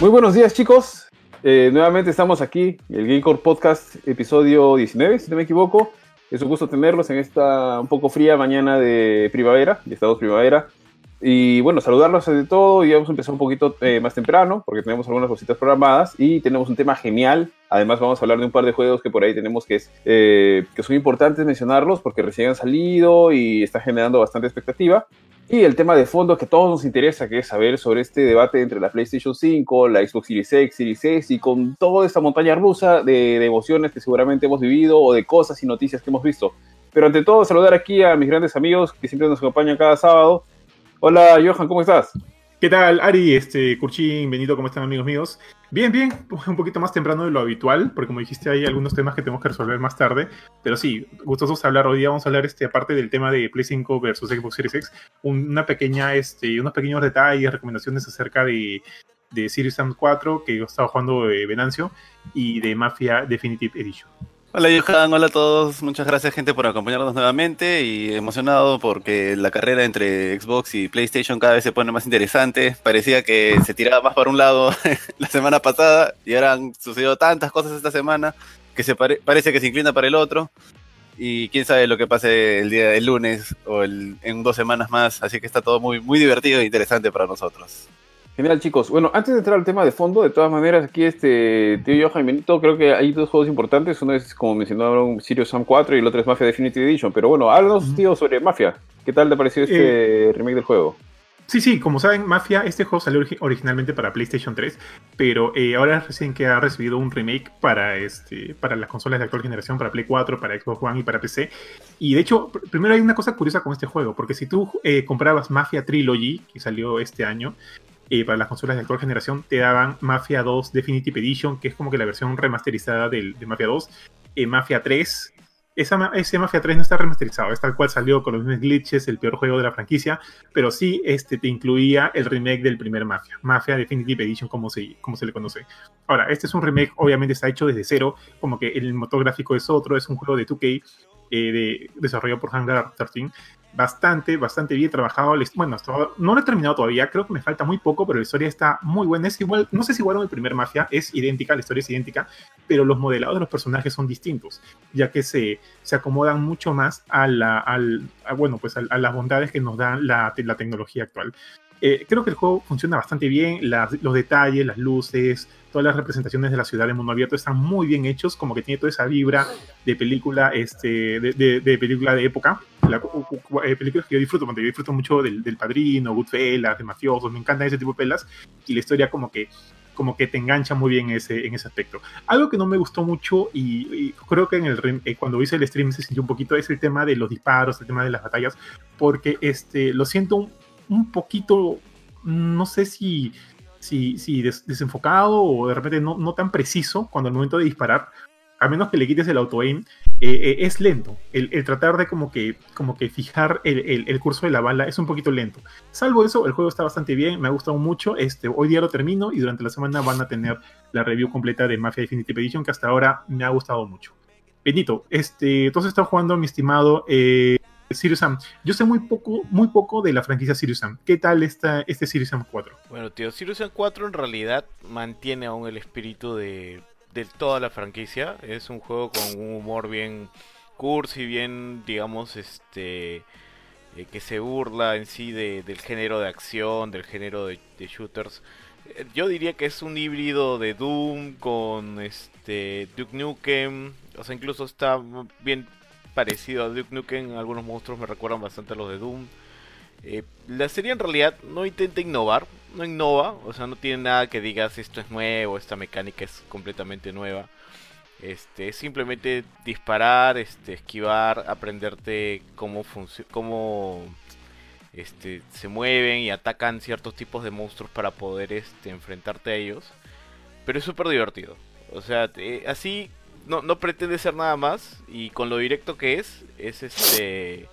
Muy buenos días chicos, eh, nuevamente estamos aquí, el Gamecore Podcast, episodio 19, si no me equivoco. Es un gusto tenerlos en esta un poco fría mañana de primavera, de Estados Primavera. Y bueno, saludarlos de todo y vamos a empezar un poquito eh, más temprano porque tenemos algunas cositas programadas y tenemos un tema genial. Además vamos a hablar de un par de juegos que por ahí tenemos que, es, eh, que son importantes mencionarlos porque recién han salido y está generando bastante expectativa. Y el tema de fondo que a todos nos interesa, que es saber sobre este debate entre la PlayStation 5, la Xbox Series X, Series S y con toda esta montaña rusa de, de, emociones que seguramente hemos vivido o de cosas y noticias que hemos visto. Pero ante todo, saludar aquí a mis grandes amigos que siempre nos acompañan cada sábado. Hola, Johan, ¿cómo estás? ¿Qué tal, Ari, este, Curchín, Benito, ¿cómo están, amigos míos? Bien, bien, un poquito más temprano de lo habitual, porque como dijiste, hay algunos temas que tenemos que resolver más tarde. Pero sí, gustosos hablar. Hoy día vamos a hablar, este, aparte del tema de Play 5 versus Xbox Series X, una pequeña, este, unos pequeños detalles, recomendaciones acerca de, de Series Sam 4, que yo estaba jugando de Venancio, y de Mafia Definitive Edition. Hola Johan, hola a todos, muchas gracias gente por acompañarnos nuevamente y emocionado porque la carrera entre Xbox y PlayStation cada vez se pone más interesante. Parecía que se tiraba más para un lado la semana pasada y ahora han sucedido tantas cosas esta semana que se pare parece que se inclina para el otro y quién sabe lo que pase el día del lunes o el, en dos semanas más, así que está todo muy, muy divertido e interesante para nosotros. Genial, chicos. Bueno, antes de entrar al tema de fondo, de todas maneras, aquí este tío Johan Benito, creo que hay dos juegos importantes. Uno es, como mencionaron, Sirius Sam 4 y el otro es Mafia Definitive Edition. Pero bueno, háblanos, tío, sobre Mafia. ¿Qué tal te pareció este eh, remake del juego? Sí, sí, como saben, Mafia, este juego salió originalmente para PlayStation 3, pero eh, ahora recién que ha recibido un remake para, este, para las consolas de actual generación, para Play 4, para Xbox One y para PC. Y de hecho, primero hay una cosa curiosa con este juego, porque si tú eh, comprabas Mafia Trilogy, que salió este año, para las consolas de actual generación te daban Mafia 2 Definitive Edition, que es como que la versión remasterizada del, de Mafia 2, eh, Mafia 3. Esa, ese Mafia 3 no está remasterizado, es tal cual salió con los mismos glitches, el peor juego de la franquicia, pero sí este, te incluía el remake del primer Mafia, Mafia Definitive Edition, como se, como se le conoce. Ahora, este es un remake, obviamente está hecho desde cero, como que el motor gráfico es otro, es un juego de 2K, eh, de, desarrollado por Hangar 13, bastante, bastante bien trabajado. Bueno, no lo he terminado todavía, creo que me falta muy poco, pero la historia está muy buena. Es igual, no sé si igual a el primer Mafia, es idéntica, la historia es idéntica, pero los modelados de los personajes son distintos, ya que se, se acomodan mucho más a, la, bueno, pues a, las bondades que nos da la, la tecnología actual. Eh, creo que el juego funciona bastante bien, los detalles, las luces, todas las representaciones de la ciudad de mundo abierto están muy bien hechos, como que tiene toda esa vibra de película, este, de, de, película de época, la, eh, películas que yo disfruto, porque yo disfruto mucho del, del Padrino, Goodfellas, de mafiosos, me encantan ese tipo de pelas, y la historia como que como que te engancha muy bien ese, en ese aspecto. Algo que no me gustó mucho y, y creo que en el, eh, cuando hice el stream se sintió un poquito es el tema de los disparos, el tema de las batallas, porque este, lo siento un poquito, no sé si, si, si desenfocado o de repente no, no, tan preciso cuando al momento de disparar, a menos que le quites el auto-aim, eh, eh, es lento. El, tratar de como que, como que fijar el, el, el, curso de la bala es un poquito lento. Salvo eso, el juego está bastante bien, me ha gustado mucho. Este, hoy día lo termino y durante la semana van a tener la review completa de Mafia Definitive Edition, que hasta ahora me ha gustado mucho. Benito, este, entonces está jugando mi estimado eh, Sirius Sam. Yo sé muy poco, muy poco de la franquicia Sirius Sam. ¿Qué tal está este Sirius Sam 4? Bueno, tío, Sirius Sam 4 en realidad mantiene aún el espíritu de, de toda la franquicia. Es un juego con un humor bien cursi, bien, digamos, este eh, que se burla en sí de, del género de acción, del género de, de, shooters. Eh, yo diría que es un híbrido de Doom con este Duke Nukem, o sea, incluso está bien parecido a Duke Nukem. Algunos monstruos me recuerdan bastante a los de Doom. Eh, la serie en realidad no intenta innovar, no innova, o sea, no tiene nada que digas esto es nuevo, esta mecánica es completamente nueva. Este, es simplemente disparar, este, esquivar, aprenderte cómo cómo este, se mueven y atacan ciertos tipos de monstruos para poder este, enfrentarte a ellos. Pero es súper divertido. O sea, así no, no pretende ser nada más y con lo directo que es, es este,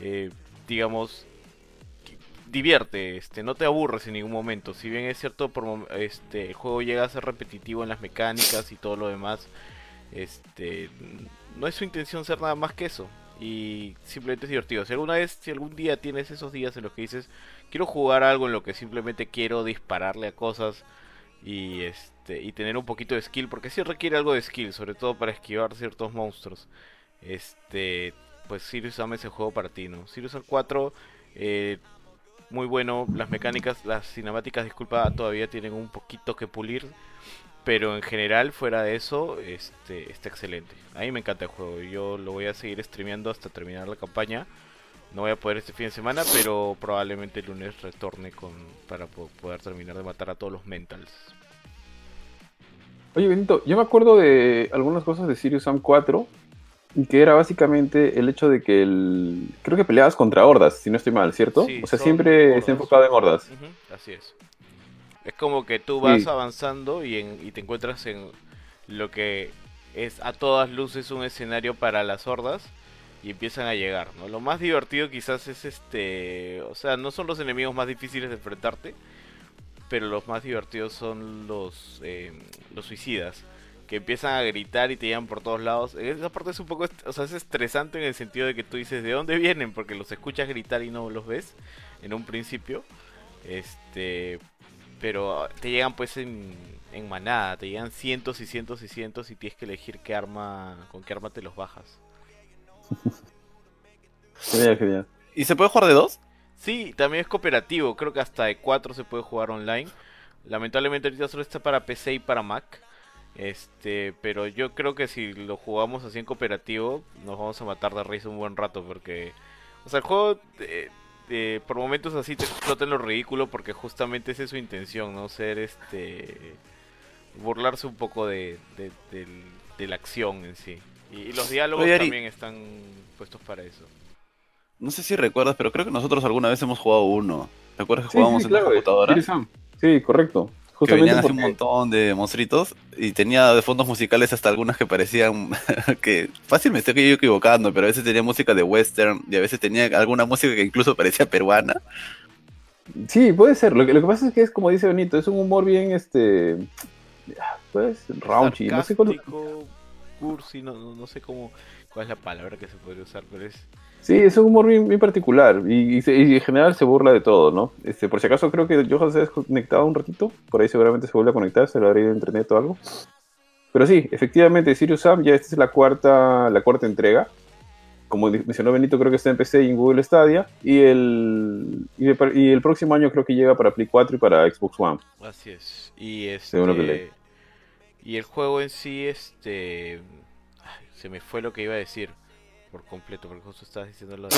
eh, digamos, divierte, este, no te aburres en ningún momento. Si bien es cierto, por, este, el juego llega a ser repetitivo en las mecánicas y todo lo demás, este, no es su intención ser nada más que eso. Y simplemente es divertido. Si alguna vez, si algún día tienes esos días en los que dices, quiero jugar algo en lo que simplemente quiero dispararle a cosas y este y tener un poquito de skill, porque sí requiere algo de skill, sobre todo para esquivar ciertos monstruos. Este, pues Sirius Sam es el juego para ti, ¿no? Sirius Sam 4 eh, muy bueno, las mecánicas, las cinemáticas, disculpa, todavía tienen un poquito que pulir, pero en general, fuera de eso, este, está excelente. A mí me encanta el juego. Yo lo voy a seguir streameando hasta terminar la campaña. No voy a poder este fin de semana, pero probablemente el lunes retorne con para poder terminar de matar a todos los mentals. Oye, Benito, yo me acuerdo de algunas cosas de Sirius Sam 4, y que era básicamente el hecho de que el... Creo que peleabas contra hordas, si no estoy mal, ¿cierto? o sea, siempre está enfocado en hordas. así es. Es como que tú vas avanzando y, y te encuentras en lo que es a todas luces un escenario para las hordas y empiezan a llegar, ¿no? Lo más divertido quizás es este, o sea, no son los enemigos más difíciles de enfrentarte, pero los más divertidos son los eh, los suicidas que empiezan a gritar y te llevan por todos lados. Esa parte es un poco, o sea, es estresante en el sentido de que tú dices, ¿de dónde vienen? Porque los escuchas gritar y no los ves en un principio. Este, pero te llegan pues en, en manada, te llegan cientos y cientos y cientos y tienes que elegir qué arma, con qué arma te los bajas. Genial, genial. ¿Y se puede jugar de dos? Sí, también es cooperativo, creo que hasta de cuatro se puede jugar online. Lamentablemente ahorita solo está para PC y para Mac. Este, pero yo creo que si lo jugamos así en cooperativo, nos vamos a matar de risa un buen rato porque, o sea, el juego por momentos así te explota en lo ridículo porque justamente esa es su intención, ¿no? Ser este, burlarse un poco de, de, la acción en sí. Y, los diálogos también están puestos para eso. No sé si recuerdas, pero creo que nosotros alguna vez hemos jugado uno. ¿Te acuerdas que jugábamos en la computadora? Sí, correcto que venían así un montón de monstruitos y tenía de fondos musicales hasta algunas que parecían que fácil me estoy yo equivocando, pero a veces tenía música de western y a veces tenía alguna música que incluso parecía peruana. Sí, puede ser. Lo que, lo que pasa es que es como dice Benito, es un humor bien este pues raunchy, no sé cómo cursi, no, no sé cómo cuál es la palabra que se podría usar, pero es Sí, es un humor bien, particular y, en general se burla de todo, ¿no? Este, por si acaso creo que Johan se ha desconectado un ratito, por ahí seguramente se vuelve a conectar, se lo hará de internet o algo. Pero sí, efectivamente, Sirius Sam ya esta es la cuarta, la cuarta entrega. Como mencionó Benito, creo que está en PC y en Google Stadia. Y el, y el, próximo año creo que llega para Play 4 y para Xbox One. Así es. Y, este, y el juego en sí, este... se me fue lo que iba a decir por completo, porque justo estabas diciendo lo de...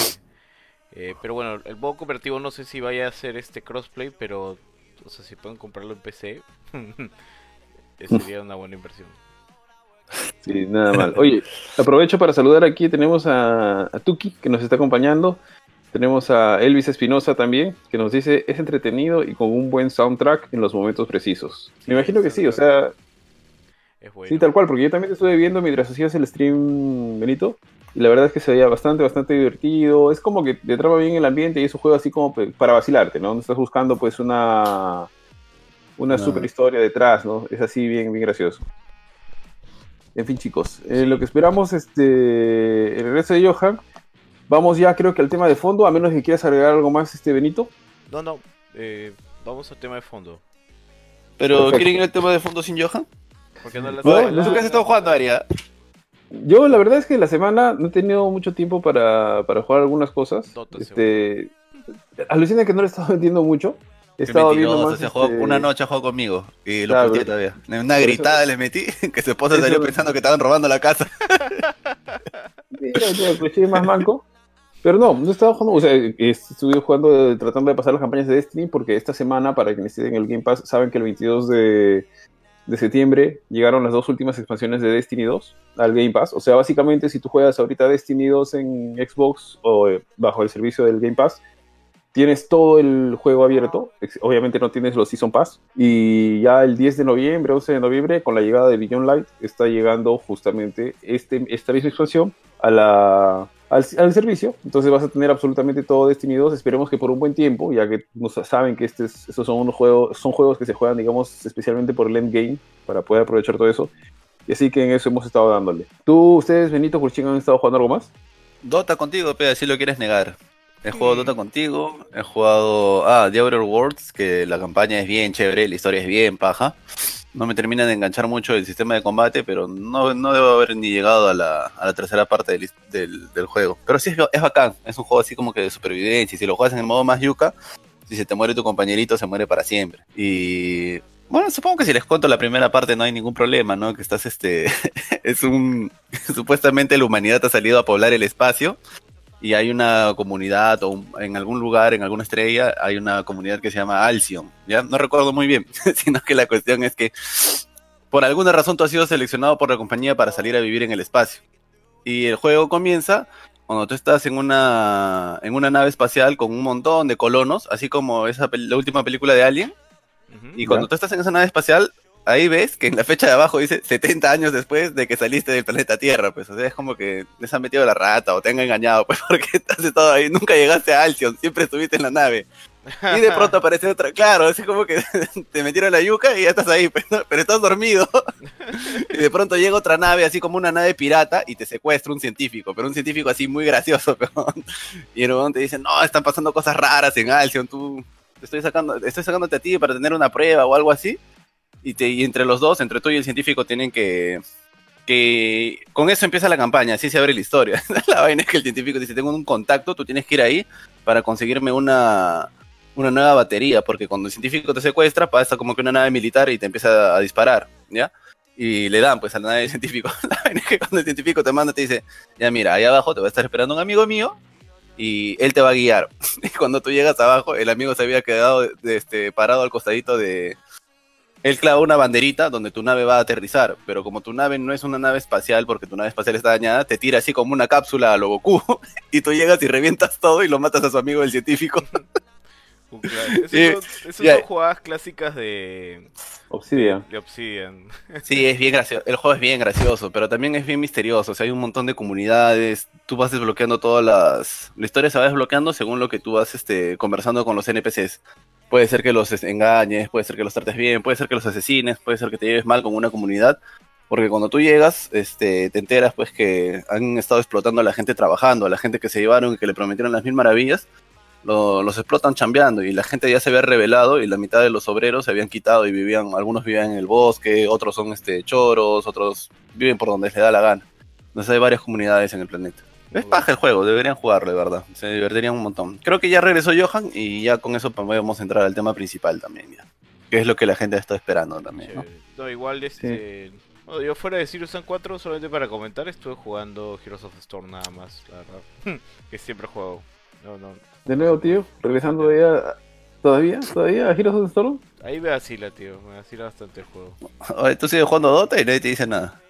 Eh, pero bueno, el modo cooperativo no sé si vaya a ser este crossplay, pero, o sea, si pueden comprarlo en PC, sería una buena inversión. Sí, nada mal. Oye, aprovecho para saludar aquí, tenemos a, Tuki, que nos está acompañando. Tenemos a Elvis Espinosa también, que nos dice, es entretenido y con un buen soundtrack en los momentos precisos. Me imagino que sí, o sea... Sí, tal cual, porque yo también te estuve viendo mientras hacías el stream, Benito. Y la verdad es que se veía bastante, bastante divertido. Es como que te traba bien el ambiente y es un juego así como para vacilarte, ¿no? estás buscando pues una, una super historia detrás, ¿no? Es así bien, bien gracioso. En fin, chicos, eh, lo que esperamos, este, el regreso de Johan. Vamos ya, creo que al tema de fondo, a menos que quieras agregar algo más, este Benito. No, no, eh, vamos al tema de fondo. ¿Pero quieren ir al tema de fondo sin Johan? Porque no, no, no, qué has estado jugando, Aria? Yo la verdad es que la semana no he tenido mucho tiempo para, para jugar algunas cosas. este, alucina que no le he estado vendiendo mucho. He estado viendo más, este... una noche jugó conmigo y lo claro, todavía. Una gritada le metí que su esposa salió pensando que estaban robando la casa. Mira, más manco. Pero no, no he estado jugando, o sea, estuve jugando, tratando de pasar las campañas de Destiny porque esta semana, para quienes estén en el Game Pass, saben que el 22 de, de septiembre llegaron las dos últimas expansiones de Destiny 2 al Game Pass. O sea, básicamente si tú juegas ahorita Destiny 2 en Xbox o eh, bajo el servicio del Game Pass, tienes todo el juego abierto. Obviamente no tienes los Season Pass. Y ya el 10 de noviembre, 11 de noviembre, con la llegada de Beyond Light, está llegando justamente este, esta misma expansión a la, al, servicio. Entonces vas a tener absolutamente todo Destiny 2. Esperemos que por un buen tiempo, ya que nos saben que este estos son unos juegos, son juegos que se juegan, digamos, especialmente por el endgame, para poder aprovechar todo eso. Y así que en eso hemos estado dándole. ¿Tú, ustedes, Benito Kurchin, han estado jugando algo más? Dota contigo, pero si lo quieres negar. He jugado Dota contigo, he jugado ah, The Outer Worlds, que la campaña es bien chévere, la historia es bien paja. No me termina de enganchar mucho el sistema de combate, pero no, no debo haber ni llegado a la, a la tercera parte del, del, juego. Pero sí es, es bacán, es un juego así como que de supervivencia. Y si lo juegas en el modo más yuca, si se te muere tu compañerito, se muere para siempre. Y bueno, supongo que si les cuento la primera parte no hay ningún problema, ¿no? Que estás, este, es un, supuestamente la humanidad ha salido a poblar el espacio y hay una comunidad o un- en algún lugar, en alguna estrella, hay una comunidad que se llama Alcyon, ¿ya? No recuerdo muy bien, sino que la cuestión es que por alguna razón tú has sido seleccionado por la compañía para salir a vivir en el espacio. Y el juego comienza cuando tú estás en una, en una nave espacial con un montón de colonos, así como esa, la última película de Alien. Y cuando tú estás en esa nave espacial, ahí ves que en la fecha de abajo dice 70 años después de que saliste del planeta Tierra, pues, o sea, es como que les han metido la rata o te han engañado, pues, porque estás estado ahí, nunca llegaste a Alcyon, siempre estuviste en la nave. Y de pronto aparece otra, claro, es como que te metieron la yuca y ya estás ahí, pues, ¿no? pero estás dormido. Y de pronto llega otra nave, así como una nave pirata, y te secuestra un científico, pero un científico así muy gracioso, pero... Y el te dice, no, están pasando cosas raras en Alcyon, tú... Estoy sacando, estoy sacándote a ti para tener una prueba o algo así. Y, te, y entre los dos, entre tú y el científico, tienen que... Que con eso empieza la campaña, así se abre la historia. la vaina es que el científico dice, tengo un contacto, tú tienes que ir ahí para conseguirme una, una nueva batería, porque cuando el científico te secuestra, pasa como que una nave militar y te empieza a disparar, ¿ya? Y le dan pues a la nave del científico. La vaina es que cuando el científico te manda, te dice, ya mira, ahí abajo te va a estar esperando un amigo mío y él te va a guiar. Y cuando tú llegas abajo, el amigo se había quedado este, parado al costadito de... Él clava una banderita donde tu nave va a aterrizar, pero como tu nave no es una nave espacial, porque tu nave espacial está dañada, te tira así como una cápsula a lo Goku, y tú llegas y revientas todo y lo matas a su amigo el científico. Un cla- Sí, Esas son, ya. son jugadas clásicas de, Obsidian. de Obsidian. Sí, es bien gracioso. El juego es bien gracioso, pero también es bien misterioso. O sea, hay un montón de comunidades. Tú vas desbloqueando todas las. La historia se va desbloqueando según lo que tú vas este, conversando con los NPCs. Puede ser que los es- engañes, puede ser que los trates bien, puede ser que los asesines, puede ser que te lleves mal con una comunidad. Porque cuando tú llegas, este, te enteras pues que han estado explotando a la gente trabajando, a la gente que se llevaron y que le prometieron las mil maravillas. lo- los explotan chambeando y la gente ya se había revelado y la mitad de los obreros se habían quitado y vivían, algunos vivían en el bosque, otros son este otros viven por donde les da la gana. Entonces hay varias comunidades en el planeta. Es paja el juego, deberían jugarlo de verdad, se divertirían un montón. Creo que ya regresó Johan y ya con eso podemos entrar al tema principal también ya. Que es lo que la gente está esperando también, ¿no? No, igual este. bueno, yo fuera de Sirius Sam 4, solamente para comentar, estuve jugando Heroes of the Storm nada más, la verdad. que siempre juego. No, no. De nuevo, tío, regresando de allá. ¿Todavía? ¿Todavía a Heroes of the Storm? Ahí me vacila, tío. Me vacila bastante el juego. Oye, tú sigues jugando Dota y nadie te dice nada.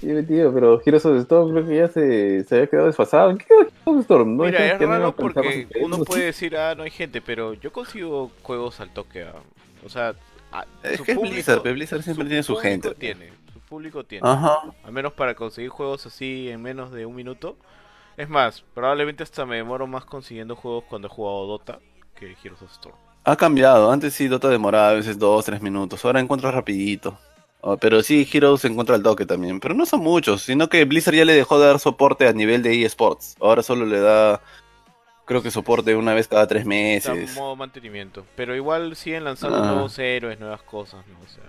Sí, tío, pero Heroes of the Storm creo que ya se, se había quedado desfasado. ¿En qué quedó Heroes of the Storm? No Mira, es raro porque uno puede decir, ah, no hay gente, pero yo consigo juegos al toque. ah. O sea, ah, Es que público- Blizzard, Blizzard siempre tiene su público gente. Tiene, su público tiene. Ajá. Al menos para conseguir juegos así en menos de un minuto. Es más, probablemente hasta me demoro más consiguiendo juegos cuando he jugado Dota que Heroes of Storm. Ha cambiado. Antes sí Dota demoraba a veces dos, tres minutos. Ahora encuentras rapidito. Oh, pero sí, Heroes encuentra el toque también. Pero no son muchos, sino que Blizzard ya le dejó de dar soporte a nivel de eSports. Ahora solo le da, creo que soporte una vez cada tres Está en meses. modo mantenimiento. Pero igual siguen lanzando Ah. nuevos héroes, nuevas cosas, ¿no? O sea,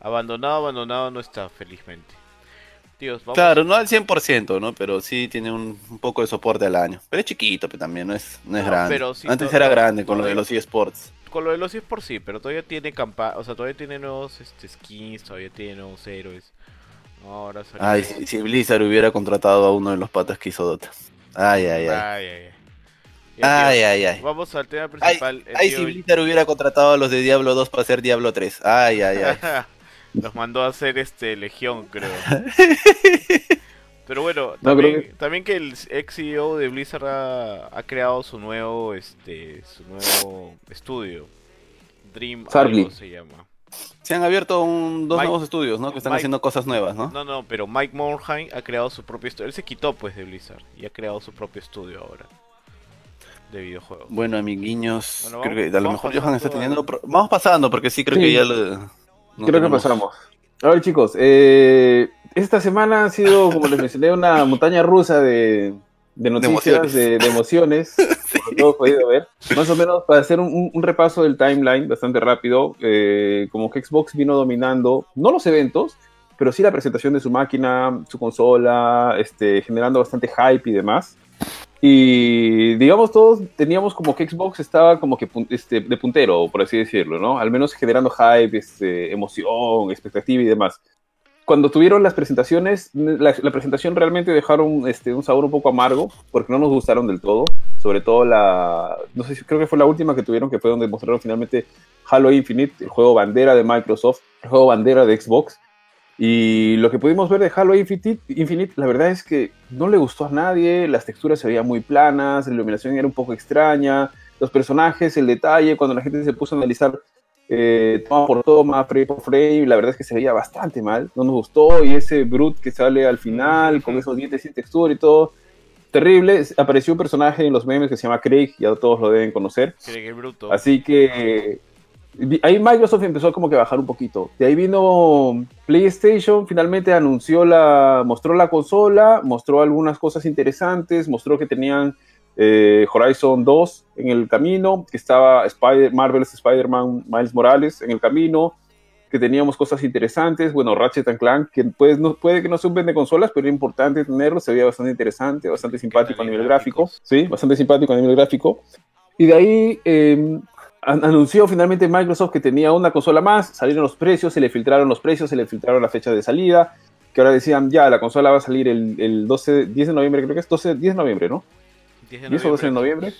abandonado, abandonado no está, felizmente. Tíos, vamos. Claro, no al 100%, ¿no? Pero sí tiene un, un poco de soporte al año. Pero es chiquito pero también, no es, no es No, grande. pero Antes era grande con lo de los eSports. Con lo de los por sí, pero todavía tiene campa o sea, todavía tiene nuevos este, skins, todavía tiene nuevos héroes. Ahora salió- Ay, si, si Blizzard hubiera contratado a uno de los patas que hizo Dota. Ay, ay, ay. Ay, ay, ay. Ay, ay, ay. Vamos al tema Ay, principal. ay, tío- si Blizzard hubiera contratado a los de Diablo 2 para hacer Diablo 3. Ay, ay, ay. Los mandó a hacer este Legión, creo. Pero bueno, No, también, que el ex CEO de Blizzard ha, ha creado su nuevo este su nuevo estudio. Dream Sarli. algo se llama. Se han abierto un- dos Mike- nuevos estudios, ¿no? Que están Mike- haciendo cosas nuevas, ¿no? No, no, pero Mike Morhaime ha creado su propio estudio. Él se quitó pues de Blizzard y ha creado su propio estudio ahora de videojuegos. Bueno, amiguiños, Bueno, creo que a lo mejor Johan está teniendo... pro- Vamos pasando, porque sí, creo Sí. que ya lo... no Creo que pasamos. A ver, chicos, eh, esta semana ha sido, como les mencioné, una montaña rusa de, de noticias, de, emociones, como todos podido ver. Más o menos para hacer un, repaso del timeline bastante rápido, eh, como que Xbox vino dominando, no los eventos, pero sí la presentación de su máquina, su consola, este, generando bastante hype y demás. Y digamos, todos teníamos como que Xbox estaba como que este, de puntero, por así decirlo, ¿no? Al menos generando hype, este, emoción, expectativa y demás cuando tuvieron las presentaciones, la, presentación realmente dejaron este, un sabor un poco amargo, porque no nos gustaron del todo. Sobre todo la, no sé si creo que fue la última que tuvieron, que fue donde mostraron finalmente Halo Infinite, el juego bandera de Microsoft, el juego bandera de Xbox. Y lo que pudimos ver de Halo Infinite, Infinite, la verdad es que no le gustó a nadie, las texturas se veían muy planas, la iluminación era un poco extraña, los personajes, el detalle, cuando la gente se puso a analizar eh, toma por toma, frame por frame, la verdad es que se veía bastante mal, no nos gustó, y ese Brute que sale al final, con esos dientes sin textura y todo, terrible, apareció un personaje en los memes que se llama Craig, ya todos lo deben conocer, así que ahí Microsoft empezó como que a bajar un poquito, de ahí vino PlayStation, finalmente anunció la, mostró la consola, mostró algunas cosas interesantes, mostró que tenían eh, Horizon 2 en el camino, que estaba Spider Marvel's Spider-Man Miles Morales en el camino, que teníamos cosas interesantes, bueno, Ratchet and Clank, que pues, no, puede que no se de consolas, pero era importante tenerlo, se veía bastante interesante, bastante simpático a nivel gráfico, sí, bastante simpático a nivel gráfico. Y de ahí em, anunció finalmente Microsoft que tenía una consola más, salieron los precios, se le filtraron los precios, se le filtraron la fecha de salida, que ahora decían, ya, la consola va a salir el, el 12, 10 de noviembre, creo que es 12, 10 de noviembre, ¿no? 10 de noviembre. 10 de noviembre.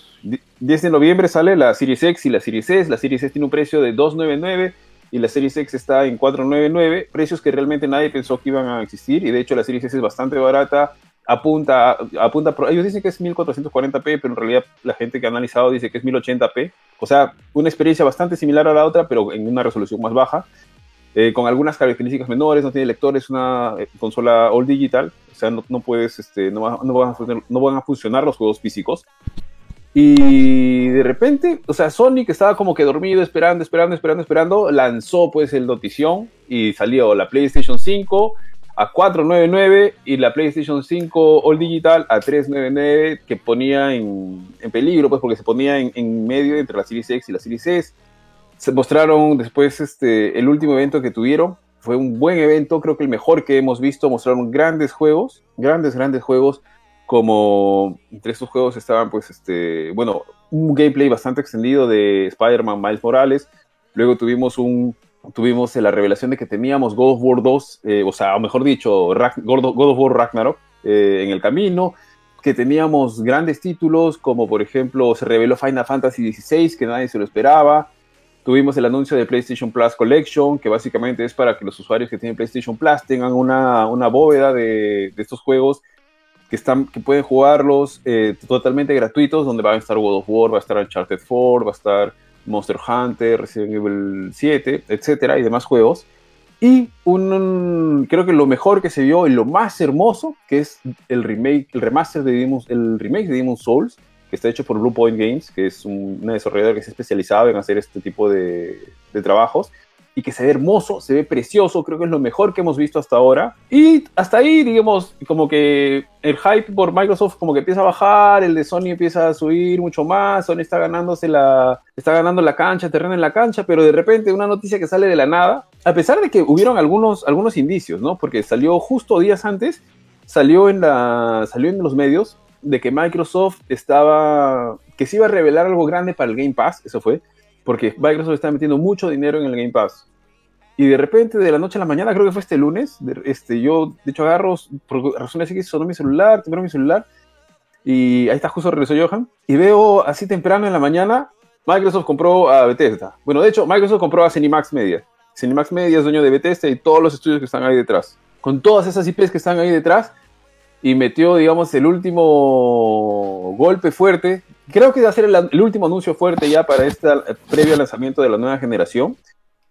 10 de noviembre sale la Series X y la Series S. La Series S tiene un precio de 299 y la Series X está en 499, precios que realmente nadie pensó que iban a existir y de hecho la Series S es bastante barata, apunta, apunta, ellos dicen que es 1440p, pero en realidad la gente que ha analizado dice que es 1080p, o sea, una experiencia bastante similar a la otra, pero en una resolución más baja. Eh, con algunas características menores, no tiene lectores, es una eh, consola all digital, o sea, no, no puedes, este, no, van a no van a funcionar los juegos físicos. Y de repente, o sea, que estaba como que dormido, esperando, esperando, esperando, esperando, lanzó pues el notición y salió la PlayStation 5 a 499 y la PlayStation 5 All Digital a 399 que ponía en, en peligro pues porque se ponía en, en, medio entre la Series X y la Series S se mostraron después este, el último evento que tuvieron. Fue un buen evento, creo que el mejor que hemos visto. Mostraron grandes juegos, grandes, grandes juegos. Como entre estos juegos estaban, pues, este, bueno, un gameplay bastante extendido de Spider-Man Miles Morales. Luego tuvimos un, tuvimos la revelación de que teníamos God of War 2, eh, o sea, o mejor dicho, God of War Ragnarok eh, en el camino que teníamos grandes títulos, como por ejemplo se reveló Final Fantasy XVI, que nadie se lo esperaba, Tuvimos el anuncio de PlayStation Plus Collection, que básicamente es para que los usuarios que tienen PlayStation Plus tengan una, una bóveda de, de, estos juegos que, están, que pueden jugarlos eh, totalmente gratuitos, donde va a estar God of War, va a estar Uncharted 4, va a estar Monster Hunter, Resident Evil 7, etcétera, y demás juegos. Y un, creo que lo mejor que se vio y lo más hermoso, que es el remake, el remaster de Demon's, el remake de Demon's Souls, está hecho por Blue Point Games, que es un, una desarrolladora que se ha especializado en hacer este tipo de, de, trabajos y que se ve hermoso, se ve precioso, creo que es lo mejor que hemos visto hasta ahora. Y hasta ahí, digamos, como que el hype por Microsoft como que empieza a bajar, el de Sony empieza a subir mucho más, Sony está ganándose la, está ganando la cancha, terreno en la cancha, pero de repente una noticia que sale de la nada, a pesar de que hubieron algunos, algunos indicios, ¿no? Porque salió justo días antes, salió en, la, salió en los medios de que Microsoft estaba, que se iba a revelar algo grande para el Game Pass, eso fue, porque Microsoft está metiendo mucho dinero en el Game Pass. Y de repente, de la noche a la mañana, creo que fue este lunes, este, yo de hecho agarro, por razones que sonó mi celular, temprano mi celular, y ahí está justo regresó Johan, y veo así temprano en la mañana, Microsoft compró a Bethesda. Bueno, de hecho, Microsoft compró a Cinemax Media. Cinemax Media es dueño de Bethesda y todos los estudios que están ahí detrás. Con todas esas IPs que están ahí detrás, y metió, digamos, el último golpe fuerte. Creo que va a ser el, último anuncio fuerte ya para este previo lanzamiento de la nueva generación.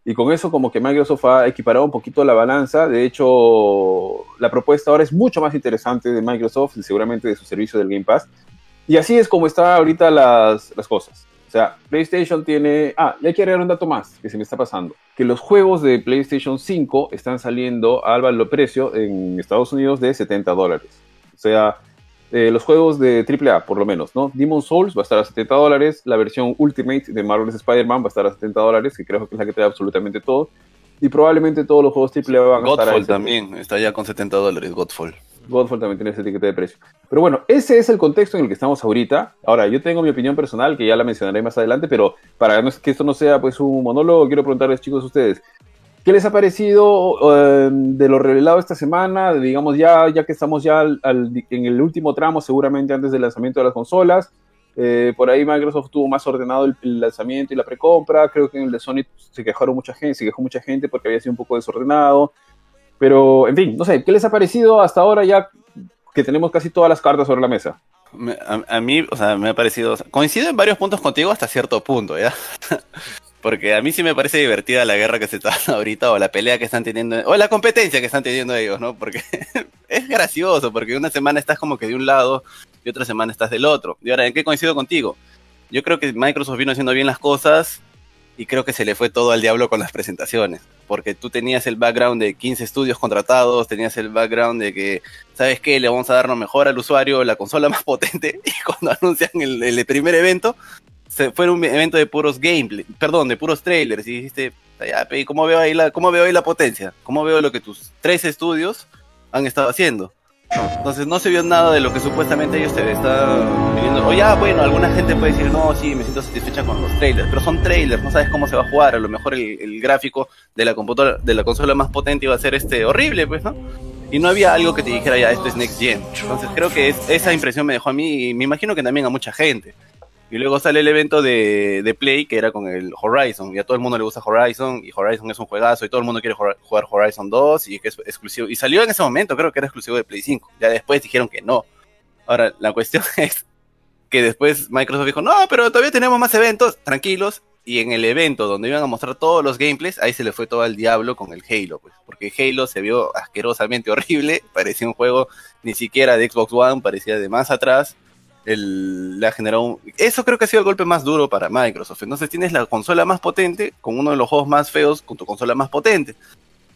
Y con eso como que Microsoft ha equiparado un poquito la balanza. De hecho, la propuesta ahora es mucho más interesante de Microsoft y seguramente de su servicio del Game Pass. Y así es como están ahorita las, las cosas. O sea, PlayStation tiene... Ah, y hay que agregar un dato más que se me está pasando. Que los juegos de PlayStation 5 están saliendo al valor precio en Estados Unidos de 70 dólares. O sea, eh, los juegos de AAA, por lo menos, ¿no? Demon Souls va a estar a 70 dólares, la versión Ultimate de Marvel's Spider-Man va a estar a 70 dólares, que creo que es la que trae absolutamente todo. Y probablemente todos los juegos AAA van a estar a Godfall ese también, está ya con 70 dólares, Godfall. Godfall también tiene esa etiqueta de precio. Pero bueno, ese es el contexto en el que estamos ahorita. Ahora, yo tengo mi opinión personal, que ya la mencionaré más adelante, pero para que esto no sea pues un monólogo, quiero preguntarles, chicos, a ustedes, ¿qué les ha parecido eh, de lo revelado esta semana? Digamos, ya, ya que estamos ya al- al- en el último tramo, seguramente antes del lanzamiento de las consolas. Eh, por ahí Microsoft tuvo más ordenado el, el lanzamiento y la precompra. Creo que en el de Sony se quejaron mucha gente, se quejó mucha gente porque había sido un poco desordenado. Pero, en fin, no sé, ¿qué les ha parecido hasta ahora ya que tenemos casi todas las cartas sobre la mesa? Me- A, mí, o sea, me ha parecido. coincido en varios puntos contigo hasta cierto punto, ¿ya? Porque a mí sí me parece divertida la guerra que se está ahorita, o la pelea que están teniendo, o la competencia que están teniendo ellos, ¿no? Porque es gracioso, porque una semana estás como que de un lado y otra semana estás del otro. Y ahora, ¿en qué coincido contigo? Yo creo que Microsoft vino haciendo bien las cosas y creo que se le fue todo al diablo con las presentaciones. Porque tú tenías el background de 15 estudios contratados, tenías el background de que ¿sabes qué? Le vamos a dar lo mejor al usuario, la consola más potente. Y cuando anuncian el, primer evento, se fue un evento de puros gameplay, perdón, de puros trailers. Y dijiste, "Ya, pe, ¿cómo veo ahí la, cómo veo ahí la potencia? ¿Cómo veo lo que tus tres estudios han estado haciendo? Entonces no se vio nada de lo que supuestamente ellos te están pidiendo. O ya, bueno, alguna gente puede decir, no, sí, me siento satisfecha con los trailers, pero son trailers, no sabes cómo se va a jugar. A lo mejor el, el gráfico de la computadora, de la consola más potente iba a ser este horrible, pues, ¿no? Y no había algo que te dijera, ya, esto es Next Gen. Entonces creo que es- esa impresión me dejó a mí y me imagino que también a mucha gente. Y luego sale el evento de, de Play, que era con el Horizon. Y a todo el mundo le gusta Horizon. Y Horizon es un juegazo. Y todo el mundo quiere jugar, Horizon 2. Y que es exclusivo. Y salió en ese momento, creo que era exclusivo de Play 5. Ya después dijeron que no. Ahora, la cuestión es que después Microsoft dijo, no, pero todavía tenemos más eventos. Tranquilos. Y en el evento donde iban a mostrar todos los gameplays, ahí se le fue todo al diablo con el Halo. Pues, porque Halo se vio asquerosamente horrible. Parecía un juego ni siquiera de Xbox One. Parecía de más atrás el, le Eso creo que ha sido el golpe más duro para Microsoft. Entonces tienes la consola más potente con uno de los juegos más feos con tu consola más potente.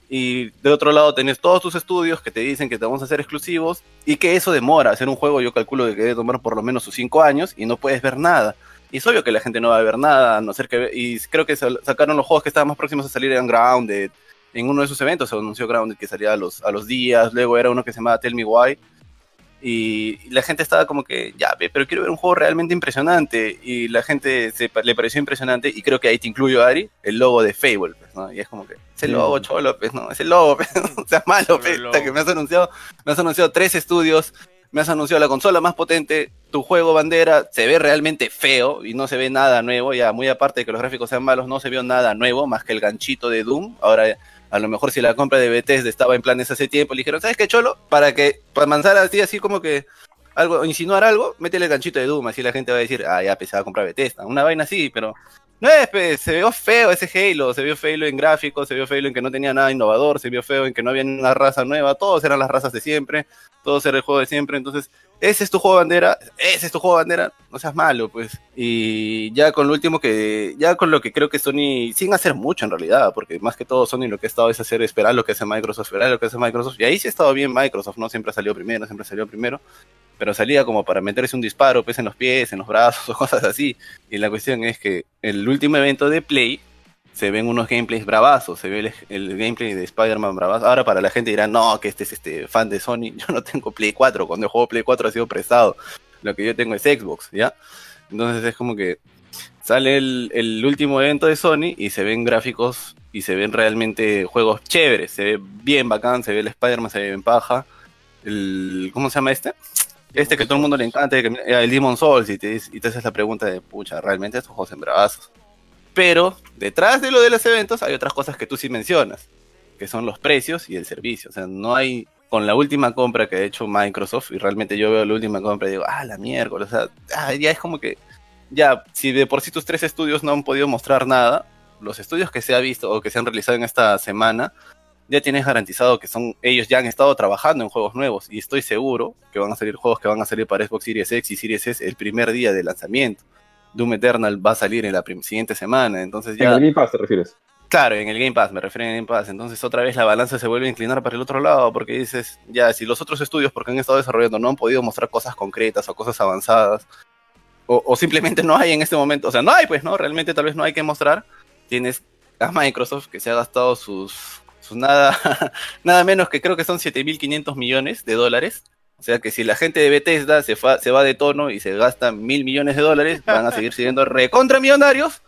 Y de otro lado tenés todos tus estudios que te dicen que te vamos a hacer exclusivos y que eso demora. Hacer un juego yo calculo que debe tomar por lo menos sus 5 años y no puedes ver nada. Y es obvio que la gente no va a ver nada, a no ser que... Y creo que sacaron los juegos que estaban más próximos a salir en Grounded. En uno de sus eventos se anunció Grounded que salía a los, a los días. Luego era uno que se llamaba Tell Me Why. Y la gente estaba como que, ya, pero quiero ver un juego realmente impresionante. Y la gente se, le pareció impresionante. Y creo que ahí te incluyo, Ari, el logo de Fable. Pues, ¿no? Y es como que, es el logo, cholo, pues, ¿no? Es el logo, pues, no seas malo, pues, que me has anunciado, me has anunciado tres estudios, me has anunciado la consola más potente, tu juego bandera se ve realmente feo y no se ve nada nuevo. Ya, muy aparte de que los gráficos sean malos, no se vio nada nuevo más que el ganchito de Doom. Ahora a lo mejor si la compra de Bethesda estaba en planes hace tiempo, le dijeron, ¿sabes qué, Cholo? Para que, para manzar así, así como que algo, insinuar algo, métele el ganchito de Doom, así la gente va a decir, ah, ya pensaba comprar Bethesda. Una vaina así, pero no es, pues, se vio feo ese Halo, se vio feo en gráficos, se vio feo en que no tenía nada innovador, se vio feo en que no había una raza nueva, todos eran las razas de siempre, todos era el juego de siempre, entonces, ese es tu juego de bandera, ese es tu juego de bandera, no seas malo, pues. Y ya con lo último que, ya con lo que creo que Sony, sin hacer mucho en realidad, porque más que todo Sony lo que ha estado es hacer, esperar lo que hace Microsoft, esperar lo que hace Microsoft, y ahí sí ha estado bien Microsoft, ¿no? Siempre salió primero, siempre salió primero, pero salía como para meterse un disparo, pues en los pies, en los brazos o cosas así. Y la cuestión es que el último evento de Play se ven unos gameplays bravazos, se ve el, el gameplay de Spider-Man bravazo. Ahora para la gente dirá, no, que este es este fan de Sony. Yo no tengo Play 4, cuando el juego Play 4 ha sido prestado. Lo que yo tengo es Xbox, ¿ya? Entonces es como que sale el, el último evento de Sony y se ven gráficos y se ven realmente juegos chéveres. Se ve bien bacán, se ve el Spider-Man, se ve bien paja. El, ¿Cómo se llama este? Este que todo el mundo le encanta, eh, el Demon Souls, y te, y te haces la pregunta de, pucha, realmente estos juegos en bravazos. Pero detrás de lo de los eventos hay otras cosas que tú sí mencionas, que son los precios y el servicio. O sea, no hay, con la última compra que ha hecho Microsoft, y realmente yo veo la última compra y digo, ah, la miércoles, o sea, ah, ya es como que, ya, si de por sí tus tres estudios no han podido mostrar nada, los estudios que se ha visto o que se han realizado en esta semana, ya tienes garantizado que son ellos ya han estado trabajando en juegos nuevos y estoy seguro que van a salir juegos que van a salir para Xbox Series X y Series S el primer día de lanzamiento. Doom Eternal va a salir en la siguiente semana, entonces En ya el Game Pass te refieres. Claro, en el Game Pass, me refiero en el Game Pass. Entonces otra vez la balanza se vuelve a inclinar para el otro lado, porque dices, ya, si los otros estudios, porque han estado desarrollando, no han podido mostrar cosas concretas o cosas avanzadas, o, o simplemente no hay en este momento, o sea, no hay, pues, ¿no? Realmente tal vez no hay que mostrar. Tienes a Microsoft que se ha gastado sus, sus nada, nada menos que creo que son 7.500 millones de dólares. O sea que si la gente de Bethesda se, fa- se va de tono y se gasta mil millones de dólares, van a seguir siendo recontra millonarios.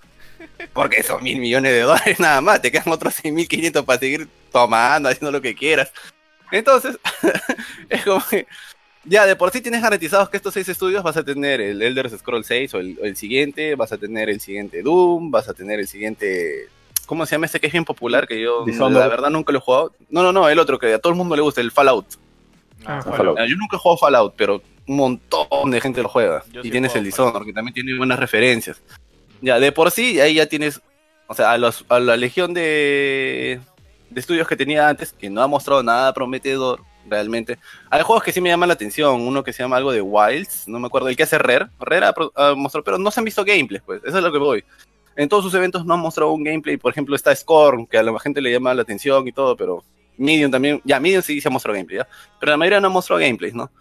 Porque son mil millones de dólares nada más, te quedan otros 6.500 para seguir tomando, haciendo lo que quieras. Entonces, es como que ya de por sí tienes garantizados que estos seis estudios vas a tener el Elder Scrolls 6 o el, siguiente, vas a tener el siguiente Doom, vas a tener el siguiente... ¿Cómo se llama este que es bien popular? Que yo Dishonored. la verdad nunca lo he jugado. No, no, no, el otro que a todo el mundo le gusta, el Fallout. Ah, Fallout. Yo nunca he jugado Fallout, pero un montón de gente lo juega. Yo y sí tienes el Dishonored, que también tiene buenas referencias. Ya, de por sí, ahí ya tienes, o sea, a, los, a la legión de, de estudios que tenía antes, que no ha mostrado nada prometedor, realmente. Hay juegos que sí me llaman la atención, uno que se llama algo de Wilds, no me acuerdo, el que hace Rare. Rare ha, ha mostrado, pero no se han visto gameplays, pues, eso es lo que voy. En todos sus eventos no han mostrado un gameplay, por ejemplo, está Scorn, que a la gente le llama la atención y todo, pero Medium también, ya, Medium sí se ha mostrado gameplay, ¿ya? pero la mayoría no ha mostrado gameplays, ¿no?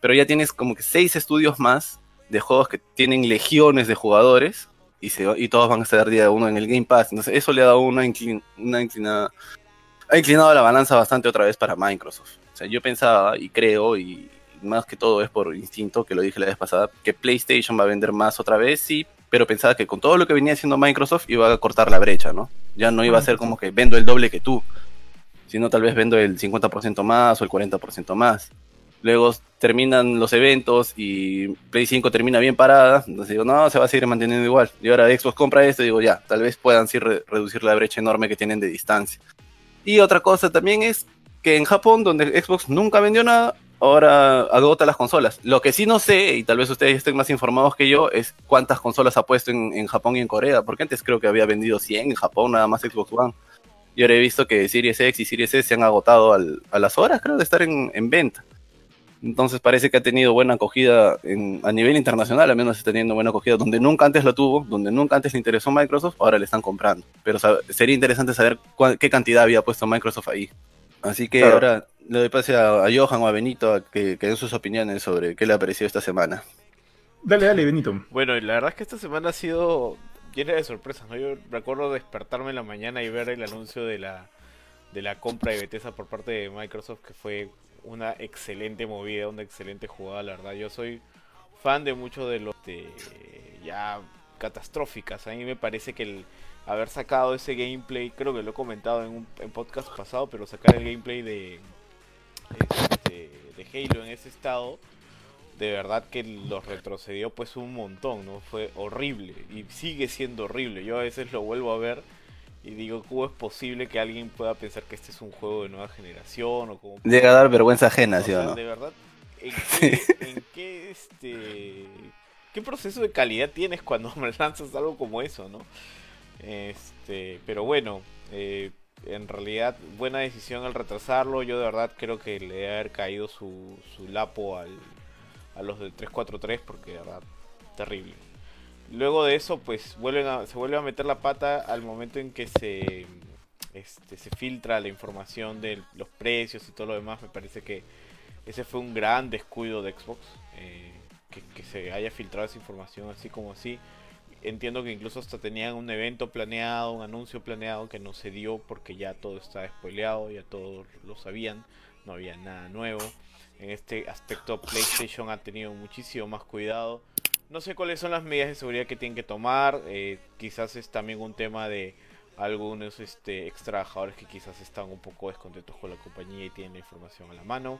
Pero ya tienes como que seis estudios más de juegos que tienen legiones de jugadores y, se, y todos van a estar día uno en el Game Pass. Entonces eso le ha dado una, inclin- una inclinada... Ha inclinado la balanza bastante otra vez para Microsoft. O sea, yo pensaba y creo, y más que todo es por instinto, que lo dije la vez pasada, que PlayStation va a vender más otra vez, sí, pero pensaba que con todo lo que venía haciendo Microsoft iba a cortar la brecha, ¿no? Ya no iba a ser como que vendo el doble que tú, sino tal vez vendo el 50% más o el 40% más. Luego terminan los eventos y Play 5 termina bien parada. Entonces digo, no, se va a seguir manteniendo igual. Y ahora Xbox compra esto digo, ya, tal vez puedan reducir la brecha enorme que tienen de distancia. Y otra cosa también es que en Japón, donde Xbox nunca vendió nada, ahora agota las consolas. Lo que sí no sé, y tal vez ustedes estén más informados que yo, es cuántas consolas ha puesto en, en Japón y en Corea. Porque antes creo que había vendido 100 en Japón, nada más Xbox One. Y ahora he visto que Series X y Series S se han agotado al- a las horas, creo, de estar en, en venta. Entonces parece que ha tenido buena acogida en- a nivel internacional, al menos está teniendo buena acogida, donde nunca antes lo tuvo, donde nunca antes le interesó Microsoft, ahora le están comprando. Pero sería interesante saber qué cantidad había puesto Microsoft ahí. Así que Claro. ahora le doy pase a, a Johan o a Benito a que, que den sus opiniones sobre qué le ha parecido esta semana. Dale, dale, Benito. Bueno, y la verdad es que esta semana ha sido llena de sorpresas, ¿no? Yo recuerdo despertarme en la mañana y ver el anuncio de la, de la compra de Bethesda por parte de Microsoft, que fue una excelente movida, una excelente jugada, la verdad. Yo soy fan de muchos de los de, ya catastróficas. A mí me parece que el haber sacado ese gameplay, creo que lo he comentado en un podcast pasado, pero sacar el gameplay de, de Halo en ese estado de verdad que los retrocedió pues un montón, ¿no? Fue horrible y sigue siendo horrible. Yo a veces lo vuelvo a ver y digo, ¿cómo es posible que alguien pueda pensar que este es un juego de nueva generación o Llega a dar vergüenza ajena, o ¿sí o sea, no? de verdad, ¿en qué, en qué, este, qué proceso de calidad tienes cuando me lanzas algo como eso, no? Este, pero bueno, eh, en realidad buena decisión al retrasarlo. Yo de verdad creo que le debe haber caído su, su lapo al, a los del 343 porque verdad terrible. Luego de eso, pues vuelven a, se vuelve a meter la pata al momento en que se, este, se filtra la información de los precios y todo lo demás. Me parece que ese fue un gran descuido de Xbox. eh, que, que se haya filtrado esa información así como así. Entiendo que incluso hasta tenían un evento planeado, un anuncio planeado que no se dio porque ya todo estaba spoileado, ya todos lo sabían, no había nada nuevo. En este aspecto PlayStation ha tenido muchísimo más cuidado. No sé cuáles son las medidas de seguridad que tienen que tomar. eh, quizás es también un tema de algunos este, ex trabajadores que quizás están un poco descontentos con la compañía y tienen la información a la mano.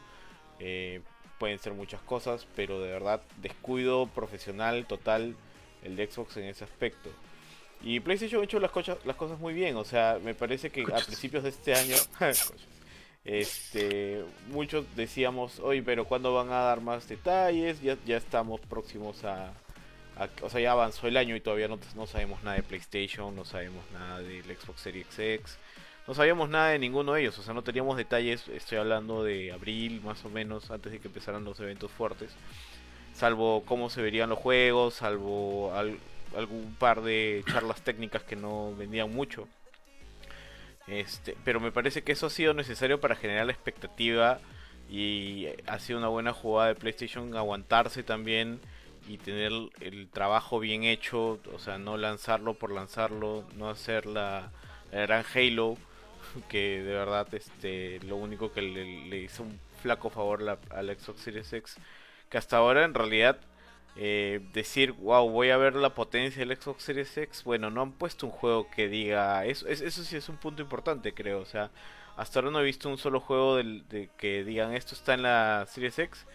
Eh, pueden ser muchas cosas, pero de verdad descuido profesional total el de Xbox en ese aspecto. Y PlayStation ha hecho las cosas muy bien, o sea, me parece que a principios de este año, este, muchos decíamos, oye, pero ¿cuándo van a dar más detalles? Ya, ya estamos próximos a, O sea, ya avanzó el año y todavía no, no sabemos nada de PlayStation, no sabemos nada del Xbox Series X, no sabíamos nada de ninguno de ellos, o sea, no teníamos detalles, estoy hablando de abril más o menos, antes de que empezaran los eventos fuertes, salvo cómo se verían los juegos, salvo al- algún par de charlas técnicas que no vendían mucho. Este, pero me parece que eso ha sido necesario para generar la expectativa y ha sido una buena jugada de PlayStation aguantarse también y tener el trabajo bien hecho, o sea, no lanzarlo por lanzarlo, no hacer la, gran Halo, que de verdad este lo único que le, hizo un flaco favor la, al Xbox Series X, que hasta ahora en realidad eh, decir, wow, voy a ver la potencia del Xbox Series X, bueno, no han puesto un juego que diga, eso, eso sí es un punto importante creo, o sea, hasta ahora no he visto un solo juego de que digan esto está en la Series X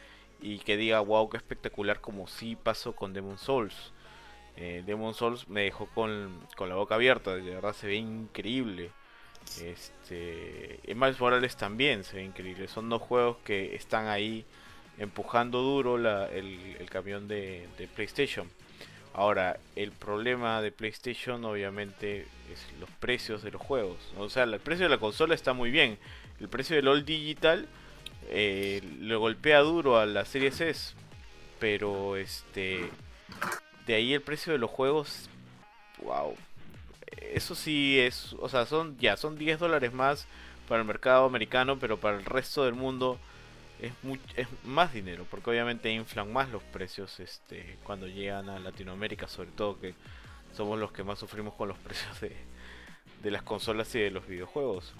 y que diga, wow, qué espectacular, como sí pasó con Demon Souls. Eh, Demon Souls me dejó con, la boca abierta, de verdad se ve increíble. Este, Miles Morales también se ve increíble. Son dos juegos que están ahí empujando duro el, camión de, PlayStation. Ahora, el problema de PlayStation obviamente es los precios de los juegos. O sea, el precio de la consola está muy bien. El precio del All Digital eh, le golpea duro a la serie S, pero este de ahí el precio de los juegos, wow, eso sí es, o sea, son ya son 10 dólares más para el mercado americano, pero para el resto del mundo es, es más dinero, porque obviamente inflan más los precios este cuando llegan a Latinoamérica, sobre todo que somos los que más sufrimos con los precios de, de las consolas y de los videojuegos.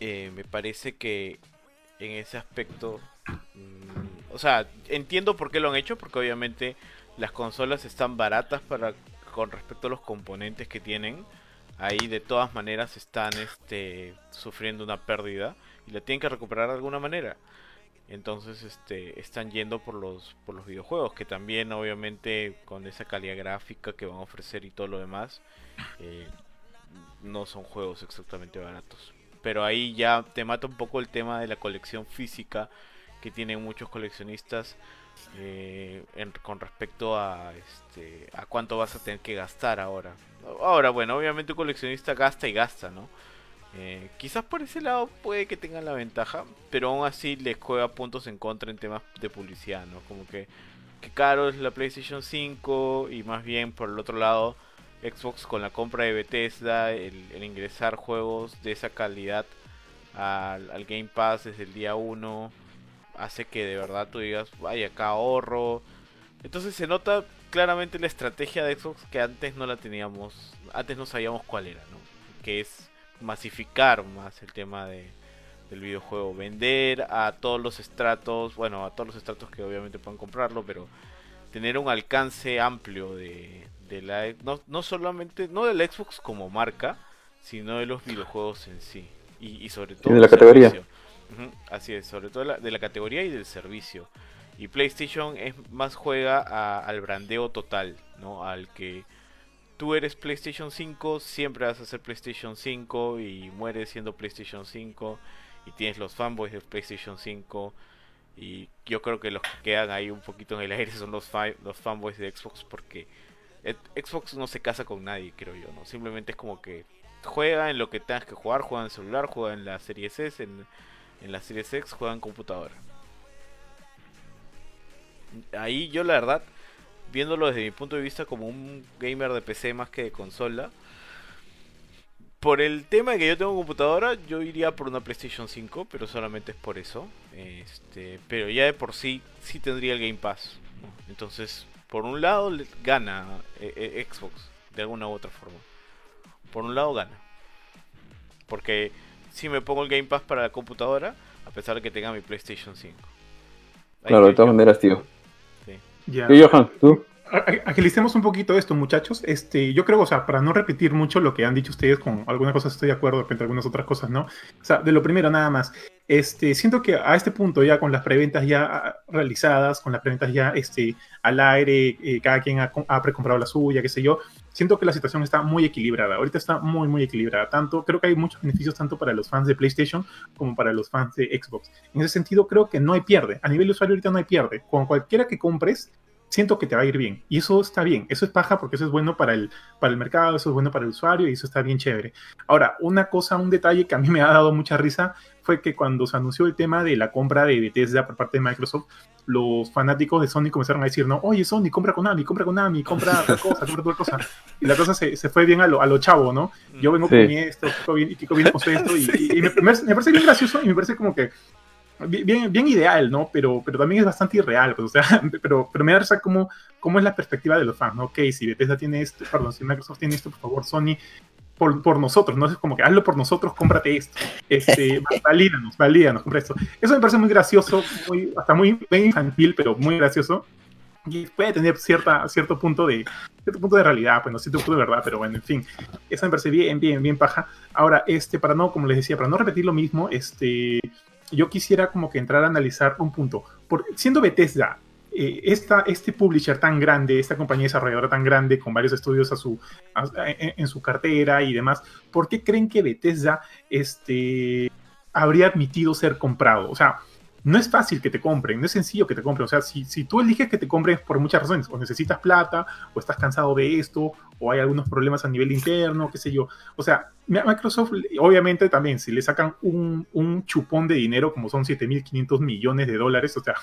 Eh, me parece que en ese aspecto. Mm, o sea, entiendo por qué lo han hecho, porque obviamente las consolas están baratas para con respecto a los componentes que tienen. Ahí de todas maneras están este, sufriendo una pérdida y la tienen que recuperar de alguna manera. Entonces este, están yendo por los, por los videojuegos, que también obviamente con esa calidad gráfica que van a ofrecer y todo lo demás, eh, no son juegos exactamente baratos pero ahí ya te mata un poco el tema de la colección física que tienen muchos coleccionistas eh, con respecto a este a cuánto vas a tener que gastar ahora. Ahora, bueno, obviamente un coleccionista gasta y gasta, ¿no? Eh, quizás por ese lado puede que tengan la ventaja, pero aún así les juega puntos en contra en temas de publicidad, ¿no? Como que, que caro es la PlayStation 5 y más bien por el otro lado Xbox con la compra de Bethesda, el, ingresar juegos de esa calidad al, Game Pass desde el día 1, hace que de verdad tú digas, vaya, acá ahorro. Entonces se nota claramente la estrategia de Xbox que antes no la teníamos, antes no sabíamos cuál era, ¿no? Que es masificar más el tema de, del videojuego, vender a todos los estratos, bueno, a todos los estratos que obviamente puedan comprarlo, pero tener un alcance amplio de, de la no, no solamente no del Xbox como marca, sino de los videojuegos en sí y, sobre todo de la categoría. Así es, sobre todo de la, categoría y del servicio. Y PlayStation es más juega al brandeo total, ¿no? Al que tú eres PlayStation 5, siempre vas a ser PlayStation 5 y mueres siendo PlayStation 5 y tienes los fanboys de PlayStation 5 y yo creo que los que quedan ahí un poquito en el aire son los, los fanboys de Xbox porque Xbox no se casa con nadie, creo yo, ¿no? Simplemente es como que juega en lo que tengas que jugar, juega en celular, juega en la serie S, en, en la serie X, juega en computadora. Ahí yo la verdad, viéndolo desde mi punto de vista como un gamer de PC más que de consola, por el tema de que yo tengo computadora, yo iría por una PlayStation 5, pero solamente es por eso. Este, pero ya de por sí, sí tendría el Game Pass. Entonces, por un lado gana eh, eh, Xbox de alguna u otra forma. Por un lado gana. Porque si me pongo el Game Pass para la computadora, a pesar de que tenga mi PlayStation 5. claro, de todas maneras, tío. Sí. ¿Y Johan, tú? Agilicemos un poquito esto, muchachos. Este, yo creo, o sea, para no repetir mucho lo que han dicho ustedes, con algunas cosas estoy de acuerdo, de repente algunas otras cosas no. O sea, de lo primero nada más. Este, siento que a este punto ya con las preventas ya ah, realizadas, con las preventas ya este, al aire, eh, cada quien ha, ha precomprado la suya, qué sé yo, siento que la situación está muy equilibrada. Ahorita está muy, muy equilibrada. Tanto, creo que hay muchos beneficios tanto para los fans de PlayStation como para los fans de Xbox. En ese sentido, creo que no hay pierde. A nivel de usuario ahorita no hay pierde. Con cualquiera que compres, siento que te va a ir bien. Y eso está bien, eso es paja porque eso es bueno para el, para el mercado, eso es bueno para el usuario y eso está bien chévere. Ahora, una cosa, un detalle que a mí me ha dado mucha risa fue que cuando se anunció el tema de la compra de Bethesda por parte de Microsoft, los fanáticos de Sony comenzaron a decir, no, oye Sony, compra Konami, compra Konami, compra otra cosa, compra otra cosa. Y la cosa se, se fue bien a lo, a lo chavo, ¿no? Yo vengo con esto, Kiko viene, Kiko viene con esto, y, y, me, me, parece bien gracioso y me parece como que bien, bien ideal, ¿no? Pero, pero también es bastante irreal, pues, o sea, pero, pero me da risa cómo, cómo es la perspectiva de los fans, ¿no? Ok, si Bethesda tiene esto, perdón, si Microsoft tiene esto, por favor, Sony, por, por nosotros, ¿no? Es como que hazlo por nosotros, cómprate esto, este, valídanos, valídanos, compra esto. Eso me parece muy gracioso, muy, hasta muy infantil, pero muy gracioso. Y puede tener cierta, cierto punto de cierto punto de realidad, pues no cierto punto de verdad, pero bueno, en fin, eso me parece bien, bien, bien paja. Ahora, este, para no, como les decía, para no repetir lo mismo, este, yo quisiera como que entrar a analizar un punto. Por, siendo Bethesda, eh, esta, este publisher tan grande, esta compañía desarrolladora tan grande, con varios estudios a su, en, en, su cartera y demás, ¿por qué creen que Bethesda este, habría admitido ser comprado? O sea, no es fácil que te compren, no es sencillo que te compren. O sea, si, si tú eliges que te compren por muchas razones, o necesitas plata, o estás cansado de esto, o hay algunos problemas a nivel interno, qué sé yo. O sea, Microsoft, obviamente también, si le sacan un, un chupón de dinero, como son 7.500 millones de dólares, o sea,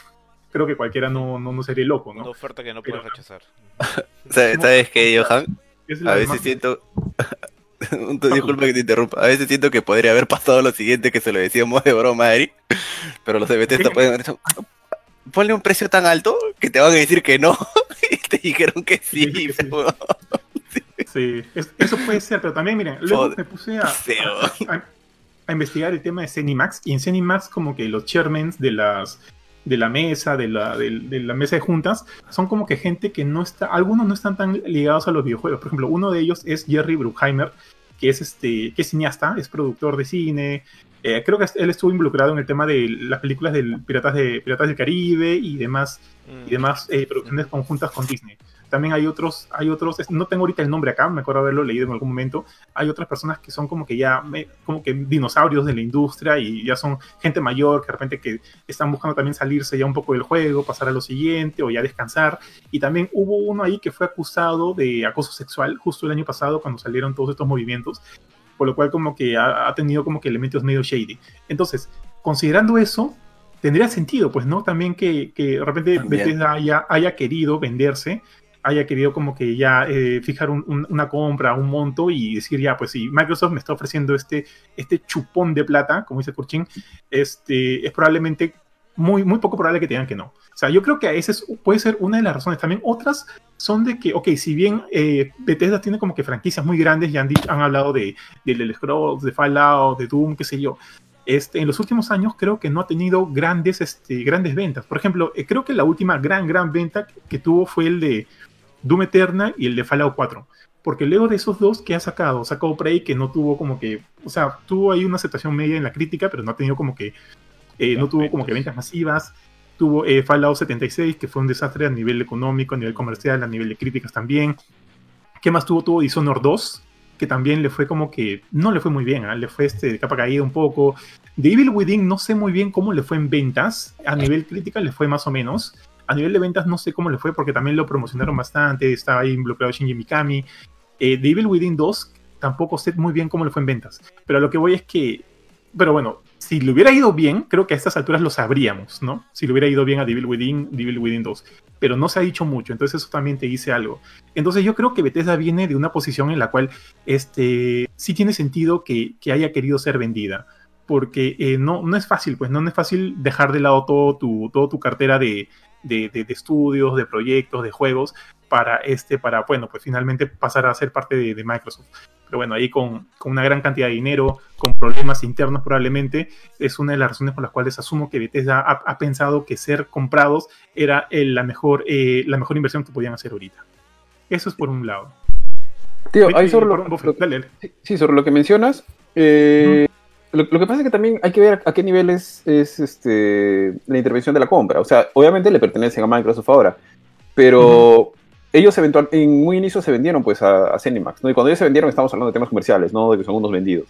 creo que cualquiera no, no, no sería loco, ¿no? Una oferta que no puedes rechazar. ¿Sabes qué, Johan? A veces siento... Disculpa que te interrumpa. A veces siento que podría haber pasado lo siguiente que se lo decíamos de broma a Eric, pero los de Bethesda pueden haber ponle un precio tan alto que te van a decir que no y te dijeron que sí. Sí, sí. sí. Es, eso puede ser, pero también, miren, luego Joder. me puse a, a, a, a, investigar el tema de Cenimax y en Cenimax como que los chairmans de las de la mesa, de la, de, de, la mesa de juntas, son como que gente que no está, algunos no están tan ligados a los videojuegos. Por ejemplo, uno de ellos es Jerry Bruckheimer, que es este, que es cineasta, es productor de cine. Eh, creo que él estuvo involucrado en el tema de las películas de Piratas, de, Piratas del Caribe y demás, mm. y demás eh, producciones conjuntas con Disney también hay otros, hay otros, no tengo ahorita el nombre acá, me acuerdo haberlo leído en algún momento, hay otras personas que son como que ya, como que dinosaurios de la industria y ya son gente mayor que de repente que están buscando también salirse ya un poco del juego, pasar a lo siguiente o ya descansar. Y también hubo uno ahí que fue acusado de acoso sexual justo el año pasado cuando salieron todos estos movimientos, por lo cual como que ha, ha tenido como que elementos medio shady. Entonces, considerando eso, tendría sentido, pues, ¿no? También que, que de repente Bethesda haya, haya querido venderse haya querido como que ya eh, fijar un, un, una compra, un monto y decir ya, pues si Microsoft me está ofreciendo este, este chupón de plata, como dice Kurchin, este, es probablemente muy, muy poco probable que te digan que no. O sea, yo creo que esa es, puede ser una de las razones. También otras son de que, ok, si bien eh, Bethesda tiene como que franquicias muy grandes y han, han hablado de, de, de Scrolls, de Fallout, de Doom, qué sé yo, este, en los últimos años creo que no ha tenido grandes, este, grandes ventas. Por ejemplo, eh, creo que la última gran, gran venta que tuvo fue el de Doom Eternal y el de Fallout 4. Porque luego de esos dos que ha sacado, sacó Prey que no tuvo como que, o sea, tuvo ahí una aceptación media en la crítica, pero no ha tenido como que, eh, no tuvo como que ventas masivas. Tuvo eh, Fallout 76, que fue un desastre a nivel económico, a nivel comercial, a nivel de críticas también. ¿Qué más tuvo? Tuvo Dishonored 2, que también le fue como que, no le fue muy bien, ¿eh? le fue este, de capa caída un poco. The Evil Within no sé muy bien cómo le fue en ventas, a nivel crítica le fue más o menos. A nivel de ventas no sé cómo le fue porque también lo promocionaron bastante, estaba ahí involucrado Shinji Mikami. Eh, The Evil Within 2 tampoco sé muy bien cómo le fue en ventas, pero lo que voy es que, pero bueno, si le hubiera ido bien, creo que a estas alturas lo sabríamos, ¿no? Si le hubiera ido bien a Devil Within, Devil Within 2. Pero no se ha dicho mucho, entonces eso también te dice algo. Entonces yo creo que Bethesda viene de una posición en la cual este, sí tiene sentido que, que haya querido ser vendida. Porque eh, no, no es fácil, pues no, no es fácil dejar de lado todo tu, todo tu cartera de, de, de, de, estudios, de proyectos, de juegos, para, este, para bueno, pues finalmente pasar a ser parte de, de Microsoft. Pero bueno, ahí con, con, una gran cantidad de dinero, con problemas internos probablemente, es una de las razones por las cuales asumo que Bethesda ha, ha pensado que ser comprados era el, la, mejor, eh, la mejor inversión que podían hacer ahorita. Eso es por un lado. Tío, ahí sobre lo, lo, sí, sobre lo que mencionas, eh, lo, lo, que pasa es que también hay que ver a qué nivel es, es este, la intervención de la compra. O sea, obviamente le pertenecen a Microsoft ahora, pero uh -huh. ellos eventual, en muy inicio se vendieron pues a, a Cenimax, ¿no? Y cuando ellos se vendieron estamos hablando de temas comerciales, no de que son unos vendidos.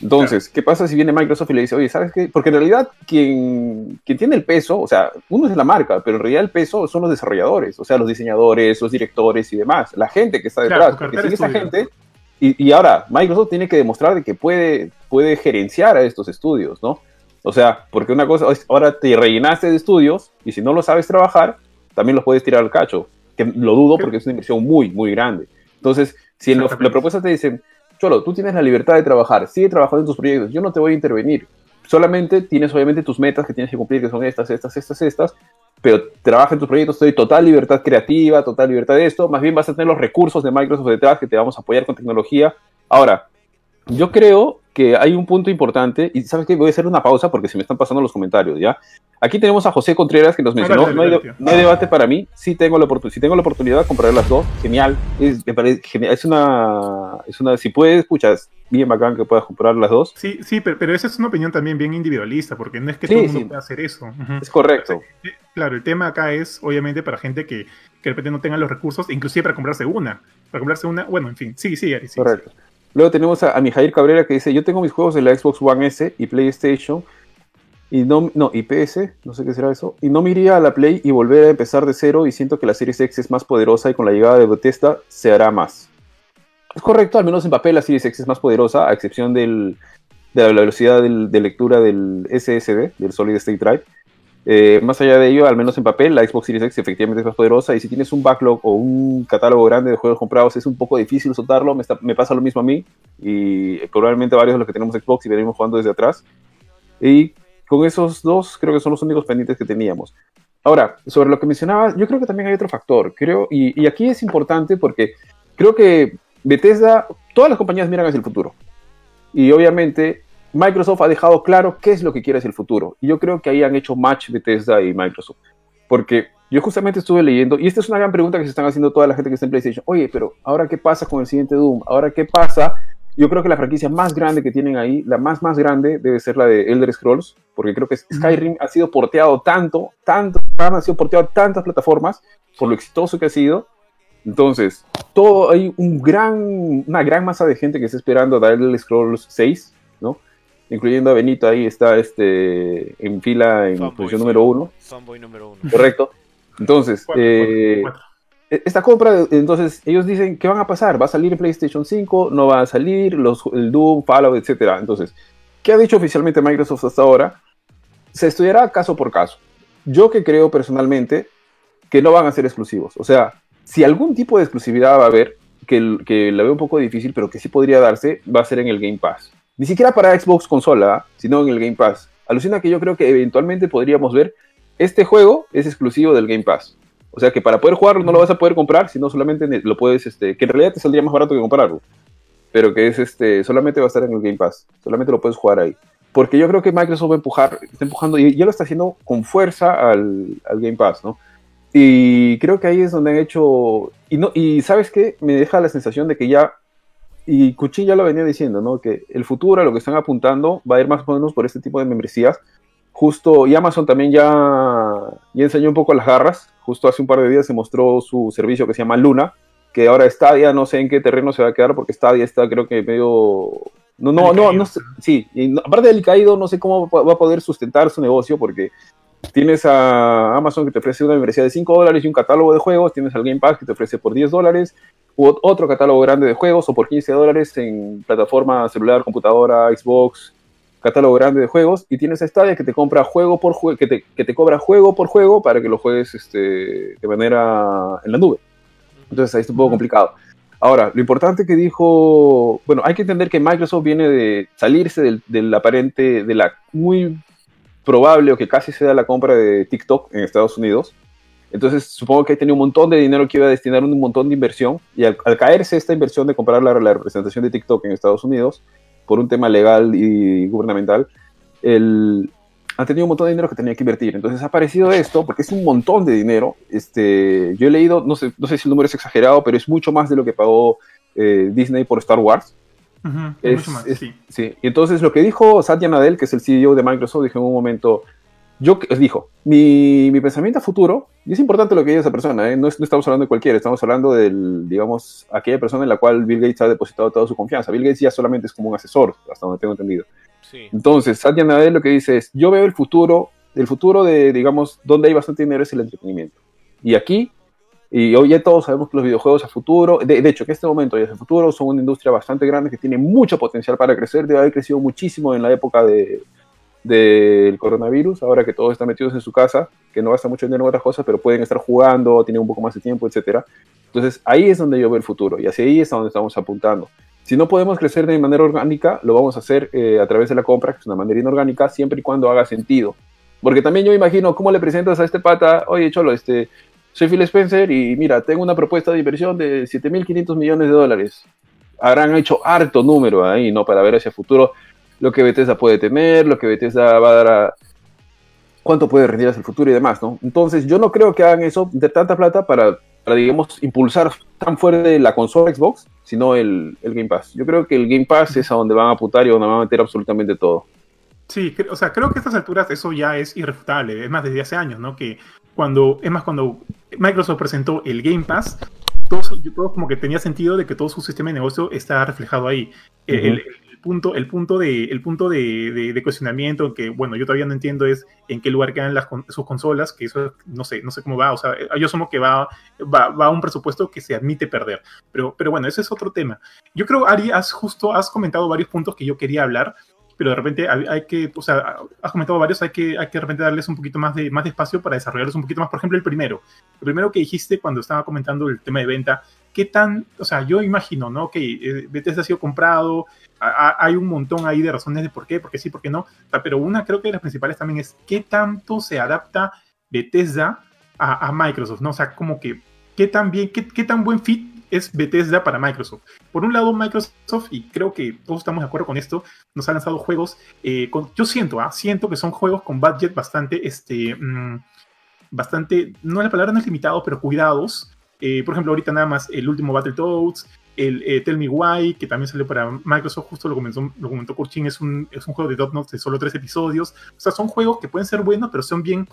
Entonces, ¿qué pasa si viene Microsoft y le dice, oye, ¿sabes qué? Porque en realidad quien, quien tiene el peso, o sea, uno es la marca, pero en realidad el peso son los desarrolladores, o sea, los diseñadores, los directores y demás, la gente que está detrás. Claro, porque sin esa gente, y, y ahora Microsoft tiene que demostrar de que puede, puede gerenciar a estos estudios, ¿no? O sea, porque una cosa es, ahora te rellenaste de estudios y si no lo sabes trabajar, también los puedes tirar al cacho, que lo dudo porque es una inversión muy, muy grande. Entonces, si en la propuesta te dicen, Cholo, tú tienes la libertad de trabajar, sigue trabajando en tus proyectos, yo no te voy a intervenir. Solamente tienes obviamente tus metas que tienes que cumplir, que son estas, estas, estas, estas, pero trabaja en tus proyectos, te doy total libertad creativa, total libertad de esto, más bien vas a tener los recursos de Microsoft detrás que te vamos a apoyar con tecnología. Ahora, yo creo que hay un punto importante, y sabes que voy a hacer una pausa porque se me están pasando los comentarios, ¿ya? Aquí tenemos a José Contreras que nos mencionó, no, hay no hay debate para mí, sí tengo la oportunidad, si tengo la oportunidad de comprar las dos, genial, es, me parece genial, es una, es una, si puedes, escuchas, bien bacán que puedas comprar las dos, Sí, sí, pero, pero esa es una opinión también bien individualista, porque no es que Sí, todo el mundo sí. pueda hacer eso. Es correcto. Eh, Claro, el tema acá es, obviamente, para gente que, que de repente no tenga los recursos, inclusive para comprarse una. Para comprarse una, bueno, en fin, sí, sí, Ari, sí. Correcto. Luego tenemos a, a Mijail Cabrera que dice, yo tengo mis juegos de la Xbox One S y PlayStation y no, no, y PS, no sé qué será eso, y no me iría a la Play y volver a empezar de cero y siento que la Series X es más poderosa y con la llegada de Bethesda se hará más. Es correcto, al menos en papel la Series X es más poderosa, a excepción del, de la velocidad de lectura del SSD, del Solid State Drive. Eh, más allá de ello, al menos en papel, la Xbox Series X efectivamente es más poderosa y si tienes un backlog o un catálogo grande de juegos comprados es un poco difícil soltarlo, me, pasa lo mismo a mí y probablemente varios de los que tenemos Xbox y venimos jugando desde atrás. Y con esos dos creo que son los únicos pendientes que teníamos. Ahora, sobre lo que mencionabas, yo creo que también hay otro factor, creo, y, y aquí es importante porque creo que Bethesda, todas las compañías miran hacia el futuro. Y obviamente Microsoft ha dejado claro qué es lo que quiere hacia el futuro. Y yo creo que ahí han hecho match Bethesda y Microsoft. Porque yo justamente estuve leyendo, y esta es una gran pregunta que se están haciendo toda la gente que está en PlayStation. Oye, pero ¿ahora qué pasa con el siguiente Doom? ¿Ahora qué pasa? Yo creo que la franquicia más grande que tienen ahí, la más más grande, debe ser la de Elder Scrolls, porque creo que Skyrim ha sido porteado tanto, tanto, ha sido porteado a tantas plataformas, por lo exitoso que ha sido. Entonces, todo hay un gran, una gran masa de gente que está esperando a Elder Scrolls 6, ¿no? Incluyendo a Benito, ahí está este, en fila en Fanboy, posición sí. número uno, Fanboy número uno. correcto. Entonces, Cuatro, eh, cuatro, cuatro. esta compra, entonces ellos dicen, ¿qué van a pasar? ¿Va a salir en PlayStation 5? ¿No va a salir? Los, el Doom, Fallout, etcétera. Entonces, ¿qué ha dicho oficialmente Microsoft hasta ahora? Se estudiará caso por caso. Yo que creo personalmente que no van a ser exclusivos. O sea, si algún tipo de exclusividad va a haber, que, el- que la veo un poco difícil, pero que sí podría darse, va a ser en el Game Pass. Ni siquiera para Xbox consola, sino en el Game Pass. Alucina que yo creo que eventualmente podríamos ver, este juego es exclusivo del Game Pass. O sea que para poder jugarlo no lo vas a poder comprar, sino solamente lo puedes, este, que en realidad te saldría más barato que comprarlo. Pero que es este, solamente va a estar en el Game Pass. Solamente lo puedes jugar ahí. Porque yo creo que Microsoft va a empujar, está empujando, y ya lo está haciendo con fuerza al, al Game Pass, ¿no? Y creo que ahí es donde han hecho. Y, no, y sabes qué? Me deja la sensación de que ya. Y Cuchín ya lo venía diciendo, ¿no? Que el futuro, a lo que están apuntando, va a ir más o menos por este tipo de membresías. Justo, y Amazon también ya, ya enseñó un poco las garras. Justo hace un par de días se mostró su servicio que se llama Luna, que ahora Stadia, no sé en qué terreno se va a quedar, porque Stadia está, creo que medio. No, no, no, no sé- sí, y aparte del caído, no sé cómo va a poder sustentar su negocio, porque tienes a Amazon que te ofrece una membresía de 5 dólares y un catálogo de juegos, tienes al Game Pass que te ofrece por 10 dólares, otro catálogo grande de juegos, o por 15 dólares en plataforma celular, computadora, Xbox, catálogo grande de juegos, y tienes a Stadia que te compra juego por juego, que te, que te cobra juego por juego para que lo juegues este, de manera en la nube. Entonces ahí está un poco complicado. Ahora, lo importante que dijo, bueno, hay que entender que Microsoft viene de salirse del, del aparente, de la muy probable o que casi se da la compra de TikTok en Estados Unidos. Entonces, supongo que hay tenido un montón de dinero que iba a destinar un montón de inversión. Y al, caerse esta inversión de comprar la, la representación de TikTok en Estados Unidos, por un tema legal y gubernamental, el, han tenido un montón de dinero que tenía que invertir. Entonces ha aparecido esto, porque es un montón de dinero. Este, yo he leído, no sé, no sé si el número es exagerado, pero es mucho más de lo que pagó eh, Disney por Star Wars. Ujú, Es- mucho más, es- sí. Sí, y entonces lo que dijo Satya Nadella, que es el CEO de Microsoft, dijo en un momento, yo dijo, mi, mi, pensamiento a futuro, y es importante lo que dice esa persona, ¿eh? no, no, estamos hablando de cualquiera, estamos hablando del, digamos, aquella persona en la cual Bill Gates ha depositado toda su confianza. Bill Gates ya solamente es como un asesor, hasta donde tengo entendido. Sí. Entonces, Satya Nadella lo que dice es, yo veo el futuro, el futuro de, digamos, donde hay bastante dinero es el entretenimiento. Y aquí, y hoy ya todos sabemos que los videojuegos a futuro, de, de hecho, que en este momento y hacia futuro son una industria bastante grande que tiene mucho potencial para crecer, debe haber crecido muchísimo en la época de del coronavirus, ahora que todos están metidos en su casa, que no gasta mucho dinero en otras cosas, pero pueden estar jugando, tienen un poco más de tiempo, etcétera. Entonces ahí es donde yo veo el futuro y hacia ahí es a donde estamos apuntando. Si no podemos crecer de manera orgánica, lo vamos a hacer eh, a través de la compra, que es una manera inorgánica, siempre y cuando haga sentido. Porque también yo imagino cómo le presentas a este pata, oye, Cholo, este, soy Phil Spencer y mira, tengo una propuesta de inversión de 7.500 millones de dólares. Habrán hecho harto número ahí, ¿no? Para ver hacia futuro lo que Bethesda puede tener, lo que Bethesda va a dar a cuánto puede rendir hacia el futuro y demás, ¿no? Entonces, yo no creo que hagan eso de tanta plata para, para digamos, impulsar tan fuerte la consola Xbox, sino el, el, Game Pass. Yo creo que el Game Pass es a donde van a apuntar y donde van a meter absolutamente todo. Sí, o sea, creo que a estas alturas eso ya es irrefutable. Es más, desde hace años, ¿no? Que cuando, es más, cuando Microsoft presentó el Game Pass, todo, todo como que tenía sentido de que todo su sistema de negocio está reflejado ahí. Uh -huh. el, punto, el punto, de, el punto de, de, de, cuestionamiento que, bueno, yo todavía no entiendo es en qué lugar quedan las, sus consolas, que eso no sé, no sé cómo va, o sea, yo asumo que va, va, va a un presupuesto que se admite perder, pero, pero bueno, ese es otro tema. Yo creo, Ari, has justo, has comentado varios puntos que yo quería hablar, pero de repente hay, que, o sea, has comentado varios, hay que, hay que de repente darles un poquito más de, más de espacio para desarrollarlos un poquito más. Por ejemplo, el primero, el primero que dijiste cuando estaba comentando el tema de venta, ¿qué tan, o sea, yo imagino, ¿no? Que eh, Bethesda ha sido comprado, hay un montón ahí de razones de por qué, por qué sí, por qué no, pero una creo que de las principales también es qué tanto se adapta Bethesda a, a Microsoft, ¿no? O sea, como que qué tan bien, qué, qué tan buen fit es Bethesda para Microsoft. Por un lado, Microsoft, y creo que todos estamos de acuerdo con esto, nos ha lanzado juegos, eh, yo siento, ¿ah? siento que son juegos con budget bastante, este, mmm, bastante, no la palabra no es limitado, pero cuidados. Eh, por ejemplo, ahorita nada más el último Battletoads, el eh, Tell Me Why, que también salió para Microsoft, justo lo comentó, lo comentó Kurchin, es un, es un juego de Dot Notes de solo tres episodios. O sea, son juegos que pueden ser buenos, pero son bien,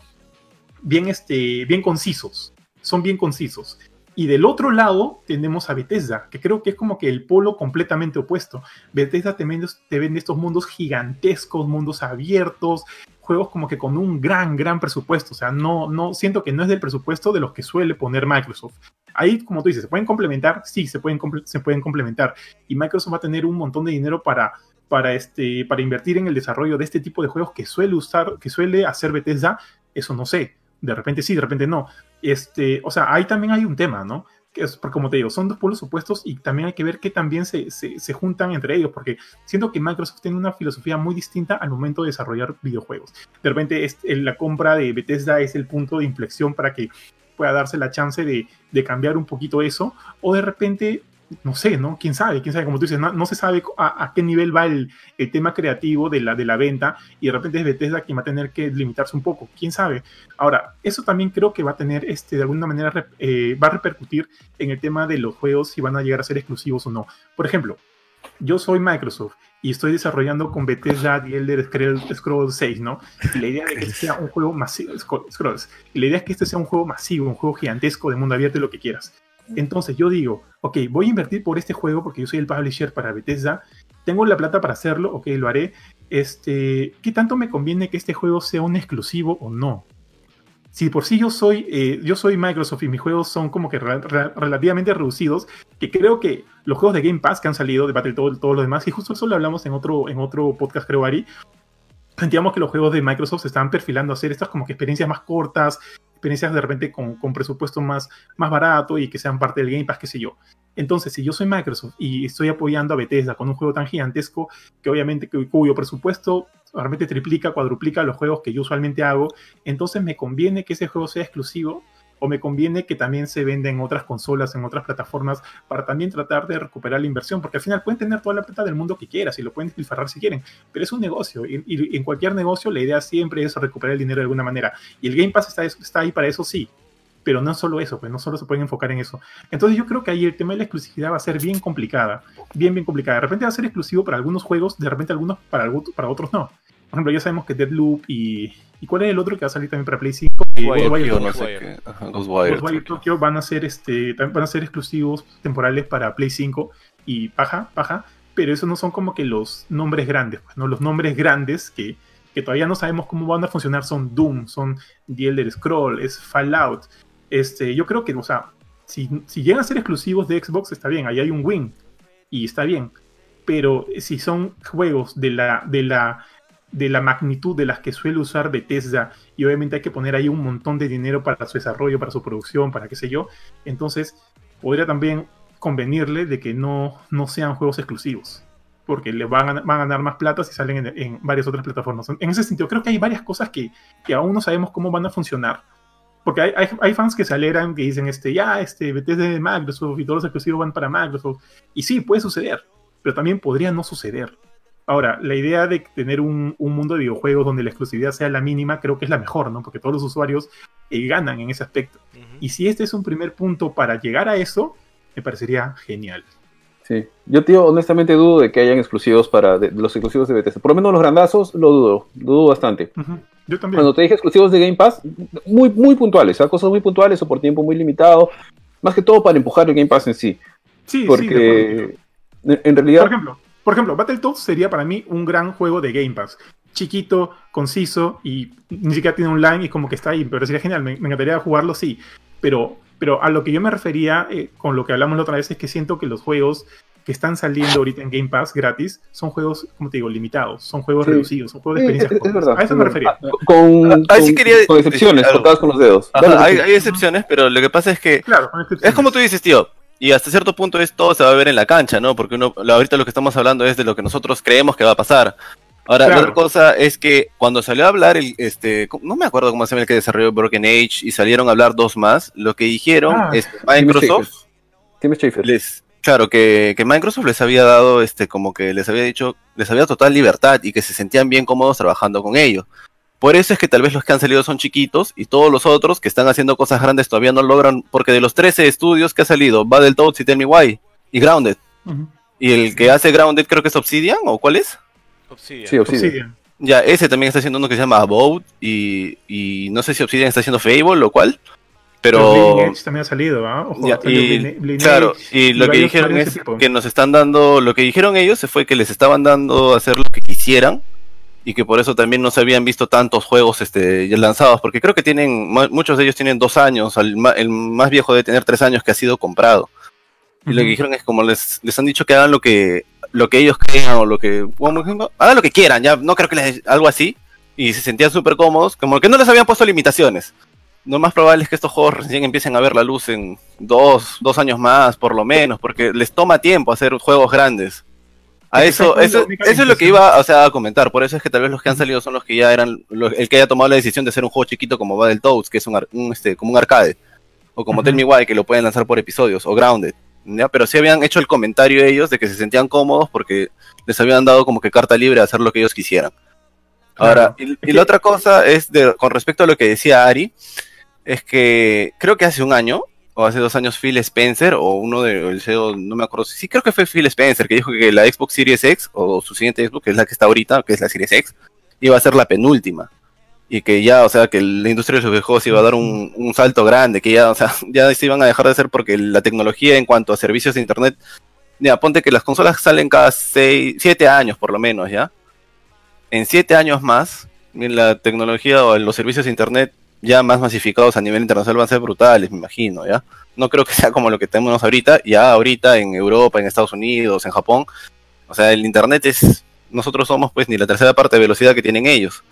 bien, este, bien concisos. Son bien concisos. Y del otro lado tenemos a Bethesda, que creo que es como que el polo completamente opuesto. Bethesda te vende, estos mundos gigantescos, mundos abiertos, juegos como que con un gran, gran presupuesto. O sea, no, no siento que no es del presupuesto de los que suele poner Microsoft. Ahí, como tú dices, ¿se pueden complementar? Sí, se pueden, se pueden complementar. Y Microsoft va a tener un montón de dinero para, para, este, para invertir en el desarrollo de este tipo de juegos que suele usar, que suele hacer Bethesda. Eso no sé. De repente sí, de repente no. Este, o sea, ahí también hay un tema, ¿no? Que es, como te digo, son dos polos opuestos y también hay que ver que también se, se, se, juntan entre ellos, porque siento que Microsoft tiene una filosofía muy distinta al momento de desarrollar videojuegos. De repente, es, la compra de Bethesda es el punto de inflexión para que pueda darse la chance de, de cambiar un poquito eso, o de repente no sé, ¿no? ¿Quién sabe? ¿Quién sabe? Como tú dices, no, no se sabe a, a, qué nivel va el, el, tema creativo de la, de la venta y de repente es Bethesda quien va a tener que limitarse un poco. ¿Quién sabe? Ahora, eso también creo que va a tener, este, de alguna manera, eh, va a repercutir en el tema de los juegos si van a llegar a ser exclusivos o no. Por ejemplo, yo soy Microsoft y estoy desarrollando con Bethesda The Elder Scrolls 6, ¿no? Y la idea de que sea un juego masivo, Scrolls, y la idea es que este sea un juego masivo, un juego gigantesco de mundo abierto y lo que quieras. Entonces yo digo, ok, voy a invertir por este juego porque yo soy el publisher para Bethesda, tengo la plata para hacerlo, ok, lo haré. Este, ¿Qué tanto me conviene que este juego sea un exclusivo o no? Si por sí yo soy, eh, yo soy Microsoft y mis juegos son como que re re relativamente reducidos, que creo que los juegos de Game Pass que han salido de Battletoads, todo lo demás, y justo eso lo hablamos en otro, en otro podcast, creo, Ari, sentíamos que los juegos de Microsoft se estaban perfilando a hacer estas como que experiencias más cortas, experiencias de repente con, con, presupuesto más, más barato y que sean parte del Game Pass, qué sé yo. Entonces, si yo soy Microsoft y estoy apoyando a Bethesda con un juego tan gigantesco que obviamente cuyo presupuesto realmente triplica, cuadruplica los juegos que yo usualmente hago, entonces me conviene que ese juego sea exclusivo me conviene que también se venda en otras consolas, en otras plataformas, para también tratar de recuperar la inversión, porque al final pueden tener toda la plata del mundo que quieras y lo pueden despilfarrar si quieren, pero es un negocio y, en cualquier negocio la idea siempre es recuperar el dinero de alguna manera y el Game Pass está, está ahí para eso, sí, pero no solo eso, pues no solo se pueden enfocar en eso. Entonces yo creo que ahí el tema de la exclusividad va a ser bien complicada, bien, bien complicada. De repente va a ser exclusivo para algunos juegos, de repente algunos para, para otros no. por ejemplo, ya sabemos que Deadloop y. ¿Y cuál es el otro que va a salir también para Play 5? Ghostwire, Tokyo, van a ser este van a ser exclusivos temporales para Play 5 y paja, paja, pero esos no son como que los nombres grandes, pues, ¿no? Los nombres grandes que, que todavía no sabemos cómo van a funcionar son Doom, son The Elder Scroll, es Fallout. Este, yo creo que, o sea, si, si llegan a ser exclusivos de Xbox está bien, ahí hay un win y está bien. Pero si son juegos de la, de la, de la magnitud de las que suele usar Bethesda y obviamente hay que poner ahí un montón de dinero para su desarrollo, para su producción, para qué sé yo, entonces podría también convenirle de que no, no sean juegos exclusivos. Porque le van a, ganar más plata si salen en, varias otras plataformas. En ese sentido, creo que hay varias cosas que, que aún no sabemos cómo van a funcionar. Porque hay fans que se alegran, que dicen, este, ya, este, Bethesda de Microsoft y todos los exclusivos van para Microsoft. Y sí, puede suceder, pero también podría no suceder. Ahora, la idea de tener un, un mundo de videojuegos donde la exclusividad sea la mínima, creo que es la mejor, ¿no? Porque todos los usuarios eh, ganan en ese aspecto. Y si este es un primer punto para llegar a eso, me parecería genial. Sí. Yo, tío, honestamente dudo de que hayan exclusivos para de- los exclusivos de Bethesda. Por lo menos los grandazos lo dudo, dudo bastante. Yo también. Cuando te dije exclusivos de Game Pass, muy, muy puntuales, ¿ah? cosas muy puntuales o por tiempo muy limitado, más que todo para empujar el Game Pass en sí. sí, sí. Porque en, en realidad, Por ejemplo, por ejemplo, Battletoads sería para mí un gran juego de Game Pass. Chiquito, conciso y ni siquiera tiene online y como que está ahí, pero sería genial. Me, me encantaría jugarlo, sí. Pero, pero a lo que yo me refería eh, con lo que hablamos la otra vez es que siento que los juegos que están saliendo ahorita en Game Pass gratis son juegos, como te digo, limitados. Son juegos Sí. reducidos, son juegos de Sí, es, experiencias es verdad. A eso es me verdad. refería. Con, Ah, ahí sí con- quería con excepciones, cortadas con los dedos. Ajá, Dale, hay, hay excepciones, pero lo que pasa es que Claro, con es excepciones. como tú dices, tío. Y hasta cierto punto es todo se va a ver en la cancha, ¿no? Porque uno, lo- ahorita lo que estamos hablando es de lo que nosotros creemos que va a pasar. Ahora, la otra cosa es que cuando salió a hablar el, este, no me acuerdo cómo se llama el que desarrolló Broken Age y salieron a hablar dos más, lo que dijeron Ah, es que Microsoft. Tim les, claro, que, que Microsoft les había dado, este, como que les había dicho, les había total libertad y que se sentían bien cómodos trabajando con ellos. Por eso es que tal vez los que han salido son chiquitos y todos los otros que están haciendo cosas grandes todavía no logran, porque de los 13 estudios que ha salido, Battletoads y Tell Me Why y Grounded. Y el que hace Grounded creo que es Obsidian, ¿o cuál es? Obsidian. Sí, Obsidian. Obsidian. Ya, ese también está haciendo uno que se llama Abode y, y no sé si Obsidian está haciendo Fable o cuál, Pero también ha salido, ¿ah? Ojo, Ya, y, claro, y lo que dijeron es tipo. que nos están dando, lo que dijeron ellos fue que les estaban dando a hacer lo que quisieran y que por eso también no se habían visto tantos juegos este, lanzados, porque creo que tienen, mu- muchos de ellos tienen dos años, el, más viejo debe tener tres años que ha sido comprado. Y lo que dijeron es como les, les han dicho que hagan lo que, lo que ellos crean o lo que, hagan lo que quieran, ya no creo que les, algo así, y se sentían súper cómodos, como que no les habían puesto limitaciones. Lo más probable es que estos juegos recién empiecen a ver la luz en dos, dos años más, por lo menos, porque les toma tiempo hacer juegos grandes. A eso, eso, eso es lo que iba o sea, a comentar. Por eso es que tal vez los que han salido son los que ya eran, lo- el que haya tomado la decisión de hacer un juego chiquito como Battletoads, que es un, un, este, como un arcade, o como. Tell Me Why, que lo pueden lanzar por episodios, o Grounded. ¿ya? Pero sí habían hecho el comentario ellos de que se sentían cómodos porque les habían dado como que carta libre a hacer lo que ellos quisieran. Ahora, y, y la otra cosa es de, con respecto a lo que decía Ari, es que creo que hace un año, o hace dos años, Phil Spencer, o uno de el CEO, no me acuerdo, sí creo que fue Phil Spencer, que dijo que la Xbox Series X, o su siguiente Xbox, que es la que está ahorita, que es la Series X, iba a ser la penúltima. Y que ya, o sea, que la industria de los videojuegos iba a dar un, un salto grande, que ya, o sea, ya se iban a dejar de hacer porque la tecnología en cuanto a servicios de internet, ya, ponte que las consolas salen cada seis, siete años por lo menos, ¿ya? En siete años más, la tecnología o los servicios de internet ya más masificados a nivel internacional van a ser brutales, me imagino, ¿ya? No creo que sea como lo que tenemos ahorita, ya ahorita en Europa, en Estados Unidos, en Japón, o sea, el internet es, nosotros somos pues ni la tercera parte de velocidad que tienen ellos.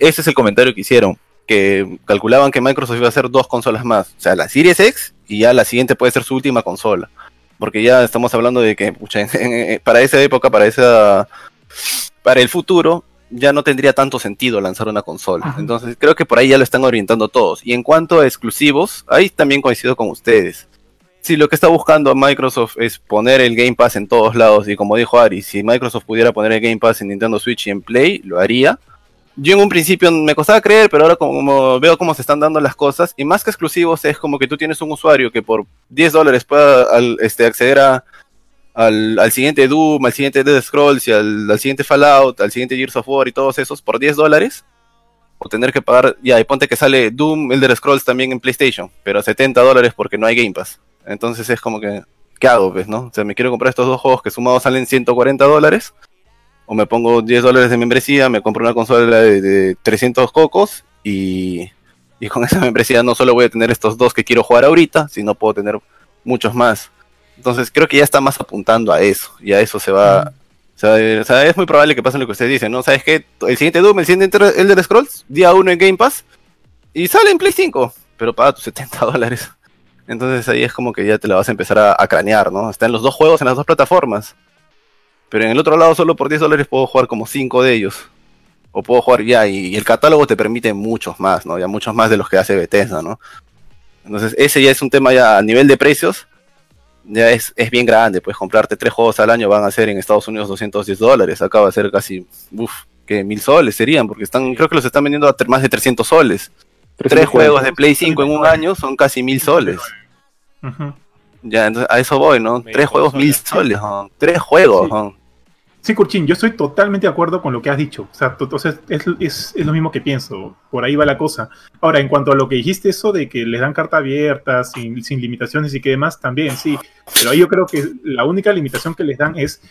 Ese es el comentario que hicieron, que calculaban que Microsoft iba a hacer dos consolas más, o sea, la Series X y ya la siguiente puede ser su última consola, porque ya estamos hablando de que para esa época, para esa, para el futuro, ya no tendría tanto sentido lanzar una consola. Ajá. Entonces creo que por ahí ya lo están orientando todos. Y en cuanto a exclusivos, ahí también coincido con ustedes. Si lo que está buscando Microsoft es poner el Game Pass en todos lados, y como dijo Ari, si Microsoft pudiera poner el Game Pass en Nintendo Switch y en Play, lo haría. Yo en un principio me costaba creer, pero ahora como veo cómo se están dando las cosas, y más que exclusivos es como que tú tienes un usuario que por 10 dólares pueda al- este, acceder a, al, al siguiente Doom, al siguiente Dead Scrolls y al, al siguiente Fallout, al siguiente Gears of War y todos esos por 10 dólares, o tener que pagar, ya, y ponte que sale Doom, Elder Scrolls también en PlayStation, pero a 70 dólares porque no hay Game Pass. Entonces es como que, ¿qué hago, pues, no? O sea, me quiero comprar estos dos juegos que sumados salen 140 dólares, o me pongo 10 dólares de membresía, me compro una consola de, de 300 cocos y, y con esa membresía no solo voy a tener estos dos que quiero jugar ahorita, sino puedo tener muchos más. Entonces creo que ya está más apuntando a eso, y a eso se va... O sea, o sea, es muy probable que pase lo que ustedes dicen, ¿no? ¿Sabes qué? El siguiente Doom, el siguiente Elder Scrolls, día 1 en Game Pass, y sale en Play 5, pero paga tus 70 dólares. Entonces ahí es como que ya te la vas a empezar a, a cranear, ¿no? Están los dos juegos en las dos plataformas. Pero en el otro lado solo por 10 dólares puedo jugar como 5 de ellos. O puedo jugar ya, y, y el catálogo te permite muchos más, ¿no? Ya muchos más de los que hace Bethesda, ¿no? Entonces ese ya es un tema ya a nivel de precios. Ya es, es bien grande, pues comprarte tres juegos al año van a ser en Estados Unidos 210 dólares. Acá va a ser casi, uff, que mil soles serían, porque están, creo que los están vendiendo a más de 300 soles. Tres juegos de Play 5 en un año son casi mil soles. Ya, entonces, a eso voy, ¿no? Tres juegos mil soles, ¿no? Tres juegos, Sí. ¿no? Sí, Kurchin, yo estoy totalmente de acuerdo con lo que has dicho. O sea, to- o sea, es, es- es lo mismo que pienso. Por ahí va la cosa. Ahora, en cuanto a lo que dijiste, eso de que les dan carta abierta, sin, sin limitaciones y que demás, también sí. Pero ahí yo creo que la única limitación que les dan es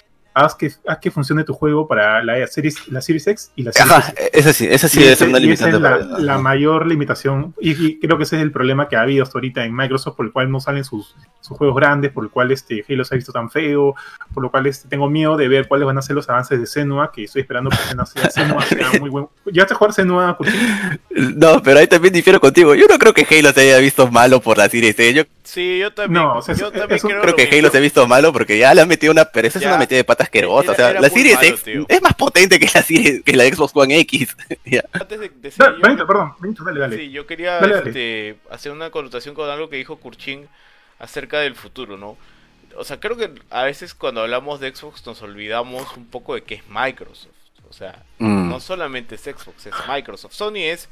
haz que, haz que funcione tu juego para la Series, la Series X y la Series Ajá, S. esa sí, esa sí Y debe ese- ser una y esa es la, para- la mayor limitación, y, y creo que ese es el problema que ha habido hasta ahorita en Microsoft, por el cual no salen sus, sus juegos grandes, por el cual este Halo se ha visto tan feo, por lo cual este, tengo miedo de ver cuáles van a ser los avances de Senua, que estoy esperando que Senua sea, Senua sea muy buen. ¿Ya te jugar Senua? No, pero ahí también difiero contigo. Yo no creo que Halo se haya visto malo por la serie C. Yo Sí, yo también. No, o sea, yo es- también es un- creo, creo que mismo. Halo se ha visto malo porque ya le han metido una. Pero esa es una metida de pata asquerosa. o sea, Era- la era muy serie malo, X tío. es más potente que la, serie, que la Xbox One X. Antes de, de Da- seguir, yo- perdón, Benito, dale, dale. Sí, yo quería Dale, dale. este, hacer una connotación con algo que dijo Kurchin acerca del futuro, ¿no? O sea, creo que a veces cuando hablamos de Xbox nos olvidamos un poco de que es Microsoft. O sea, Mm. no solamente es Xbox, es Microsoft. Sony es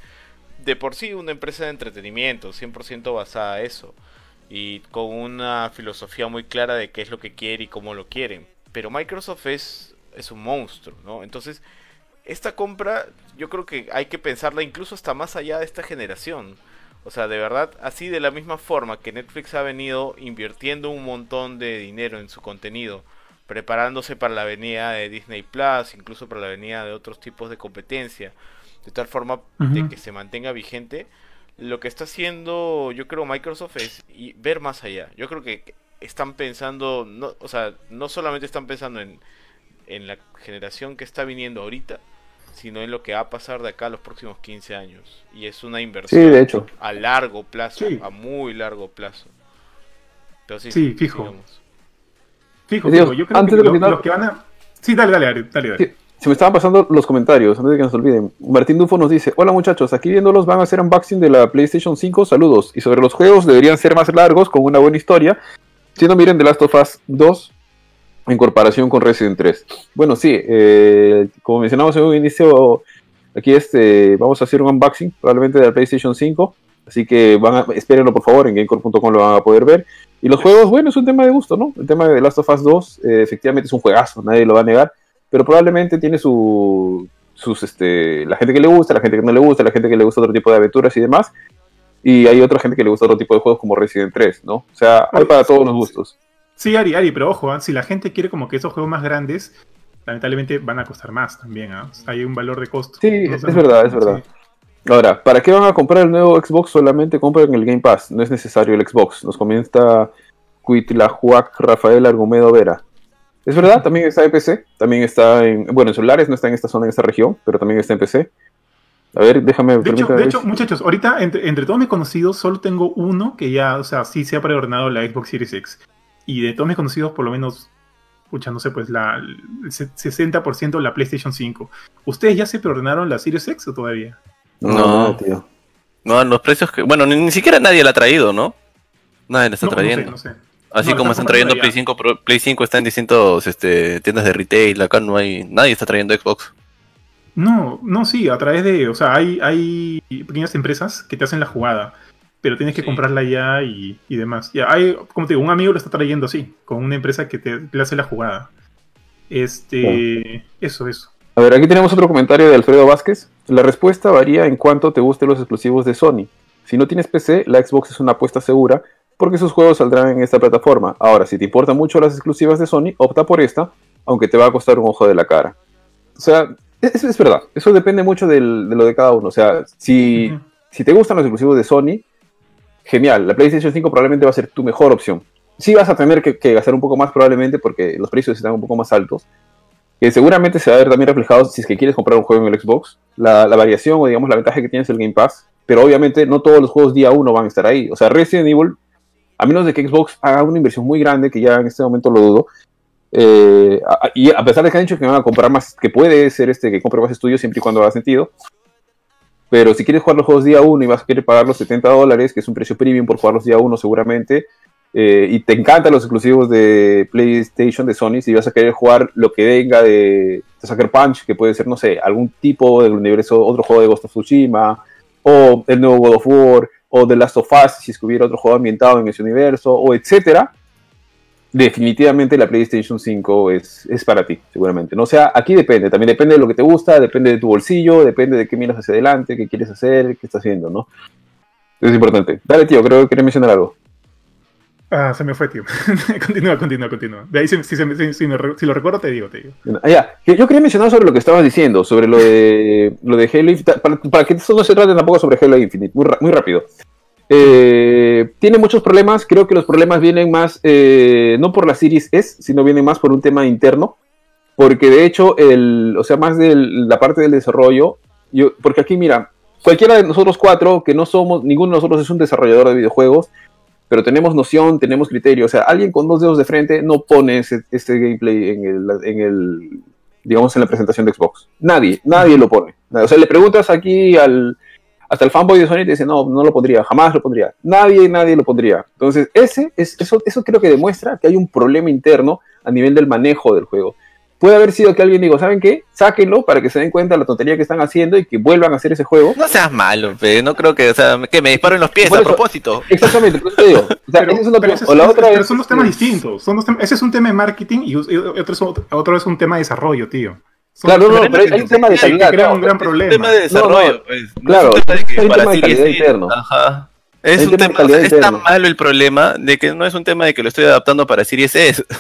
de por sí una empresa de entretenimiento, 100% basada en eso. Y con una filosofía muy clara de qué es lo que quiere y cómo lo quieren. Pero Microsoft es, es un monstruo, ¿no? Entonces, esta compra yo creo que hay que pensarla incluso hasta más allá de esta generación. O sea, de verdad, así de la misma forma que Netflix ha venido invirtiendo un montón de dinero en su contenido, preparándose para la venida de Disney Plus, incluso para la venida de otros tipos de competencia, de tal forma de que se mantenga vigente, lo que está haciendo yo creo Microsoft es y ver más allá. Yo creo que están pensando, no, o sea, no solamente están pensando en, en la generación que está viniendo ahorita, sino en lo que va a pasar de acá a los próximos 15 años. Y es una Sí, inversión de hecho. a largo plazo, Sí. a muy largo plazo. Pero sí, Sí, fijo. sigamos. Fijo, Digo, yo creo antes que de lo- los que van a. Sí, dale, dale, dale, dale. dale. Sí, se me estaban pasando los comentarios, antes de que nos olviden. Martín Dufo nos dice, hola muchachos, aquí viéndolos van a hacer unboxing de la PlayStation 5, saludos. Y sobre los juegos deberían ser más largos, con una buena historia. Si no, miren The Last of Us 2 en comparación con Resident 3. Bueno, sí, eh, como mencionamos en un inicio, aquí este, vamos a hacer un unboxing probablemente de la PlayStation 5. Así que van a, espérenlo por favor, en gamecore.com lo van a poder ver. Y los juegos, bueno, es un tema de gusto, ¿no? El tema de The Last of Us 2, eh, efectivamente es un juegazo, nadie lo va a negar pero probablemente tiene su, sus, este, la gente que le gusta, la gente que no le gusta, la gente que le gusta otro tipo de aventuras y demás, y hay otra gente que le gusta otro tipo de juegos como Resident 3, ¿no? O sea, hay para todos los gustos. Sí, Ari, Ari, pero ojo, ¿ah? si la gente quiere como que esos juegos más grandes, lamentablemente van a costar más también. ¿ah? O sea, hay un valor de costo. Sí, es verdad, es verdad. sí. Ahora, ¿para qué van a comprar el nuevo Xbox? Solamente compren el Game Pass, no es necesario el Xbox. Nos comenta Cuitlahuac Rafael Argumedo Vera. Es verdad, también está en PC, también está en, bueno, en celulares, no está en esta zona, en esta región, pero también está en PC. A ver, déjame, De hecho, de hecho, muchachos, ahorita entre, entre todos mis conocidos solo tengo uno que ya, o sea, sí se ha preordenado la Xbox Series X. Y de todos mis conocidos, por lo menos, pucha, no sé, pues la el se- 60% la PlayStation 5. ¿Ustedes ya se preordenaron la Series X o todavía? No, No. tío. No, los precios que. Bueno, ni, ni siquiera nadie la ha traído, ¿no? Nadie la está No, no sé, trayendo. no sé. Así No, como están trayendo Play ya. 5, pero Play 5 está en distintos este, tiendas de retail, acá no hay, nadie está trayendo Xbox. No, no, sí, a través de, o sea, hay, hay pequeñas empresas que te hacen la jugada. pero tienes que comprarla ya y, y, demás. Ya hay, como te digo, un amigo lo está trayendo así, con una empresa que te, le hace la jugada. Este, eso, eso. A ver, aquí tenemos otro comentario de Alfredo Vázquez. La respuesta varía en cuanto te gusten los exclusivos de Sony. Si no tienes PC, la Xbox es una apuesta segura porque sus juegos saldrán en esta plataforma. Ahora, si te importan mucho las exclusivas de Sony, opta por esta, aunque te va a costar un ojo de la cara. O sea, es, es verdad, eso depende mucho del, de lo de cada uno. O sea, si, uh -huh. si te gustan los exclusivos de Sony, genial, la PlayStation 5 probablemente va a ser tu mejor opción. Sí vas a tener que, que gastar un poco más probablemente porque los precios están un poco más altos, que seguramente se va a ver también reflejado si es que quieres comprar un juego en el Xbox, la, la variación o digamos la ventaja que tienes el Game Pass, pero obviamente no todos los juegos día 1 van a estar ahí. O sea, Resident Evil, a menos de que Xbox haga una inversión muy grande, que ya en este momento lo dudo, eh, y a pesar de que han dicho que van a comprar más, que puede ser este que compre más estudios siempre y cuando haga sentido, pero si quieres jugar los juegos día 1 y vas a querer pagar los 70 dólares, que es un precio premium por jugarlos día 1 seguramente, eh, y te encantan los exclusivos de PlayStation, de Sony, si vas a querer jugar lo que venga de, de Sucker Punch, que puede ser, no sé, algún tipo del universo, otro juego de Ghost of Tsushima, o el nuevo God of War, o The Last of Us, si es que hubiera otro juego ambientado en ese universo, o etcétera, definitivamente la PlayStation 5 es, es para ti, seguramente. No o sea, aquí depende, también depende de lo que te gusta, depende de tu bolsillo, depende de qué miras hacia adelante, qué quieres hacer, qué estás haciendo, ¿no? Es importante. Dale, tío, creo que quería mencionar algo. Ah, se me fue, tío. continúa, continúa, continúa. De ahí, si, si, si, si, me, si, lo recuerdo, te digo, te digo. Ah, ya. Yo quería mencionar sobre lo que estabas diciendo, sobre lo de, lo de Halo Infinite, para, para, que esto no se trate tampoco sobre Halo Infinite, muy, muy rápido. Eh, tiene muchos problemas, creo que los problemas vienen más, eh, no por la Series S, sino vienen más por un tema interno, porque de hecho, el, o sea, más de la parte del desarrollo, yo, porque aquí mira, cualquiera de nosotros cuatro, que no somos, ninguno de nosotros es un desarrollador de videojuegos, pero tenemos noción, tenemos criterio. O sea, alguien con dos dedos de frente no pone ese, este gameplay en el, en el, digamos, en la presentación de Xbox. Nadie, nadie lo pone. O sea, le preguntas aquí al, hasta el fanboy de Sony te dice, no, no lo pondría, jamás lo pondría. Nadie, nadie lo pondría. Entonces, ese, es, eso, eso creo que demuestra que hay un problema interno a nivel del manejo del juego puede haber sido que alguien diga, ¿saben qué? Sáquenlo para que se den cuenta de la tontería que están haciendo y que vuelvan a hacer ese juego. No seas malo, pe. no creo que, o sea, que me disparen los pies a propósito. Exactamente, por eso te digo. O sea, pero, es pero, ese, o la otra pero es, son dos temas distintos. Son tem ese es un tema de marketing y otro es, otro es un tema de desarrollo, tío. Son claro, no, pero hay un tema de calidad. Crea un gran problema. Un tema de desarrollo, no, no, pues. No claro, es un tema de, calidad interno. Ajá. Es, un tema, es tan malo el problema de que no es un tema de que lo estoy adaptando para Series S.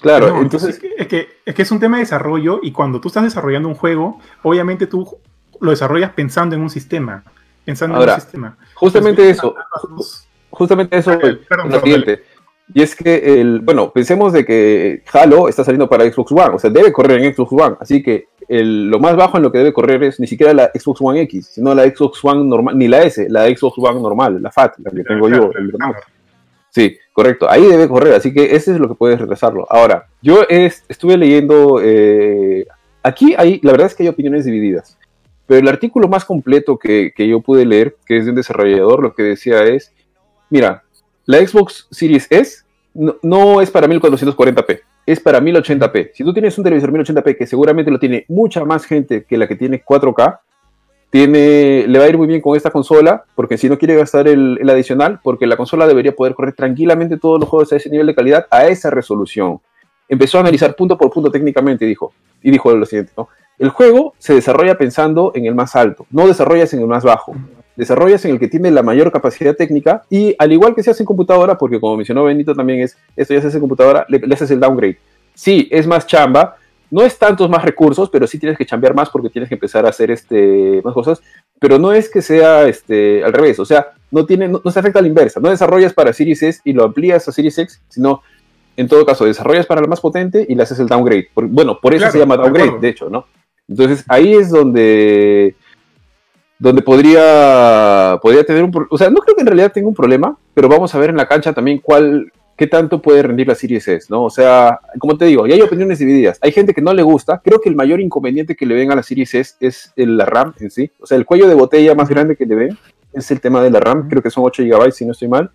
Claro, no, entonces... Es que, es, que, es que es un tema de desarrollo y cuando tú estás desarrollando un juego, obviamente tú lo desarrollas pensando en un sistema. Pensando Ahora, en un sistema. Justamente Entonces, eso. Justamente eso es lo siguiente. Y es que, el, bueno, pensemos de que Halo está saliendo para Xbox One, o sea, debe correr en Xbox One, así que el, lo más bajo en lo que debe correr es ni siquiera la Xbox One X, sino la Xbox One normal, ni la S, la Xbox One normal, la FAT, la que tengo yo. Sí, correcto. Ahí debe correr, así que ese es lo que puedes retrasarlo. Ahora, yo es, estuve leyendo. Eh, aquí hay, la verdad es que hay opiniones divididas. Pero el artículo más completo que, que, yo pude leer, que es de un desarrollador, lo que decía es: Mira, la Xbox Series S no, no es para 1440p, es para 1080p. Si tú tienes un televisor 1080p que seguramente lo tiene mucha más gente que la que tiene 4K, tiene, le va a ir muy bien con esta consola, porque si no quiere gastar el, adicional, porque la consola debería poder correr tranquilamente todos los juegos a ese nivel de calidad, a esa resolución. Empezó a analizar punto por punto técnicamente, dijo, y dijo lo siguiente, ¿no? El juego se desarrolla pensando en el más alto, no desarrollas en el más bajo, desarrollas en el que tiene la mayor capacidad técnica, y al igual que se hace en computadora, porque como mencionó Benito también es, esto ya se hace en computadora, le, le haces el downgrade. Sí, es más chamba, no es tantos más recursos, pero sí tienes que chambear más porque tienes que empezar a hacer este, más cosas, pero no es que sea este, al revés, o sea, no, tiene, no, no, se afecta a la inversa, no desarrollas para Series S y lo amplías a Series X, sino en todo caso desarrollas para la más potente y le haces el downgrade. Por, bueno, por eso claro, se llama downgrade, de hecho, ¿no? Entonces ahí es donde donde podría, podría tener un, o sea, no creo que en realidad tenga un problema, pero vamos a ver en la cancha también cuál, qué tanto puede rendir la Series S, ¿no? O sea, como te digo, y hay opiniones divididas. Hay gente que no le gusta. Creo que el mayor inconveniente que le ven a la Series S es el, la RAM en sí. O sea, el cuello de botella más grande que le ven es el tema de la RAM. Creo que son 8 GB, si no estoy mal.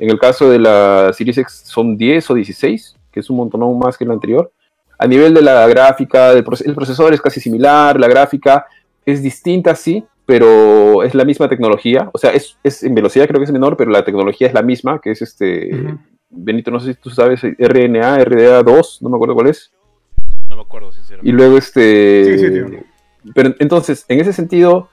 En el caso de la Series X son 10 o 16, que es un montón más que la anterior. A nivel de la gráfica, el procesador es casi similar, la gráfica es distinta, sí, pero es la misma tecnología. O sea, es, es, en velocidad creo que es menor, pero la tecnología es la misma, que es este. Benito, no sé si tú sabes, RNA, RDA2, no me acuerdo cuál es. No me acuerdo, sinceramente. Y luego este. Sí, sí, tío. Pero entonces, en ese sentido,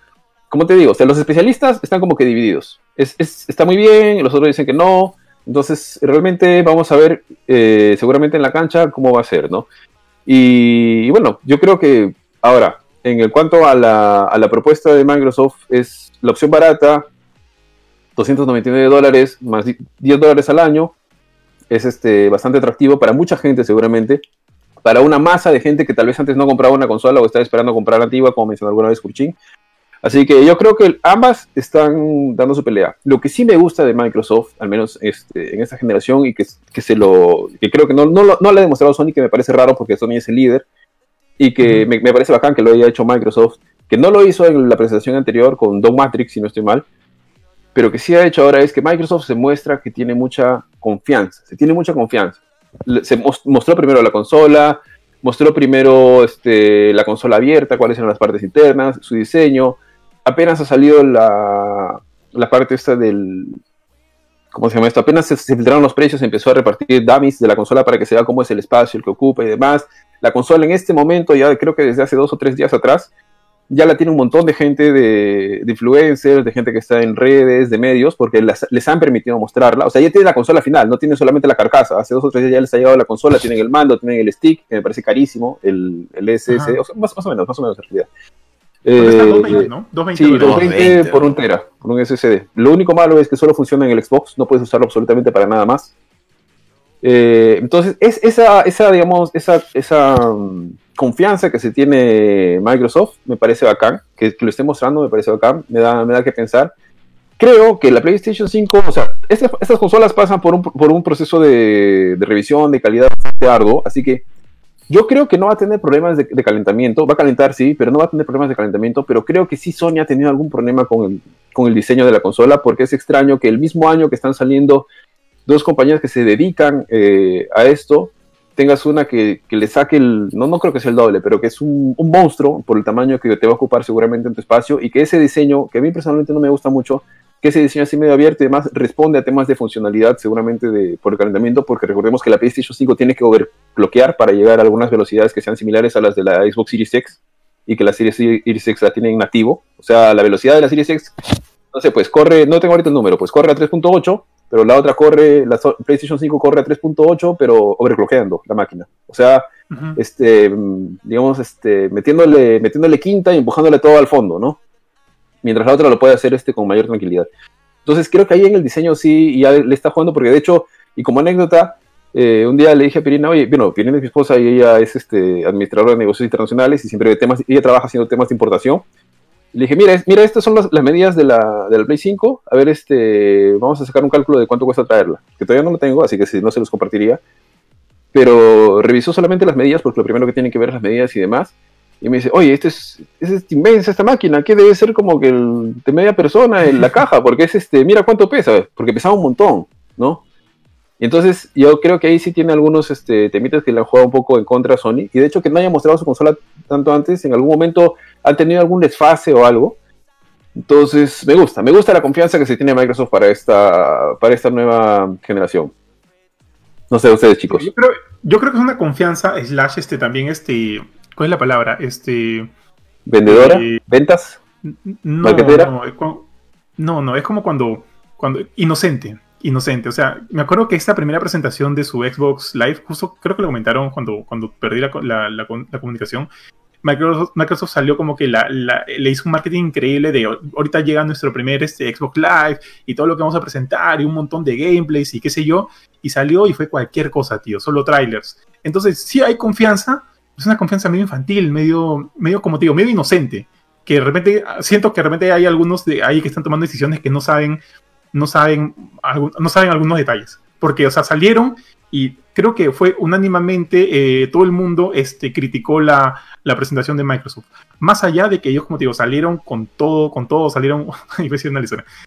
como te digo, o sea, los especialistas están como que divididos. Es, es- está muy bien, los otros dicen que no. Entonces, realmente vamos a ver eh, seguramente en la cancha cómo va a ser, ¿no? Y, y bueno, yo creo que ahora, en el cuanto a la, a la propuesta de Microsoft, es la opción barata, 299 dólares más 10 dólares al año. Es este, bastante atractivo para mucha gente, seguramente. Para una masa de gente que tal vez antes no compraba una consola o estaba esperando comprar la antigua, como mencionó alguna vez Kurchin. Así que yo creo que ambas están dando su pelea. Lo que sí me gusta de Microsoft, al menos este, en esta generación, y que, que se lo. que creo que no, no, lo- no le ha demostrado Sony, que me parece raro porque Sony es el líder, y que me, me parece bacán que lo haya hecho Microsoft, que no lo hizo en la presentación anterior con Don Matrix, si no estoy mal, pero que sí ha hecho ahora es que Microsoft se muestra que tiene mucha confianza, se tiene mucha confianza. Se mos- mostró primero la consola, mostró primero este, la consola abierta, cuáles eran las partes internas, su diseño. Apenas ha salido la, la parte esta del... ¿Cómo se llama esto? Apenas se, se filtraron los precios, empezó a repartir dummies de la consola para que se vea cómo es el espacio, el que ocupa y demás. La consola en este momento, ya creo que desde hace dos o tres días atrás, ya la tiene un montón de gente de, de influencers, de gente que está en redes, de medios, porque las- les han permitido mostrarla. O sea, ya tiene la consola final, no tiene solamente la carcasa. Hace dos o tres días ya les ha llegado la consola, tienen el mando, tienen el stick, que me parece carísimo, el, el SS, o sea, más, más o menos, más o menos en realidad. Pero está Eh, 220, ¿no? 220 Sí, dólares. 220 220, por un tera, por un SSD. Lo único malo es que solo funciona en el Xbox, no puedes usarlo absolutamente para nada más. Eh, entonces, es esa, esa digamos, esa, esa mm, confianza que se tiene Microsoft me parece bacán, que, que lo esté mostrando me parece bacán, me da, me da que pensar. Creo que la PlayStation 5, o sea, estas, estas consolas pasan por un, por un proceso de, de revisión de calidad bastante arduo, así que yo creo que no va a tener problemas de, calentamiento, va a calentar sí, pero no va a tener problemas de calentamiento, pero creo que sí Sony ha tenido algún problema con el, con el diseño de la consola, porque es extraño que el mismo año que están saliendo dos compañías que se dedican eh, a esto, tengas una que, que le saque el, no, no creo que sea el doble, pero que es un monstruo por el tamaño que te va a ocupar seguramente en tu espacio y que ese diseño, que a mí personalmente no me gusta mucho, que ese diseño así medio abierto y además responde a temas de funcionalidad seguramente de, por el calentamiento, porque recordemos que la PlayStation 5 tiene que overclockear para llegar a algunas velocidades que sean similares a las de la Xbox Series X y que la Series X la tienen nativo. O sea, la velocidad de la Series X, no sé, pues corre, no tengo ahorita el número, pues corre a 3.8, pero la otra corre, la PlayStation 5 corre a 3.8, pero overclockeando la máquina. O sea, este, mm, digamos, este, metiéndole, metiéndole quinta y empujándole todo al fondo, ¿no? Mientras la otra lo puede hacer este con mayor tranquilidad. Entonces creo que ahí en el diseño sí ya le está jugando, porque de hecho, y como anécdota, eh, un día le dije a Pirina, oye, bueno, Pirina es mi esposa y ella es este, administradora de negocios internacionales y siempre de temas, ella trabaja haciendo temas de importación. Le dije, mira, mira, estas son las, las medidas de la, de la Play 5. A ver, este, vamos a sacar un cálculo de cuánto cuesta traerla. Que todavía no lo tengo, así que si no se los compartiría. Pero revisó solamente las medidas, porque lo primero que tienen que ver es las medidas y demás. Y me dice, oye, este es, es inmensa esta máquina, que debe ser como que el, de media persona en la caja, porque es este, mira cuánto pesa, porque pesaba un montón, ¿no? Y entonces yo creo que ahí sí tiene algunos este, temitas que le han jugado un poco en contra a Sony. Y de hecho que no haya mostrado su consola tanto antes, en algún momento han tenido algún desfase o algo. Entonces me gusta, me gusta la confianza que se tiene Microsoft para esta, para esta nueva generación. No sé, ustedes chicos. Yo creo, yo creo que es una confianza, slash, este, también, este, ¿cuál es la palabra? Este, ¿Vendedora? Eh, ¿Ventas? no, no, no, no, es como cuando, cuando, inocente, inocente, o sea, me acuerdo que esta primera presentación de su Xbox Live, justo creo que lo comentaron cuando, cuando perdí la, la, la con- la comunicación, Microsoft, Microsoft salió como que la, la- le hizo un marketing increíble de ahorita llega nuestro primer este, Xbox Live y todo lo que vamos a presentar y un montón de gameplays y qué sé yo, y salió y fue cualquier cosa, tío, solo trailers. Entonces, sí hay confianza, es una confianza medio infantil, medio, medio como te digo, medio inocente, que de repente, siento que de repente hay algunos de ahí que están tomando decisiones que no saben, no saben, no saben algunos detalles, porque, o sea, salieron y creo que fue unánimemente eh, todo el mundo este, criticó la, la presentación de Microsoft. Más allá de que ellos, como te digo, salieron con todo, con todo, salieron,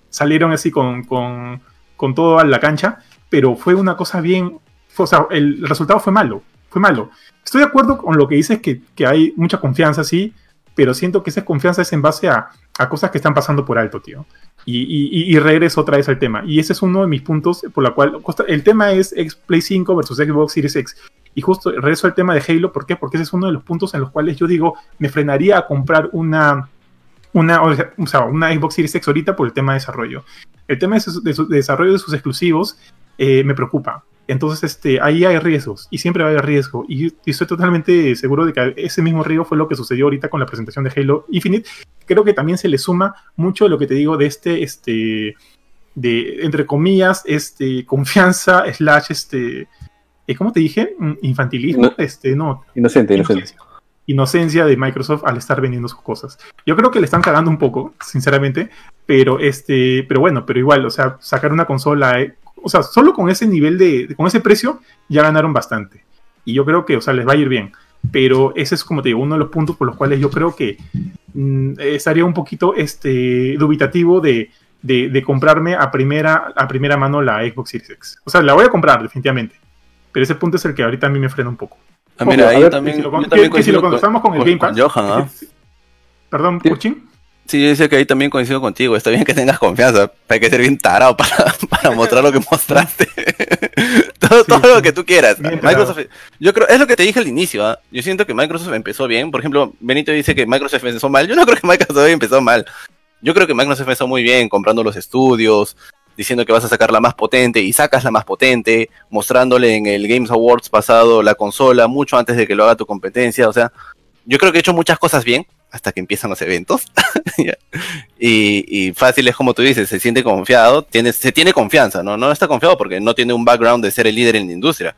salieron así con, con, con todo a la cancha, pero fue una cosa bien, fue- o sea, el resultado fue malo, fue malo. Estoy de acuerdo con lo que dices, que, que hay mucha confianza, sí, pero siento que esa confianza es en base a, a cosas que están pasando por alto, tío. Y, y, regreso otra vez al tema. Y ese es uno de mis puntos por la cual... El tema es Play 5 versus Xbox Series X. Y justo regreso al tema de Halo. ¿Por qué? Porque ese es uno de los puntos en los cuales yo digo, me frenaría a comprar una, una, o sea, una Xbox Series X ahorita por el tema de desarrollo. El tema de desarrollo de sus exclusivos eh, me preocupa. Entonces, este, ahí hay riesgos y siempre va a haber riesgo. Y, y, estoy totalmente seguro de que ese mismo riesgo fue lo que sucedió ahorita con la presentación de Halo Infinite. Creo que también se le suma mucho lo que te digo de este, este, de, entre comillas, este, confianza, slash, este, eh, ¿cómo te dije? Mm, infantilismo, no, este, no. Inocente, inocencia. Inocencia de Microsoft al estar vendiendo sus cosas. Yo creo que le están cagando un poco, sinceramente, pero este, pero bueno, pero igual, o sea, sacar una consola eh, o sea, solo con ese nivel de, con ese precio, ya ganaron bastante. Y yo creo que, o sea, les va a ir bien. Pero ese es, como te digo, uno de los puntos por los cuales yo creo que mmm, estaría un poquito este, dubitativo de, de, de, comprarme a primera, a primera mano la Xbox Series X. O sea, la voy a comprar, definitivamente. Pero ese punto es el que ahorita a mí me frena un poco. Ah, mira, ahí también, que si lo, yo también que, que si lo contestamos con, con, el Game Pass. Johan, ¿ah? Perdón, Puchín. Sí, yo decía que ahí también coincido contigo. Está bien que tengas confianza. Hay que ser bien tarado para, para mostrar lo que mostraste. todo, sí, todo lo que tú quieras. Microsoft, yo creo, es lo que te dije al inicio. ¿eh? Yo siento que Microsoft empezó bien. Por ejemplo, Benito dice que Microsoft empezó mal. Yo no creo que Microsoft empezó mal. Yo creo que Microsoft empezó muy bien, comprando los estudios, diciendo que vas a sacar la más potente y sacas la más potente, mostrándole en el Games Awards pasado la consola mucho antes de que lo haga tu competencia. O sea, yo creo que he hecho muchas cosas bien hasta que empiezan los eventos. y, y, fácil es como tú dices, se siente confiado, tiene, se tiene confianza, ¿no? No está confiado porque no tiene un background de ser el líder en la industria.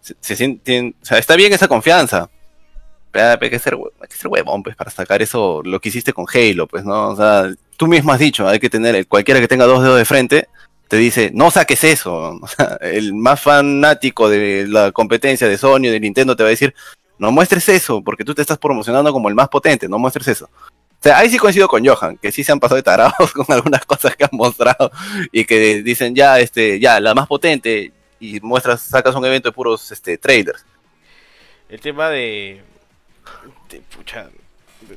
Se, se siente, o sea, está bien esa confianza. Pero hay que, ser, hay que ser huevón, pues, para sacar eso, lo que hiciste con Halo, pues, ¿no? O sea, tú mismo has dicho, hay que tener, cualquiera que tenga dos dedos de frente, te dice, no saques eso. O sea, el más fanático de la competencia de Sony, de Nintendo, te va a decir, no muestres eso, porque tú te estás promocionando como el más potente, no muestres eso. O sea, ahí sí coincido con Johan, que sí se han pasado de tarados con algunas cosas que han mostrado y que dicen ya, este, ya, la más potente y muestras, sacas un evento de puros este, traders. El tema de, de pucha,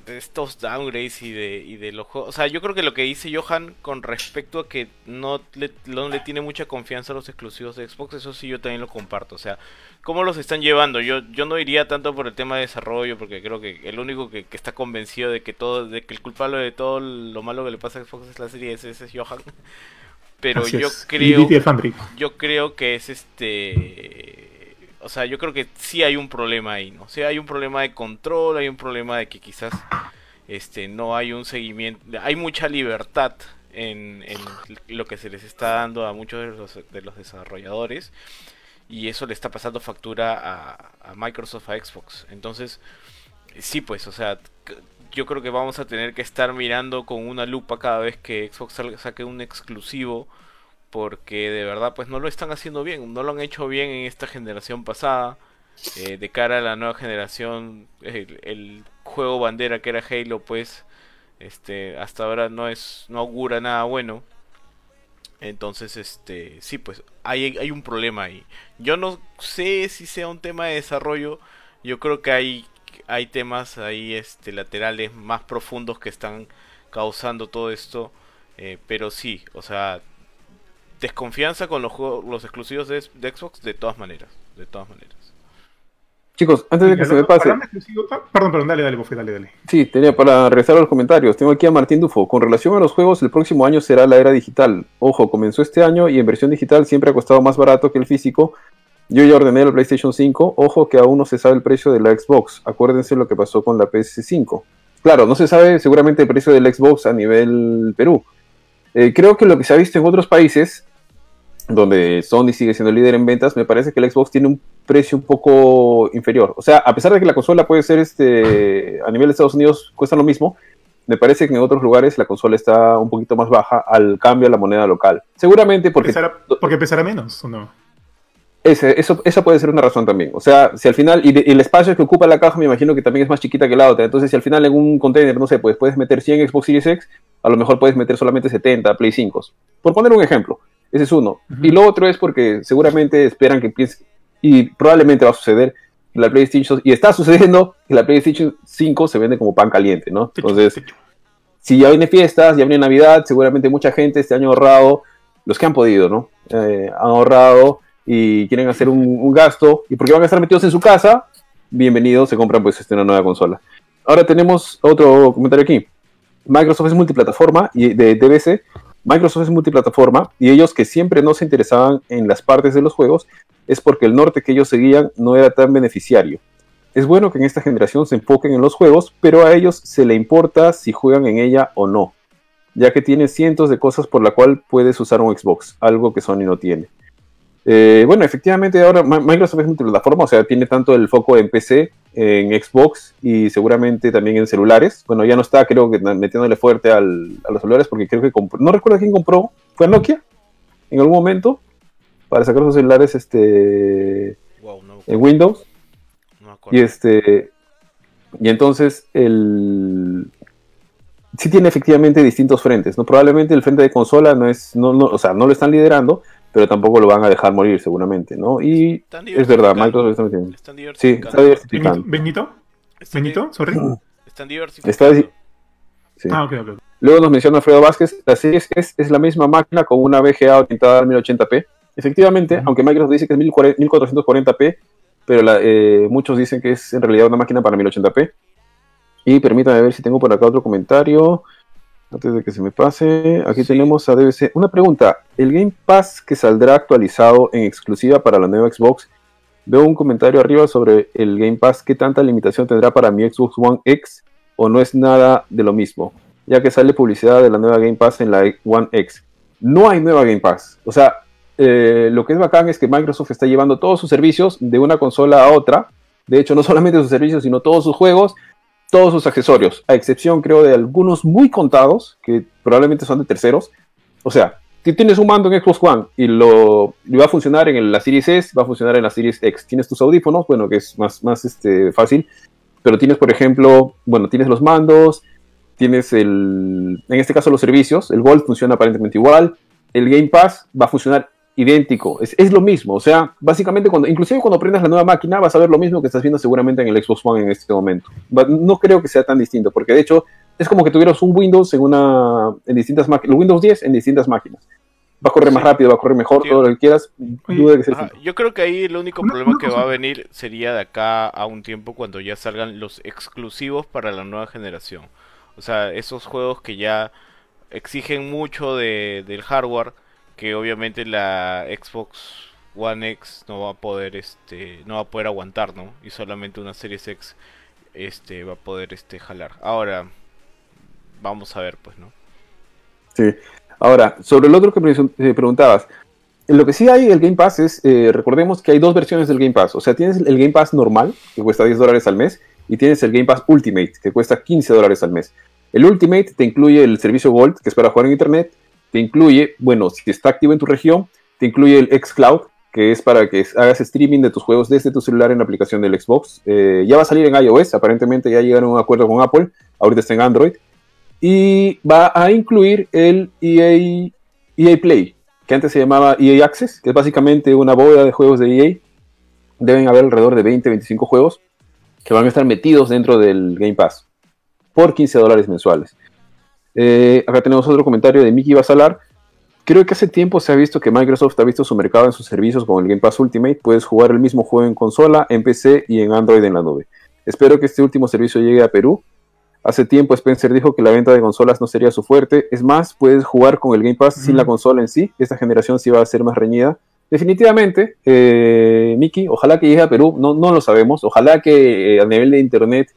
de estos downgrades y de, y de los juegos. O sea, yo creo que lo que dice Johan con respecto a que no le, no le tiene mucha confianza a los exclusivos de Xbox, eso sí yo también lo comparto. O sea, ¿cómo los están llevando? Yo, yo no iría tanto por el tema de desarrollo, porque creo que el único que, que está convencido de que todo, de que el culpable de todo lo malo que le pasa a Xbox es la serie S, ese es Johan. Pero Así yo es. creo. Yo creo que es este o sea, yo creo que sí hay un problema ahí, ¿no? O sea, hay un problema de control, hay un problema de que quizás este no hay un seguimiento, hay mucha libertad en, lo que se les está dando a muchos de los, de los desarrolladores y eso le está pasando factura a, a, Microsoft, a Xbox. Entonces, sí, pues, o sea, yo creo que vamos a tener que estar mirando con una lupa cada vez que Xbox saque un exclusivo porque de verdad pues no lo están haciendo bien, no lo han hecho bien en esta generación pasada. Eh, de cara a la nueva generación, el, juego bandera que era Halo, pues este hasta ahora no es no augura nada bueno. Entonces, este, sí, pues hay, hay un problema ahí. Yo no sé si sea un tema de desarrollo. Yo creo que hay, hay temas ahí este, laterales más profundos que están causando todo esto. Eh, pero sí, o sea, desconfianza con los juegos, los exclusivos de, de, Xbox de todas maneras, de todas maneras. Chicos, antes de que se me pase. Perdón, perdón, dale, dale, Bofe, dale, dale. Sí, tenía para regresar a los comentarios. Tengo aquí a Martín Dufo. Con relación a los juegos, el próximo año será la era digital. Ojo, comenzó este año y en versión digital siempre ha costado más barato que el físico. Yo ya ordené el PlayStation 5. Ojo que aún no se sabe el precio de la Xbox. Acuérdense lo que pasó con la PS5. Claro, no se sabe seguramente el precio del Xbox a nivel Perú. Eh, creo que lo que se ha visto en otros países donde Sony sigue siendo líder en ventas, me parece que el Xbox tiene un precio un poco inferior. O sea, a pesar de que la consola puede ser este a nivel de Estados Unidos cuesta lo mismo, me parece que en otros lugares la consola está un poquito más baja al cambio a la moneda local. Seguramente porque pesará, porque pesará menos o no. Ese, eso, esa puede ser una razón también. O sea, si al final, y, de, y, el espacio que ocupa la caja me imagino que también es más chiquita que la otra. Entonces, si al final en un container, no sé, pues puedes meter 100 Xbox Series X, a lo mejor puedes meter solamente 70 Play 5. Por poner un ejemplo. Ese es uno. Uh -huh. Y lo otro es porque seguramente esperan que piense, y probablemente va a suceder, la PlayStation, y está sucediendo que la PlayStation 5 se vende como pan caliente, ¿no? Entonces, si ya viene fiestas, ya viene Navidad, seguramente mucha gente este año ha ahorrado, los que han podido, ¿no? Eh, han ahorrado y quieren hacer un, gasto, y porque van a estar metidos en su casa, bienvenidos, se compran pues este, una nueva consola. Ahora tenemos otro comentario aquí. Microsoft es multiplataforma y de DBC. Microsoft es multiplataforma y ellos que siempre no se interesaban en las partes de los juegos es porque el norte que ellos seguían no era tan beneficiario. Es bueno que en esta generación se enfoquen en los juegos, pero a ellos se le importa si juegan en ella o no, ya que tiene cientos de cosas por la cual puedes usar un Xbox, algo que Sony no tiene. Eh, bueno, efectivamente ahora Microsoft es multiplataforma, o sea, tiene tanto el foco en PC, en Xbox y seguramente también en celulares. Bueno, ya no está, creo que metiéndole fuerte a los celulares porque creo que compró, no recuerdo quién compró, fue Nokia en algún momento para sacar sus celulares este en Windows. y este y entonces el sí tiene efectivamente distintos frentes, ¿no? Probablemente el frente de consola no es no, no o sea, no lo están liderando, pero tampoco lo van a dejar morir seguramente, ¿no? Y es verdad, Microsoft está metiendo. Están sí, está diversificando. ¿Benito? ¿Benito? Sorry. Están diversificando. Está Ah, ok, ok. Luego nos menciona Alfredo Vázquez, la serie es, es la misma máquina con una VGA orientada al 1080p. Efectivamente, aunque Microsoft dice que es 1440p, pero eh, muchos dicen que es en realidad una máquina para 1080p. Y permítame ver si tengo por acá otro comentario. Antes de que se me pase, aquí tenemos a DBC. Una pregunta, ¿el Game Pass que saldrá actualizado en exclusiva para la nueva Xbox? Veo un comentario arriba sobre el Game Pass. ¿Qué tanta limitación tendrá para mi Xbox One X o no es nada de lo mismo? Ya que sale publicidad de la nueva Game Pass en la One X. No hay nueva Game Pass. O sea, eh, lo que es bacán es que Microsoft está llevando todos sus servicios de una consola a otra. De hecho, no solamente sus servicios, sino todos sus juegos todos sus accesorios, a excepción creo de algunos muy contados, que probablemente son de terceros. O sea, si tienes un mando en Xbox One y lo va a funcionar en la Series S, va a funcionar en la Series X. Tienes tus audífonos, bueno, que es más, más este, fácil, pero tienes, por ejemplo, bueno, tienes los mandos, tienes el, en este caso los servicios, el Gold funciona aparentemente igual, el Game Pass va a funcionar idéntico, es, es, lo mismo, o sea, básicamente cuando, inclusive cuando prendas la nueva máquina vas a ver lo mismo que estás viendo seguramente en el Xbox One en este momento. No creo que sea tan distinto, porque de hecho es como que tuvieras un Windows en una, en distintas máquinas, Windows 10 en distintas máquinas. Va a correr más rápido, va a correr mejor, todo lo que quieras. yo creo que ahí el único problema que va a venir sería de acá a un tiempo cuando ya salgan los exclusivos para la nueva generación. O sea, esos juegos que ya exigen mucho de, del hardware que obviamente la Xbox One X no va a poder este no va a poder aguantar, ¿no? Y solamente una Series X este va a poder este jalar. Ahora vamos a ver, pues, ¿no? Sí. Ahora, sobre el otro que me eh, preguntabas, lo que sí hay el Game Pass es, eh, recordemos que hay dos versiones del Game Pass. O sea, tienes el Game Pass normal, que cuesta 10 dólares al mes, y tienes el Game Pass Ultimate, que cuesta 15 dólares al mes. El Ultimate te incluye el servicio Gold, que es para jugar en Internet, te incluye, bueno, si está activo en tu región, te incluye el xCloud, que es para que hagas streaming de tus juegos desde tu celular en la aplicación del Xbox. Eh, ya va a salir en iOS, aparentemente ya llegaron a un acuerdo con Apple, ahorita está en Android. Y va a incluir el EA, EA Play, que antes se llamaba EA Access, que es básicamente una bóveda de juegos de EA. Deben haber alrededor de 20, 25 juegos que van a estar metidos dentro del Game Pass por 15 dólares mensuales. Eh, acá tenemos otro comentario de Mickey Basalar. Creo que hace tiempo se ha visto que Microsoft ha visto su mercado en sus servicios con el Game Pass Ultimate. Puedes jugar el mismo juego en consola, en PC y en Android en la nube. Espero que este último servicio llegue a Perú. Hace tiempo Spencer dijo que la venta de consolas no sería su fuerte. Es más, puedes jugar con el Game Pass sin la consola en sí. Esta generación sí va a ser más reñida. Definitivamente, eh, Mickey, ojalá que llegue a Perú. No, no lo sabemos. Ojalá que eh, a nivel de Internet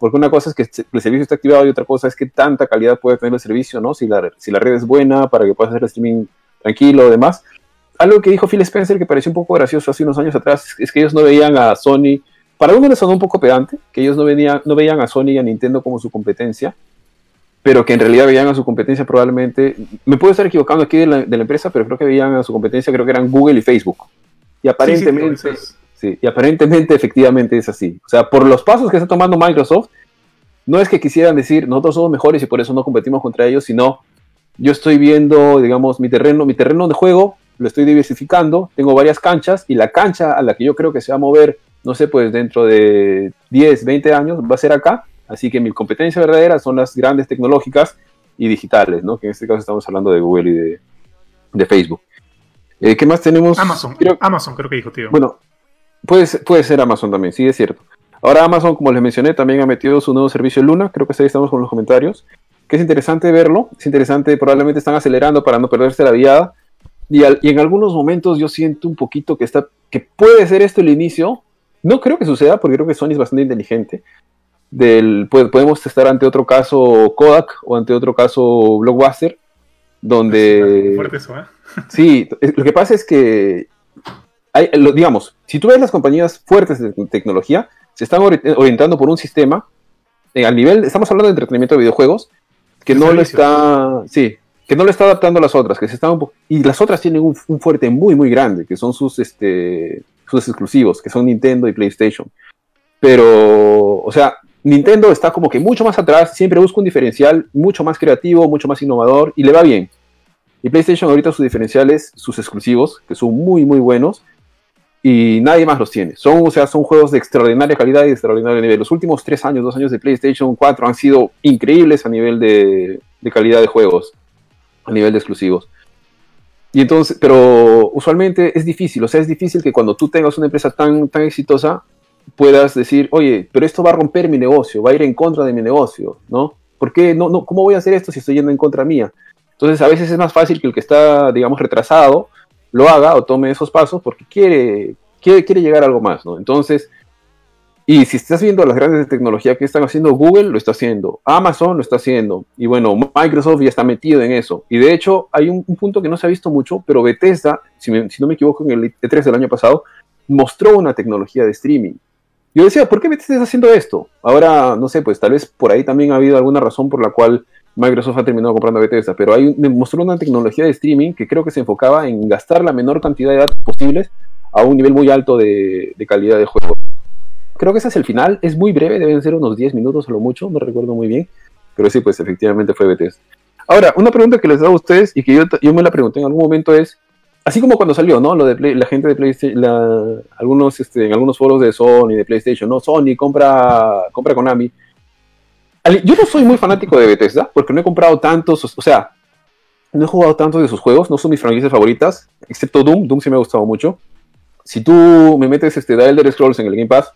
porque una cosa es que el servicio está activado y otra cosa es que tanta calidad puede tener el servicio, ¿no? Si la, si la red es buena para que puedas hacer streaming tranquilo y demás. Algo que dijo Phil Spencer que pareció un poco gracioso hace unos años atrás es que ellos no veían a Sony, para uno les sonó un poco pedante, que ellos no, venían, no veían a Sony y a Nintendo como su competencia, pero que en realidad veían a su competencia probablemente, me puedo estar equivocando aquí de la, de la empresa, pero creo que veían a su competencia, creo que eran Google y Facebook. Y aparentemente... Sí, y aparentemente efectivamente es así. O sea, por los pasos que está tomando Microsoft, no es que quisieran decir, nosotros somos mejores y por eso no competimos contra ellos, sino yo estoy viendo, digamos, mi terreno, mi terreno de juego, lo estoy diversificando, tengo varias canchas y la cancha a la que yo creo que se va a mover no sé, pues dentro de 10, 20 años va a ser acá. Así que mi competencia verdadera son las grandes tecnológicas y digitales, ¿no? Que en este caso estamos hablando de Google y de, de Facebook. Eh, ¿Qué más tenemos? Amazon, Creo- Amazon creo que dijo, tío. bueno, puede, ser- puede ser Amazon también, sí, es cierto. Ahora Amazon, como les mencioné, también ha metido su nuevo servicio Luna, creo que ahí estamos con los comentarios, que es interesante verlo, es interesante, probablemente están acelerando para no perderse la viada, y, al- y en algunos momentos yo siento un poquito que, está, que puede ser esto el inicio, no creo que suceda, porque creo que Sony es bastante inteligente, del, pues, podemos estar ante otro caso Kodak o ante otro caso Blockbuster, donde... Fuerte eso, ¿eh? Sí, lo que pasa es que, hay, lo- digamos, si tú ves las compañías fuertes de tecnología, se están ori- orientando por un sistema, eh, al nivel, estamos hablando de entretenimiento de videojuegos, que no lo está, sí, que no lo está adaptando a las otras, que se están y las otras tienen un, un fuerte muy, muy grande, que son sus, este, sus exclusivos, que son Nintendo y PlayStation. Pero, o sea, Nintendo está como que mucho más atrás, siempre busca un diferencial mucho más creativo, mucho más innovador, y le va bien. Y PlayStation ahorita sus diferenciales, sus exclusivos, que son muy, muy buenos, y nadie más los tiene. Son, o sea, son juegos de extraordinaria calidad y de extraordinario nivel. Los últimos tres años, dos años de PlayStation 4 han sido increíbles a nivel de, de calidad de juegos, a nivel de exclusivos. Y entonces, pero usualmente es difícil, o sea, es difícil que cuando tú tengas una empresa tan, tan exitosa, puedas decir, oye, pero esto va a romper mi negocio, va a ir en contra de mi negocio, ¿no? ¿Por qué? No, no, ¿Cómo voy a hacer esto si estoy yendo en contra mía? Entonces, a veces es más fácil que el que está, digamos, retrasado lo haga o tome esos pasos porque quiere, quiere, quiere llegar a algo más, ¿no? Entonces, y si estás viendo las grandes de tecnología que están haciendo, Google lo está haciendo, Amazon lo está haciendo, y bueno, Microsoft ya está metido en eso. Y de hecho, hay un, un punto que no se ha visto mucho, pero Bethesda, si, me- si no me equivoco, en el E3 del año pasado, mostró una tecnología de streaming. Yo decía, ¿por qué Bethesda está haciendo esto? Ahora, no sé, pues tal vez por ahí también ha habido alguna razón por la cual Microsoft ha terminado comprando Bethesda, pero hay, me mostró una tecnología de streaming que creo que se enfocaba en gastar la menor cantidad de datos posibles a un nivel muy alto de, de calidad de juego. Creo que ese es el final, es muy breve, deben ser unos 10 minutos a lo mucho, no recuerdo muy bien, pero sí, pues efectivamente fue Bethesda. Ahora, una pregunta que les hago a ustedes y que yo, yo me la pregunté en algún momento es, así como cuando salió, ¿no? Lo de Play- la gente de PlayStation, la- algunos, este, en algunos foros de Sony, de PlayStation, ¿no? Sony compra, compra Konami. Yo no soy muy fanático de Bethesda porque no he comprado tantos, o sea, no he jugado tantos de sus juegos, no son mis franquicias favoritas, excepto Doom, Doom sí me ha gustado mucho. Si tú me metes este, The Elder Scrolls en el Game Pass,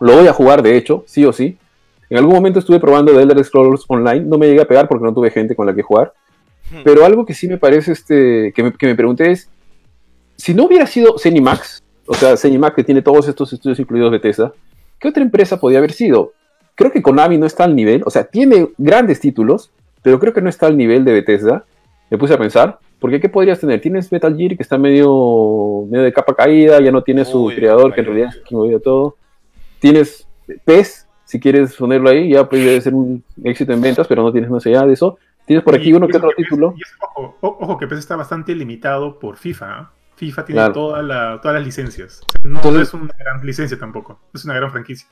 lo voy a jugar de hecho, sí o sí. En algún momento estuve probando The Elder Scrolls Online, no me llegué a pegar porque no tuve gente con la que jugar. Pero algo que sí me parece, este, que me, que me pregunté es, si no hubiera sido Zenimax, o sea, Zenimax que tiene todos estos estudios incluidos Bethesda, ¿qué otra empresa podía haber sido? Creo que Konami no está al nivel, o sea, tiene grandes títulos, pero creo que no está al nivel de Bethesda. Me puse a pensar, porque ¿qué podrías tener? Tienes Metal Gear que está medio, medio de capa caída, ya no tiene su Uy, creador, que en realidad es quien movía todo. Tienes PES, si quieres ponerlo ahí, ya puede ser un éxito en ventas, pero no tienes más allá de eso. Tienes por aquí Y- uno y que eso otro PES- título. ojo, que PES está bastante limitado por FIFA. ¿ah? FIFA tiene Claro. toda la- todas las licencias. O sea, no, es una gran licencia tampoco. Es una gran franquicia.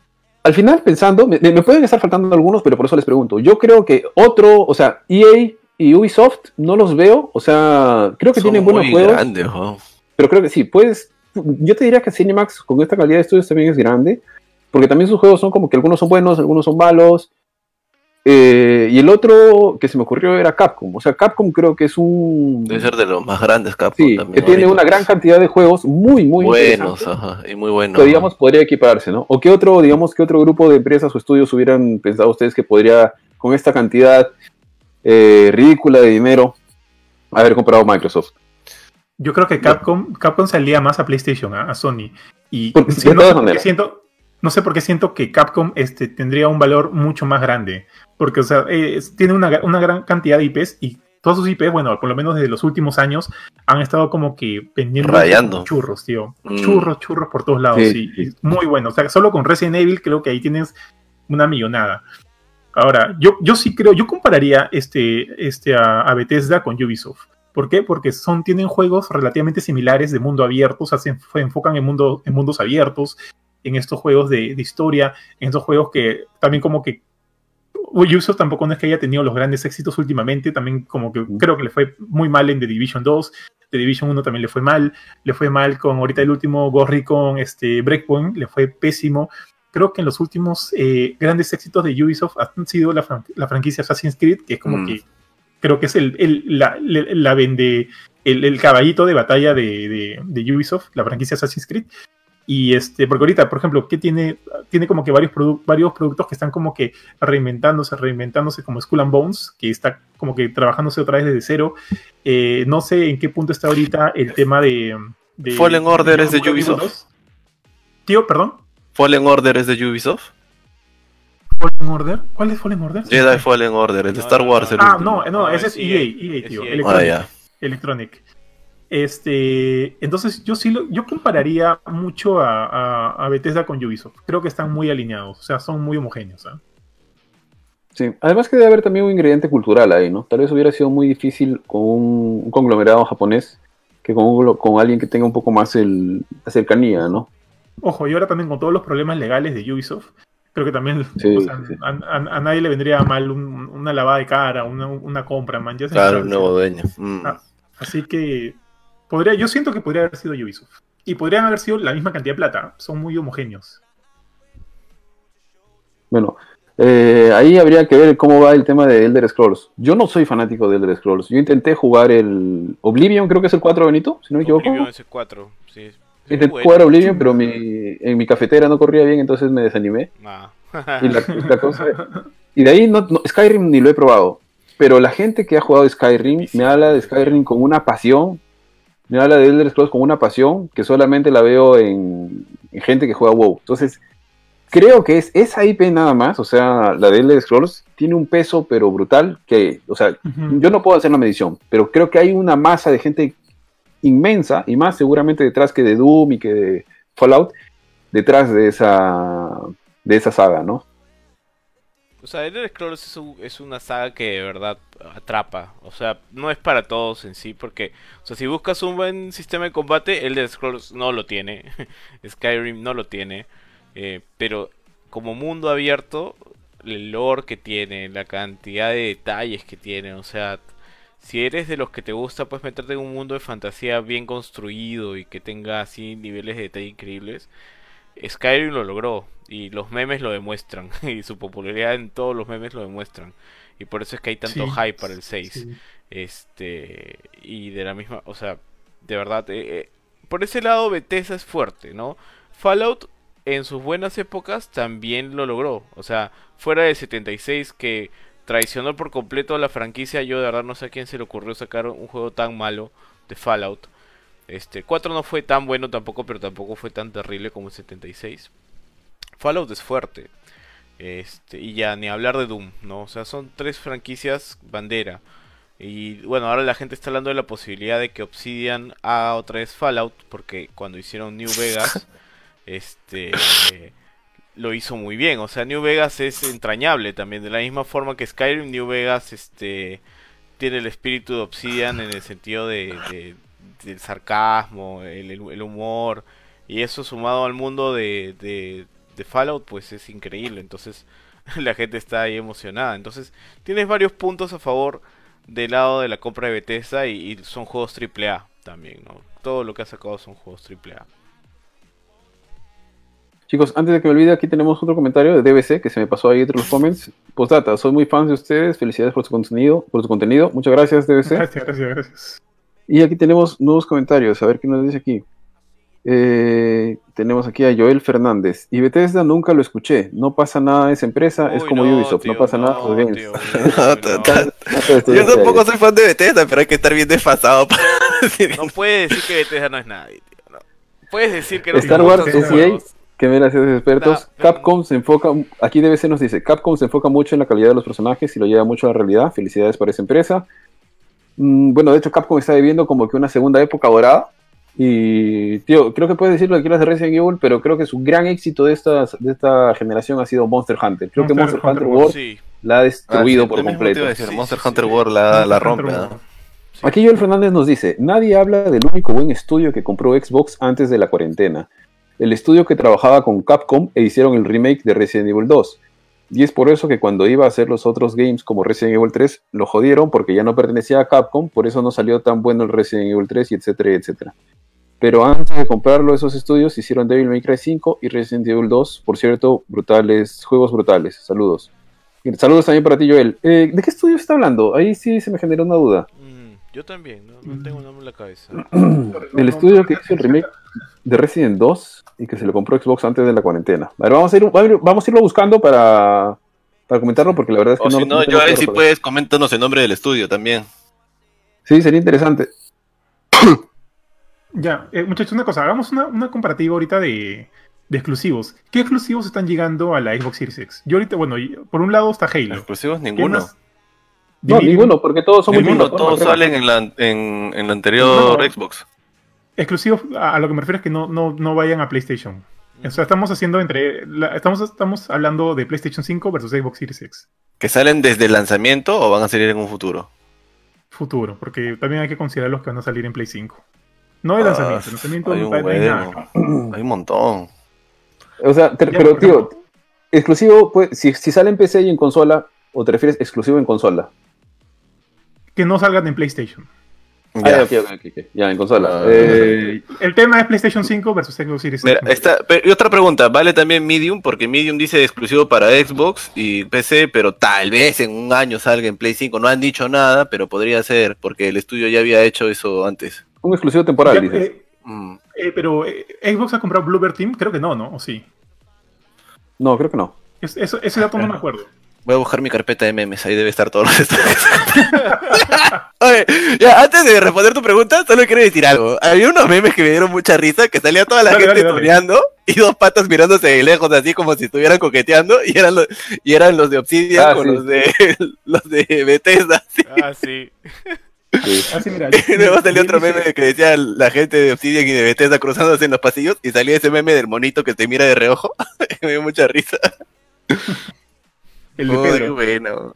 Al final, pensando, me, me pueden estar faltando algunos, pero por eso les pregunto. Yo creo que otro, o sea, EA y Ubisoft no los veo, o sea, creo que Son tienen buenos muy juegos, grandes, ¿no? pero creo que sí, puedes, yo te diría que Cinemax con esta calidad de estudios también es grande, porque también sus juegos son como que algunos son buenos, algunos son malos, eh, y el otro que se me ocurrió era Capcom, o sea, Capcom creo que es un... Debe ser de los más grandes Capcom Sí, también. que tiene ahorita. una gran cantidad de juegos muy, muy buenos, ajá, y muy buenos. que digamos podría equiparse, ¿no? O qué otro, digamos, qué otro grupo de empresas o estudios hubieran pensado ustedes que podría, con esta cantidad eh, ridícula de dinero, haber comprado Microsoft? Yo creo que Capcom, Capcom salía más a PlayStation, ¿ah? a, a Sony. Y Porque- sí, de todas por maneras. No sé por qué siento que Capcom este, tendría un valor mucho más grande. Porque, o sea, eh, tiene una, una gran cantidad de IPs y todos sus IPs, bueno, por lo menos desde los últimos años, han estado como que vendiendo Rayando. churros, tío. Mm. Churros, churros por todos lados. Sí, y- y muy bueno. O sea, solo con Resident Evil creo que ahí tienes una millonada. Ahora, yo, yo sí creo, yo compararía este, este a, a Bethesda con Ubisoft. ¿Por qué? Porque son, tienen juegos relativamente similares de mundo abierto, o sea, se enf- enfocan en, mundo, en mundos abiertos, en estos juegos de, de historia, en estos juegos que también como que Ubisoft tampoco no es que haya tenido los grandes éxitos últimamente, también como que creo que le fue muy mal en The Division 2. The Division 1 también le fue mal, le fue mal con ahorita el último Ghost con este Breakpoint, le fue pésimo. Creo que en los últimos eh, grandes éxitos de Ubisoft han sido la, franquicia Assassin's Creed, que es como mm. que creo que es el, la, la, vende, el, caballito de batalla de, de, Ubisoft, la franquicia Assassin's Creed. Y este, porque ahorita, por ejemplo, que tiene, tiene como que varios, varios productos que están como que reinventándose, reinventándose, como Skull and Bones, que está como que trabajándose otra vez desde cero. Eh, no sé en qué punto está ahorita el tema de. Fallen Order es de Ubisoft. Tío, perdón. Fallen Order es de Ubisoft. Fallen Order? ¿Cuál es Fallen Order? Jedi Fallen Order, el de Star Wars. ah, no, no, ese es EA, EA, tío. Electronic. Ah, Electronic. Este, entonces yo sí lo, yo compararía mucho a, a, Bethesda con Ubisoft. Creo que están muy alineados, o sea, son muy homogéneos. ¿ah? Sí, además que debe haber también un ingrediente cultural ahí, ¿no? Tal vez hubiera sido muy difícil con un, conglomerado japonés que con, con, alguien que tenga un poco más el, la cercanía, ¿no? Ojo, y ahora también con todos los problemas legales de Ubisoft, creo que también A, nadie le vendría mal una lavada de cara, una, compra, man. claro, un nuevo dueño. Mm. Ah, así que podría, yo siento que podría haber sido Ubisoft. Y podrían haber sido la misma cantidad de plata. Son muy homogéneos. Bueno, eh, ahí habría que ver cómo va el tema de Elder Scrolls. Yo no soy fanático de Elder Scrolls. Yo intenté jugar el Oblivion, creo que es el 4 Benito, si no me equivoco. Oblivion es el 4, sí. Intenté jugar Oblivion, pero mi, en mi cafetera no corría bien, entonces me desanimé. Ah. y, la, cosa, y de ahí no, Skyrim ni lo he probado. Pero la gente que ha jugado Skyrim me habla de Skyrim con una pasión. Me habla de Elder Scrolls con una pasión que solamente la veo en, en gente que juega WoW. Entonces, creo que es esa IP nada más, o sea, la de Elder Scrolls tiene un peso pero brutal que, o sea, yo no puedo hacer la medición, pero creo que hay una masa de gente inmensa y más seguramente detrás que de Doom y que de Fallout, detrás de esa de esa saga, ¿no? O sea, Elder Scrolls es, una saga que de verdad atrapa. O sea, no es para todos en sí, porque, o sea, si buscas un buen sistema de combate, Elder Scrolls no lo tiene. Skyrim no lo tiene. Eh, pero como mundo abierto, el lore que tiene, la cantidad de detalles que tiene, o sea, si eres de los que te gusta, pues meterte en un mundo de fantasía bien construido y que tenga así niveles de detalle increíbles. Skyrim lo logró y los memes lo demuestran y su popularidad en todos los memes lo demuestran y por eso es que hay tanto hype para el 6 este y de la misma o sea de verdad eh, eh, por ese lado Bethesda es fuerte no Fallout en sus buenas épocas también lo logró. O sea, fuera de 76 que traicionó por completo a la franquicia, yo de verdad no sé a quién se le ocurrió sacar un juego tan malo de Fallout. Este, 4 no fue tan bueno tampoco, pero tampoco fue tan terrible como el 76. Fallout es fuerte. Este, y ya ni hablar de Doom, ¿no? O sea, son tres franquicias bandera. Y bueno, ahora la gente está hablando de la posibilidad de que Obsidian haga otra vez Fallout, porque cuando hicieron New Vegas este lo hizo muy bien. O sea, New Vegas es entrañable también. De la misma forma que Skyrim, New Vegas este, tiene el espíritu de Obsidian en el sentido de, del sarcasmo, el, humor. Y eso sumado al mundo de, de, Fallout, pues es increíble. Entonces la gente está ahí emocionada. Entonces tienes varios puntos a favor del lado de la compra de Bethesda y, y son juegos AAA también. ¿no? Todo lo que ha sacado son juegos AAA. Chicos, antes de que me olvide, aquí tenemos otro comentario de DBC que se me pasó ahí entre los comments. Postdata, soy muy fan de ustedes, felicidades por su contenido, por su contenido. Muchas gracias, DBC. Gracias, gracias, gracias. Y aquí tenemos nuevos comentarios, a ver qué nos dice aquí. Eh, tenemos aquí a Joel Fernández. Y Bethesda nunca lo escuché. No pasa nada de esa empresa. es como Ubisoft. no pasa nada. Yo tampoco soy fan de Bethesda, pero hay que estar bien desfasado para decir. No puedes decir que Bethesda no es nadie, tío. Puedes decir que no Star Wars que me gracias expertos. Capcom se enfoca, aquí DBC nos dice, Capcom se enfoca mucho en la calidad de los personajes y lo lleva mucho a la realidad. Felicidades para esa empresa. Mm, bueno, de hecho Capcom está viviendo como que una segunda época dorada. Y, tío, creo que puedes decir lo que quieras de Resident Evil, pero creo que su gran éxito de esta, de esta generación ha sido Monster Hunter. Creo que Monster Hunter, World la ha destruido ah, por completo. Monster Hunter World la, la rompe. Aquí Joel Fernández nos dice, nadie habla del único buen estudio que compró Xbox antes de la cuarentena el estudio que trabajaba con Capcom e hicieron el remake de Resident Evil 2. Y es por eso que cuando iba a hacer los otros games como Resident Evil 3, lo jodieron porque ya no pertenecía a Capcom, por eso no salió tan bueno el Resident Evil 3 y etcétera, etcétera. Pero antes de comprarlo, esos estudios hicieron Devil May Cry 5 y Resident Evil 2, por cierto, brutales, juegos brutales. Saludos. Saludos también para ti, Joel. Eh, ¿De qué estudio está hablando? Ahí sí se me generó una duda. Mm, yo también, no, no tengo nombre en la cabeza. el estudio que hizo el remake de Resident 2 y que se lo compró Xbox antes de la cuarentena. A ver, vamos a, ir, vamos a irlo buscando para, para comentarlo porque la verdad es que o no si no, yo a ver si puedes, coméntanos el nombre del estudio también. Sí, sería interesante. Ya, eh, muchachos, una cosa, hagamos una, una comparativa ahorita de, de exclusivos. ¿Qué exclusivos están llegando a la Xbox Series X? Yo ahorita, bueno, por un lado está Halo. Exclusivos ¿Qué ninguno. No, ninguno, porque todos son Ninguno, multiplataforma, todos salen en la, en, en la anterior No. Xbox. Exclusivos, a, lo que me refiero es que no, no, no vayan a PlayStation. O sea, estamos haciendo entre. la- estamos, estamos hablando de PlayStation 5 versus Xbox Series X. ¿Que salen desde el lanzamiento o van a salir en un futuro? Futuro, porque también hay que considerar los que van a salir en Play 5. No de Ah, lanzamiento, lanzamiento hay no un no hay nada. huevo. Hay un montón. O sea, te- Ya, pero tío, ejemplo. exclusivo, pues, si, si sale en PC y en consola, o te refieres exclusivo en consola. Que no salgan en PlayStation. Ah, Ya. en consola. Ah. Eh, El tema es PlayStation 5 versus Xbox Series Mira, esta, y otra pregunta, ¿vale también Medium? Porque Medium dice exclusivo para Xbox y PC, pero tal vez en un año salga en Play 5. No han dicho nada, pero podría ser, porque el estudio ya había hecho eso antes. un exclusivo temporal, Ya, dices. eh, Mm. eh, pero eh, Xbox ha comprado Bluebird Team, creo que no, ¿no? ¿O sí? No, creo que no. Es- eso- ese dato no me acuerdo. Voy a buscar mi carpeta de memes, ahí debe estar todos los. Oye, ya, antes de responder tu pregunta, solo quiero decir algo. Había unos memes que me dieron mucha risa, que salía toda la Dale, gente tuneando y dos patas mirándose de lejos, así como si estuvieran coqueteando, y eran los, y eran los de Obsidian Ah, con sí. los de los de Bethesda. así. Ah, sí. Sí. Ah, sí, mira. Y luego salió otro meme que decía la gente de Obsidian y de Bethesda cruzándose en los pasillos, y salía ese meme del monito que te mira de reojo. me dio mucha risa. El de Uy, Pedro. bueno.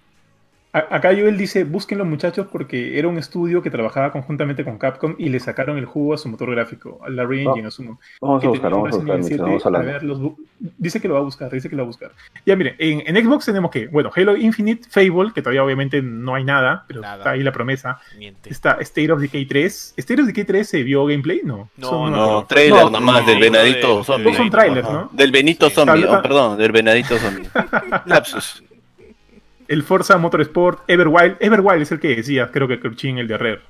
A- Acá Joel dice, búsquenlo muchachos porque era un estudio que trabajaba conjuntamente con Capcom y le sacaron el jugo a su motor gráfico, a la Re-Engine, a su Vamos a buscar, vamos a buscar, Resident mientras Evil vamos 7, a hablando. ver, los bu- dice que lo va a buscar, dice que lo va a buscar. Ya miren, en, en Xbox tenemos que, bueno, Halo Infinite, Fable, que todavía obviamente no hay nada, pero Nada. está ahí la promesa. Miente. Está State of Decay 3. ¿State of Decay 3 se vio gameplay? No. No, No, acuerdo. trailer No, nomás no, del no, venadito de- zombie. Son trailers. ¿no? Del Benito Sí. zombie, oh, perdón, del venadito zombie. Lapsus. El Forza Motorsport, Everwild. Everwild es el que decía, creo que Cruchin, el de Rare.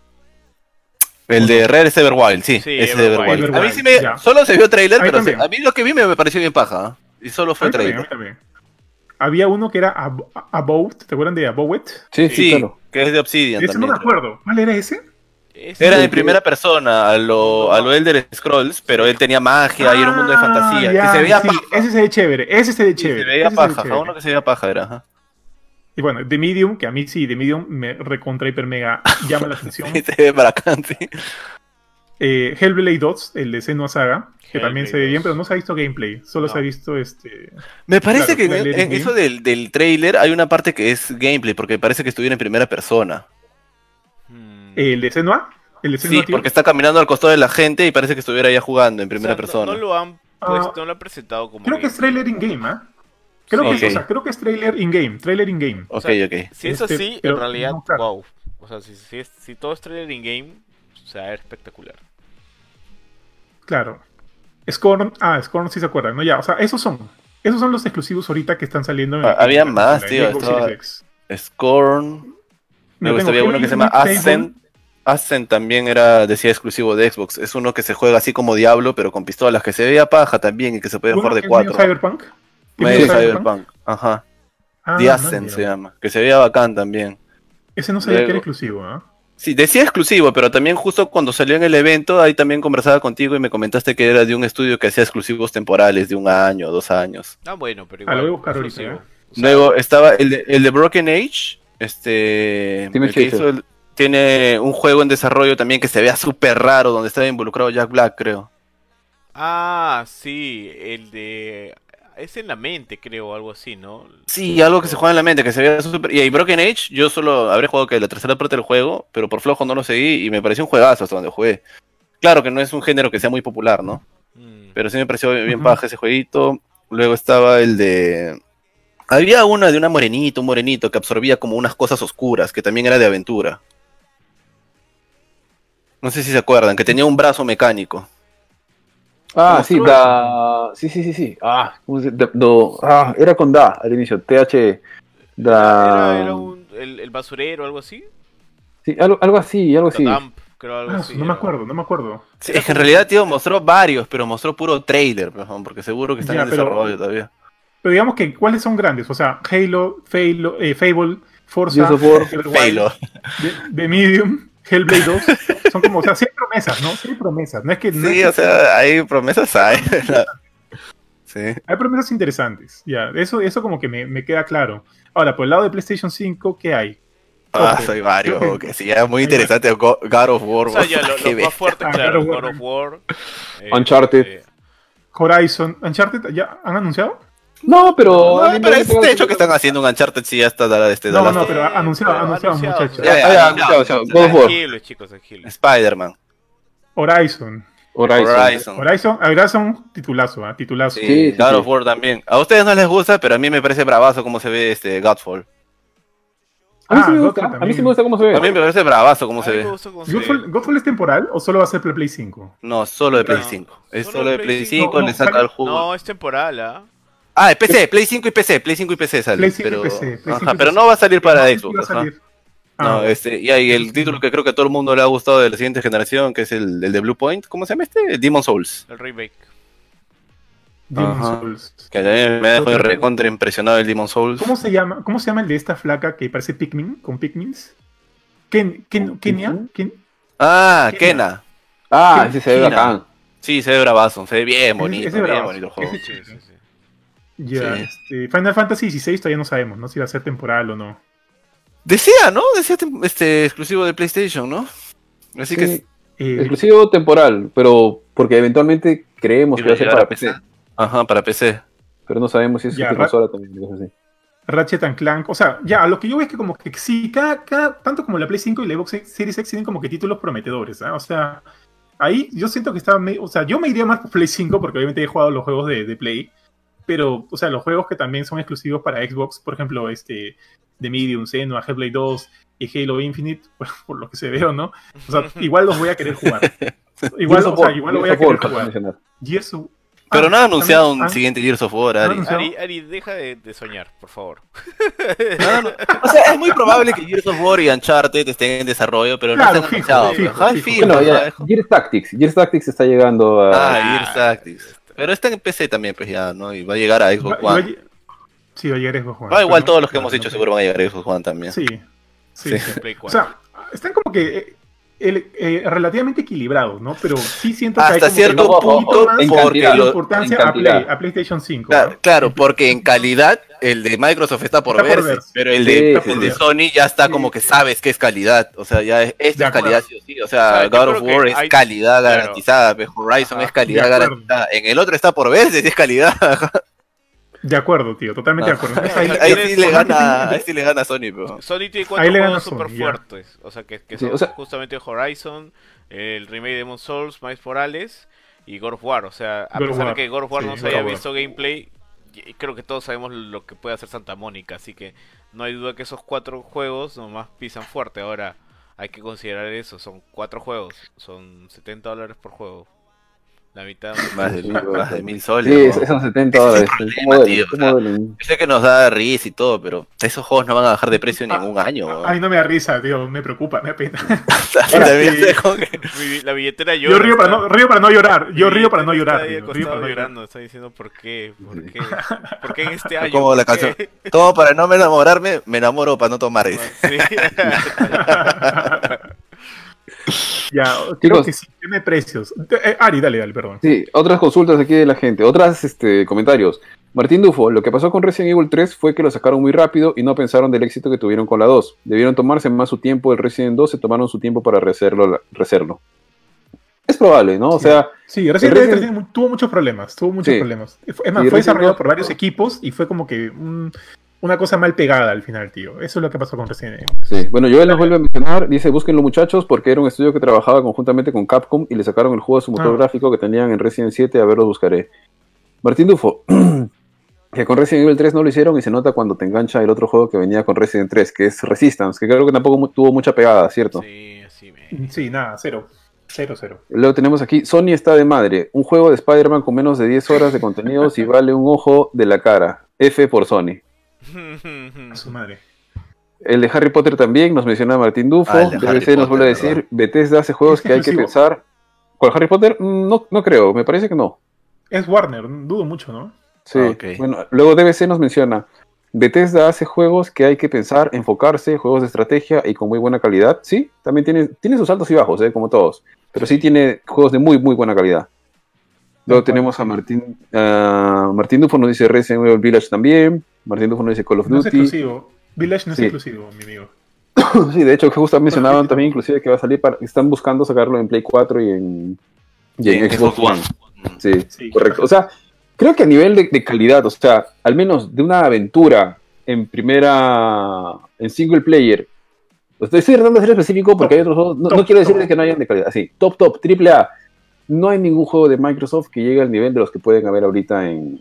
El de Rare es Everwild, sí, Sí, ese Everwild. Everwild. A mí sí me. ya. Solo se vio trailer, A pero se- a mí lo que vi me, me pareció bien paja. ¿ah? Y solo A fue también, a trailer. mí también. Había uno que era Ab- About, ¿te acuerdan de Abowet? Sí, sí, Sí, claro. que es de Obsidian Ese no me acuerdo. ¿Cuál era ese? Era en primera persona, a lo, a lo Elder Scrolls, pero él tenía magia y era un mundo de Ah, fantasía. ya, que se veía sí, paja. Ese se ve chévere, ese se ve Sí, chévere. se veía ese se ve paja, uno que se veía paja era. Y bueno, The Medium, que a mí sí, The Medium me recontra hiper mega llama la atención. Y se ve bacán, sí. Eh, Hellblade 2, el de Senua Saga, que también se ve bien, 2. pero no se ha visto gameplay, solo No. se ha visto este... Me parece Claro, que en, eso del, del trailer hay una parte que es gameplay, porque parece que estuviera en primera persona. Hmm. El de Senua, el de Senua Sí, tío. porque está caminando al costado de la gente y parece que estuviera ya jugando en O primera sea, persona. No, lo han Ah, no lo han presentado como. Creo que es trailer in-game, ¿ah? Creo, Sí. que es, o Ok. sea, creo que es trailer in-game, trailer in-game. Ok, sea, ok. Si es Este, así, en realidad, no, claro. wow. O sea, si, si, es- si todo es trailer in-game, se va a ver espectacular. Claro. Scorn, ah, Scorn sí se acuerdan, ¿no? Ya, o sea, esos son. Esos son los exclusivos ahorita que están saliendo en Ah, había en más, tío, estaba-. Scorn. Tengo había uno que se llama Ascent. Ascent también era, decía exclusivo de Xbox. Es uno que se juega así como Diablo, pero con pistolas, que se veía paja también y que se puede jugar de cuatro. Cyberpunk. ¿Qué Medio Cyberpunk. Ajá. Ah, The Ascent se llama. Que se veía bacán también. Ese no sabía que era exclusivo, ¿ah? Sí, decía exclusivo, pero también justo cuando salió en el evento, ahí también conversaba contigo y me comentaste que era de un estudio que hacía exclusivos temporales de un año, dos años. Ah, bueno, pero Ah, igual. lo voy a buscar ahorita. ¿eh? O sea, Luego estaba el de, el de Broken Age, este, el que hizo el- tiene un juego en desarrollo también que se vea súper raro, donde estaba involucrado Jack Black, creo. Ah, sí, el de. Es en la mente, creo, algo así, ¿no? Sí, algo que se juega en la mente, que se vea súper... Y Broken Age, yo solo habré jugado que la tercera parte del juego, pero por flojo no lo seguí y me pareció un juegazo hasta donde jugué. Claro que no es un género que sea muy popular, ¿no? Mm. Pero sí me pareció bien Ujú. paja ese jueguito. Luego estaba el de Había una de una morenito, un morenito que absorbía como unas cosas oscuras, que también era de aventura. No sé si se acuerdan, que tenía un brazo mecánico. Ah, ¿Cómo sí, estuvo da. Sí, sí, sí, sí. Ah, ¿cómo se- da- do- ah, era con Da al inicio. TH. Da. Era, era un, el, el basurero o algo así. Sí, algo, algo así, algo así. Dump, creo algo Ah, así. no me acuerdo, no me acuerdo. Sí, es que en realidad, tío, mostró varios, pero mostró puro trailer, pues, porque seguro que están Ya, en pero- desarrollo todavía. Pero digamos que, ¿cuáles son grandes? O sea, Halo, Falo, eh, Fable, Forza. The, The Medium, Hellblade 2. Son como, o sea, sí hay promesas, ¿no? Sí hay promesas. No es que, no es Sí, que- o sea, hay promesas, hay. sí. hay promesas interesantes. Ya, eso, eso como que me, me queda claro. Ahora, por el lado de PlayStation 5, ¿qué hay? Ah, Ojo. soy varios, que sí, es muy interesante. Go- God of War, O sea, ya lo, los más fuertes, Ah, claro, God of God of War. eh, Uncharted. eh, Horizon, Uncharted, ¿ya han anunciado? No, pero. No, pero es de hecho que están haciendo un Uncharted, sí, hasta de este No, no, pero anunciado, anunciado, anunciado, muchachos. Ya, ya, ya, anunciado, anunciado, anunciado. God of War. Tranquilos, chicos, tranquilos. Spider-Man. Horizon. Horizon. Horizon. Horizon, titulazo, ¿ah? Titulazo. Sí, Sí, sí, God sí. of War también. A ustedes no les gusta, pero a mí me parece bravazo cómo se ve este Godfall. A mí sí Ah, me gusta. A mí sí me gusta cómo se ve. A mí me parece bravazo cómo se ve. ¿Godfall, es temporal o solo va a ser Play 5? No, solo de Play No. 5. Es Solo solo de Play Play 5. 5, No, le saca el jugo. No, es temporal, ¿ah? Ah, PC, Play 5 y PC, Play 5 y PC sale. Play 5 y pero, PC, Play 5 ajá, y pero no va a salir para No Xbox. va a salir. Ah, No, este, y hay el título que creo que a todo el mundo le ha gustado de la siguiente generación, que es el, el de Blue Point. ¿Cómo se llama este? Demon Souls. El remake. Demon's Ajá. Souls. Que a mí me dejó recontra impresionado el Demon Souls. ¿Cómo se llama? ¿Cómo se llama el de esta flaca que parece Pikmin? ¿Con Pikmins? Ken, Ken, ¿Con Kenia? Ken- Ah, Kena. Kena. Ah, ese se ve bacán. Sí, se ve bravazo, se ve bien Ese- bonito, ese bien bravazo. bonito el juego. Ese- Sí, sí, sí. Ya, Sí. este, Final Fantasy XVI todavía no sabemos, ¿no? Si va a ser temporal o no. Decía, ¿no? Decía este exclusivo de PlayStation, ¿no? Así que Sí, Eh, exclusivo temporal, pero porque eventualmente creemos que va a ser para PC. Ajá, para PC. Pero no sabemos si es Ya, consola también. cosas así. Ratchet and Clank, o sea, ya, lo que yo veo es que como que sí, cada, cada- tanto como la Play 5 y la Xbox Series X tienen como que títulos prometedores, ¿ah? O sea, ahí yo siento que está, me- o sea, yo me iría más por Play 5 porque obviamente he jugado los juegos de, de Play, pero, o sea, los juegos que también son exclusivos para Xbox, por ejemplo, este, The Medium, Senua, Hellblade 2 y Halo Infinite, bueno, por lo que se veo, ¿no? O sea, igual los voy a querer jugar. Igual, o sea, igual lo voy a querer jugar. mencionar. Gears of- Pero Ah, no ha anunciado un ah, siguiente Gears of War, ¿No Ari. Ari, Ari, deja de, de soñar, por favor. No, no. O sea, es muy probable que Gears of War y Uncharted estén en desarrollo, pero no Claro, están fijo, anunciados. fijo, Ajá, fijo. fijo, Bueno, ajá. ya, Gears Tactics. Gears Tactics está llegando a. Ah, Gears Tactics. Pero está en PC también, pues ya, ¿no? Y va a llegar a Xbox Va- va a One. lle- Sí, va a llegar Xbox One. Ah, igual pero todos los que hemos dicho no- seguro van a llegar a Xbox One también. Sí, sí. Sí. sí. O 4. sea, están como que eh, el- eh, relativamente equilibrados, ¿no? Pero sí siento que hay Hasta como cierto que punto, más de lo- importancia a, Play- a PlayStation 5. Claro, ¿no? claro, porque en calidad el de Microsoft está por Está por verse, pero el Sí, de, sí, el de sí. Sony ya está Sí. como que sabes que es calidad. O sea, ya es, esto calidad sí o sí. O O sea, God of War es hay- calidad claro. garantizada, pues, Horizon Ajá. es calidad garantizada. En el otro está por verse si es calidad. De acuerdo, tío, totalmente de acuerdo. Entonces, ahí- sí le gana, ahí sí le gana a Sony, pero. Sony tiene Ahí cuatro le gana juegos ya. fuertes. O sea, que, que Sí, son o sea- justamente Horizon, el remake de Demon Souls, Miles Morales y God of War. O sea, a God pesar de que God of War Sí, no se haya visto gameplay, creo que todos sabemos lo que puede hacer Santa Mónica. Así que no hay duda que esos cuatro juegos nomás pisan fuerte. Ahora, hay que considerar eso. Son cuatro juegos. Son 70 dólares por juego. La mitad. Más de, más de mil soles. Sí, son 70 dólares. problema, ¿Cómo duelen? tío, ¿Cómo o sea, duelen? Yo sé que nos da risa y todo, pero esos juegos no van a bajar de precio en Ah, ningún año. weón. A mí no me da risa, tío, me preocupa, me pena. También sí. La billetera llora. Yo río para, no, río para no llorar, yo río para no llorar. Tío, río para no llorar. llorando. Está diciendo por qué, por qué, por qué en este año. Como la canción. Todo para no me enamorarme, me enamoro para no tomar. Sí. Ya, creo Chicos. que sí, tiene precios. Eh, Ari, dale, dale, perdón. Sí, otras consultas aquí de la gente, otras este, comentarios. Martín Dufo, lo que pasó con Resident Evil 3 fue que lo sacaron muy rápido y no pensaron del éxito que tuvieron con la 2. Debieron tomarse más su tiempo, el Resident 2 se tomaron su tiempo para rehacerlo. rehacerlo. Es probable, ¿no? O Sí. sea, Sí, Resident Evil Resident- 3 tuvo muchos problemas, tuvo muchos Sí. problemas. Es más, Sí, fue desarrollado por varios equipos y fue como que un- una cosa mal pegada al final, tío. Eso es lo que pasó con Resident Evil. sí. Bueno, Joel nos vuelve a mencionar, dice, búsquenlo muchachos, porque era un estudio que trabajaba conjuntamente con Capcom y le sacaron el juego a su motor Ah. gráfico que tenían en Resident 7, a ver, los buscaré. Martín Dufo, que con Resident Evil 3 no lo hicieron y se nota cuando te engancha el otro juego que venía con Resident 3, que es Resistance, que creo que tampoco tuvo mucha pegada, ¿cierto? Sí, así me. Sí, nada, cero. Cero, cero. Luego tenemos aquí, Sony está de madre, un juego de Spider-Man con menos de 10 horas de contenidos y vale un ojo de la cara. F por Sony. A su madre. El de Harry Potter también, nos menciona Martín Dufo. Ah, BBC nos vuelve a Potter, decir, Bethesda hace juegos ¿Es que hay que pensar. ¿Con Harry Potter? Mm, No, no creo, me parece que no. Es Warner, dudo mucho, ¿no? Sí, Ah, bueno, luego DBC nos menciona, Bethesda hace juegos que hay que pensar, enfocarse, juegos de estrategia y con muy buena calidad. Sí, también tiene, tiene sus altos y bajos, ¿eh? como todos, pero sí tiene juegos de muy, muy buena calidad. Luego tenemos a. Martín, a Martín Dufo nos dice Resident Evil Village también, Martín Dufo nos dice Call of No es Duty. exclusivo. Village no es Sí. exclusivo, mi amigo. Sí, de hecho, justo mencionaban también inclusive que va a salir para, están buscando sacarlo en Play 4 y en, y en En Xbox One. Sí, Sí, correcto. O sea, creo que a nivel de, de calidad, o sea, al menos de una aventura en primera, en single player, estoy, estoy tratando de ser específico porque Top, hay otros juegos, no, top, no quiero decir top. de que no hayan de calidad, sí, top, top, triple A. No hay ningún juego de Microsoft que llegue al nivel de los que pueden haber ahorita en,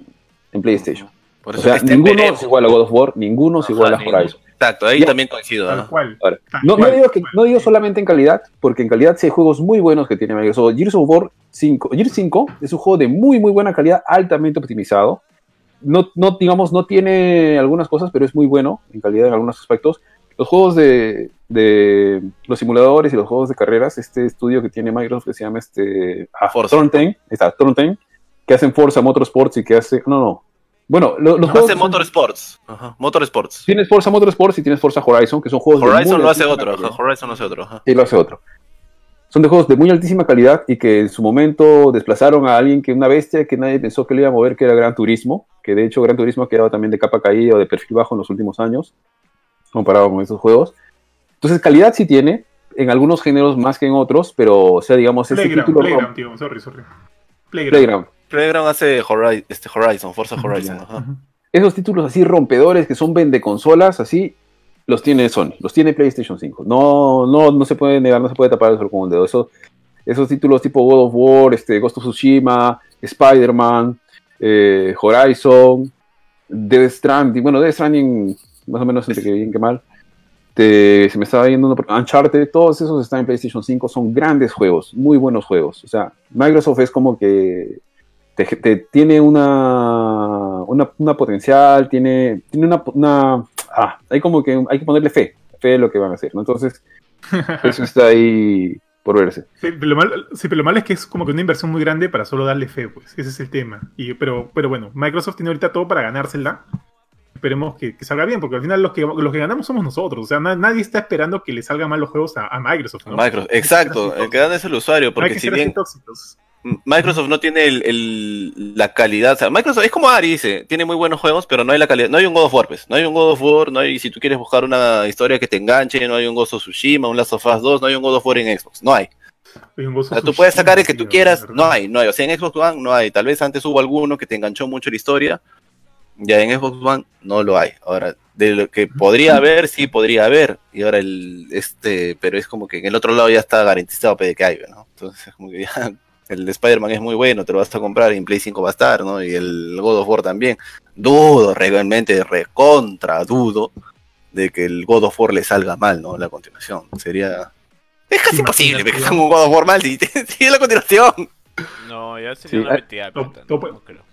en PlayStation. Por O sea, este ninguno es igual a God of War, ninguno es igual a. Horizon. Exacto, ahí Ya. también coincido. Tal ¿no? cual. No, digo, que, no digo solamente en calidad, porque en calidad sí hay juegos muy buenos que tiene Microsoft. Gears of War 5, Gears 5 es un juego de muy, muy buena calidad, altamente optimizado. No, no, digamos, no tiene algunas cosas, pero es muy bueno en calidad en algunos aspectos. Los juegos de, de los simuladores y los juegos de carreras, este estudio que tiene Microsoft que se llama este, ah, Forza. Está, Thornton, que hacen Forza Motorsports y que hace, no, no. Bueno, lo- los juegos Hace son- Motorsports. Ajá. Motorsports. tienes Forza Motorsports y tienes Forza Horizon, que son juegos de Horizon lo hace otro. ajá, Horizon lo hace otro. ajá. y lo hace otro. Son de juegos de muy altísima calidad y que en su momento desplazaron a alguien que una bestia que nadie pensó que le iba a mover, que era Gran Turismo, que de hecho Gran Turismo ha quedado también de capa caída o de perfil bajo en los últimos años, comparado con esos juegos. Entonces, calidad sí tiene, en algunos géneros más que en otros, pero, o sea, digamos, este Playground, título... Playground, tío. Sorry, sorry. Playground. Playground. Playground hace Hori- este Horizon, Forza Horizon. Ajá. Esos títulos así rompedores que son vende consolas, así, los tiene Sony, los tiene PlayStation 5. No, no, no se puede negar, no se puede tapar el sol con un dedo. Esos, esos títulos tipo God of War, este, Ghost of Tsushima, Spider-Man, eh, Horizon, Death Stranding, bueno, Death Stranding más o menos entre que bien que mal. Te- se me estaba yendo Uncharted, todos esos están en PlayStation 5, son grandes juegos, muy buenos juegos. O sea, Microsoft es como que te, te- tiene una, una, una potencial, tiene, tiene una, una- ah, hay como que hay que ponerle fe, fe en lo que van a hacer, ¿no? Entonces, eso está ahí por verse. Sí, pero lo malo, sí, pero lo malo es que es como que una inversión muy grande para solo darle fe, pues. Ese es el tema. Y, pero, pero bueno, Microsoft tiene ahorita todo para ganársela. Esperemos que, que salga bien, porque al final los que, los que ganamos somos nosotros. O sea, na- nadie está esperando que le salgan mal los juegos a, a Microsoft. ¿no? Microsoft, exacto, el que gana es el usuario, No hay porque que si bien tóxicos. Microsoft no tiene el, el- la calidad, o sea, Microsoft es como Ari dice, tiene muy buenos juegos, pero no hay la calidad, no hay un God of War, pues, no hay un God of War, no hay, si tú quieres buscar una historia que te enganche, no hay un Ghost of Tsushima, un Last of Us 2, no hay un God of War en Xbox, no hay. Hay un gozo O sea, tú puedes sacar el que tú quieras, no hay, no hay, o sea, en Xbox One no hay, tal vez antes hubo alguno que te enganchó mucho la historia, ya en Xbox One no lo hay. Ahora, de lo que podría haber, sí podría haber, y ahora el, este, pero es como que en el otro lado ya está garantizado de que hay, ¿no? Entonces, como que ya, el de Spider-Man es muy bueno, te lo vas a comprar y en Play 5 va a estar, ¿no? Y el God of War también. Dudo, realmente, recontra dudo de que el God of War le salga mal, ¿no? La continuación. Sería... Es casi imposible que salga un God of War mal si, si es la continuación. No, ya sería Sí, una ah, metida de no, no creo.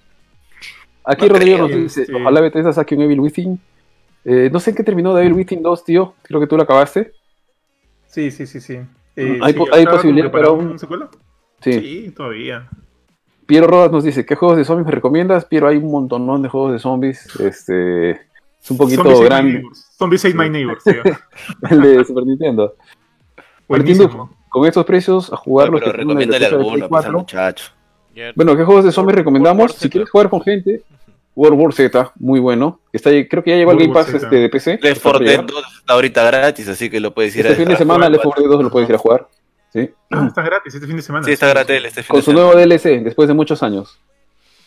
Aquí No Rodrigo creo, nos dice, sí. ojalá Bethesda saque un Evil Within. Eh, no sé en qué terminó de Evil Within 2, tío. Creo que tú lo acabaste. Sí, sí, sí, sí. Eh, ¿Hay sí, po- hay ¿estaba posibilidad preparado para un- un secuela? Sí. Sí, todavía. Piero Rodas nos dice, ¿qué juegos de zombies me recomiendas? Piero, hay un montón de juegos de zombies. Este, es un poquito Zombies grande. Zombies Ate My Neighbors. El de Super Nintendo. Buenísimo. Con estos precios, a jugar los pero que tienen una recomiéndale biblioteca de Play alguno, pues al 4. muchacho. Ya- Bueno, ¿qué juegos de zombies World- recomendamos? Si quieres jugar con gente, World War Z, muy bueno. Está, creo que ya llegó al Game Pass este, de PC. Left 4 Dead 2 está ahorita gratis, así que lo puedes ir Este fin de a semana. Left 4 Dead 2 lo puedes ir a jugar. ¿Sí? Ah, está gratis este fin de semana. Sí, está gratis este fin Con de su semana. nuevo DLC, después de muchos años.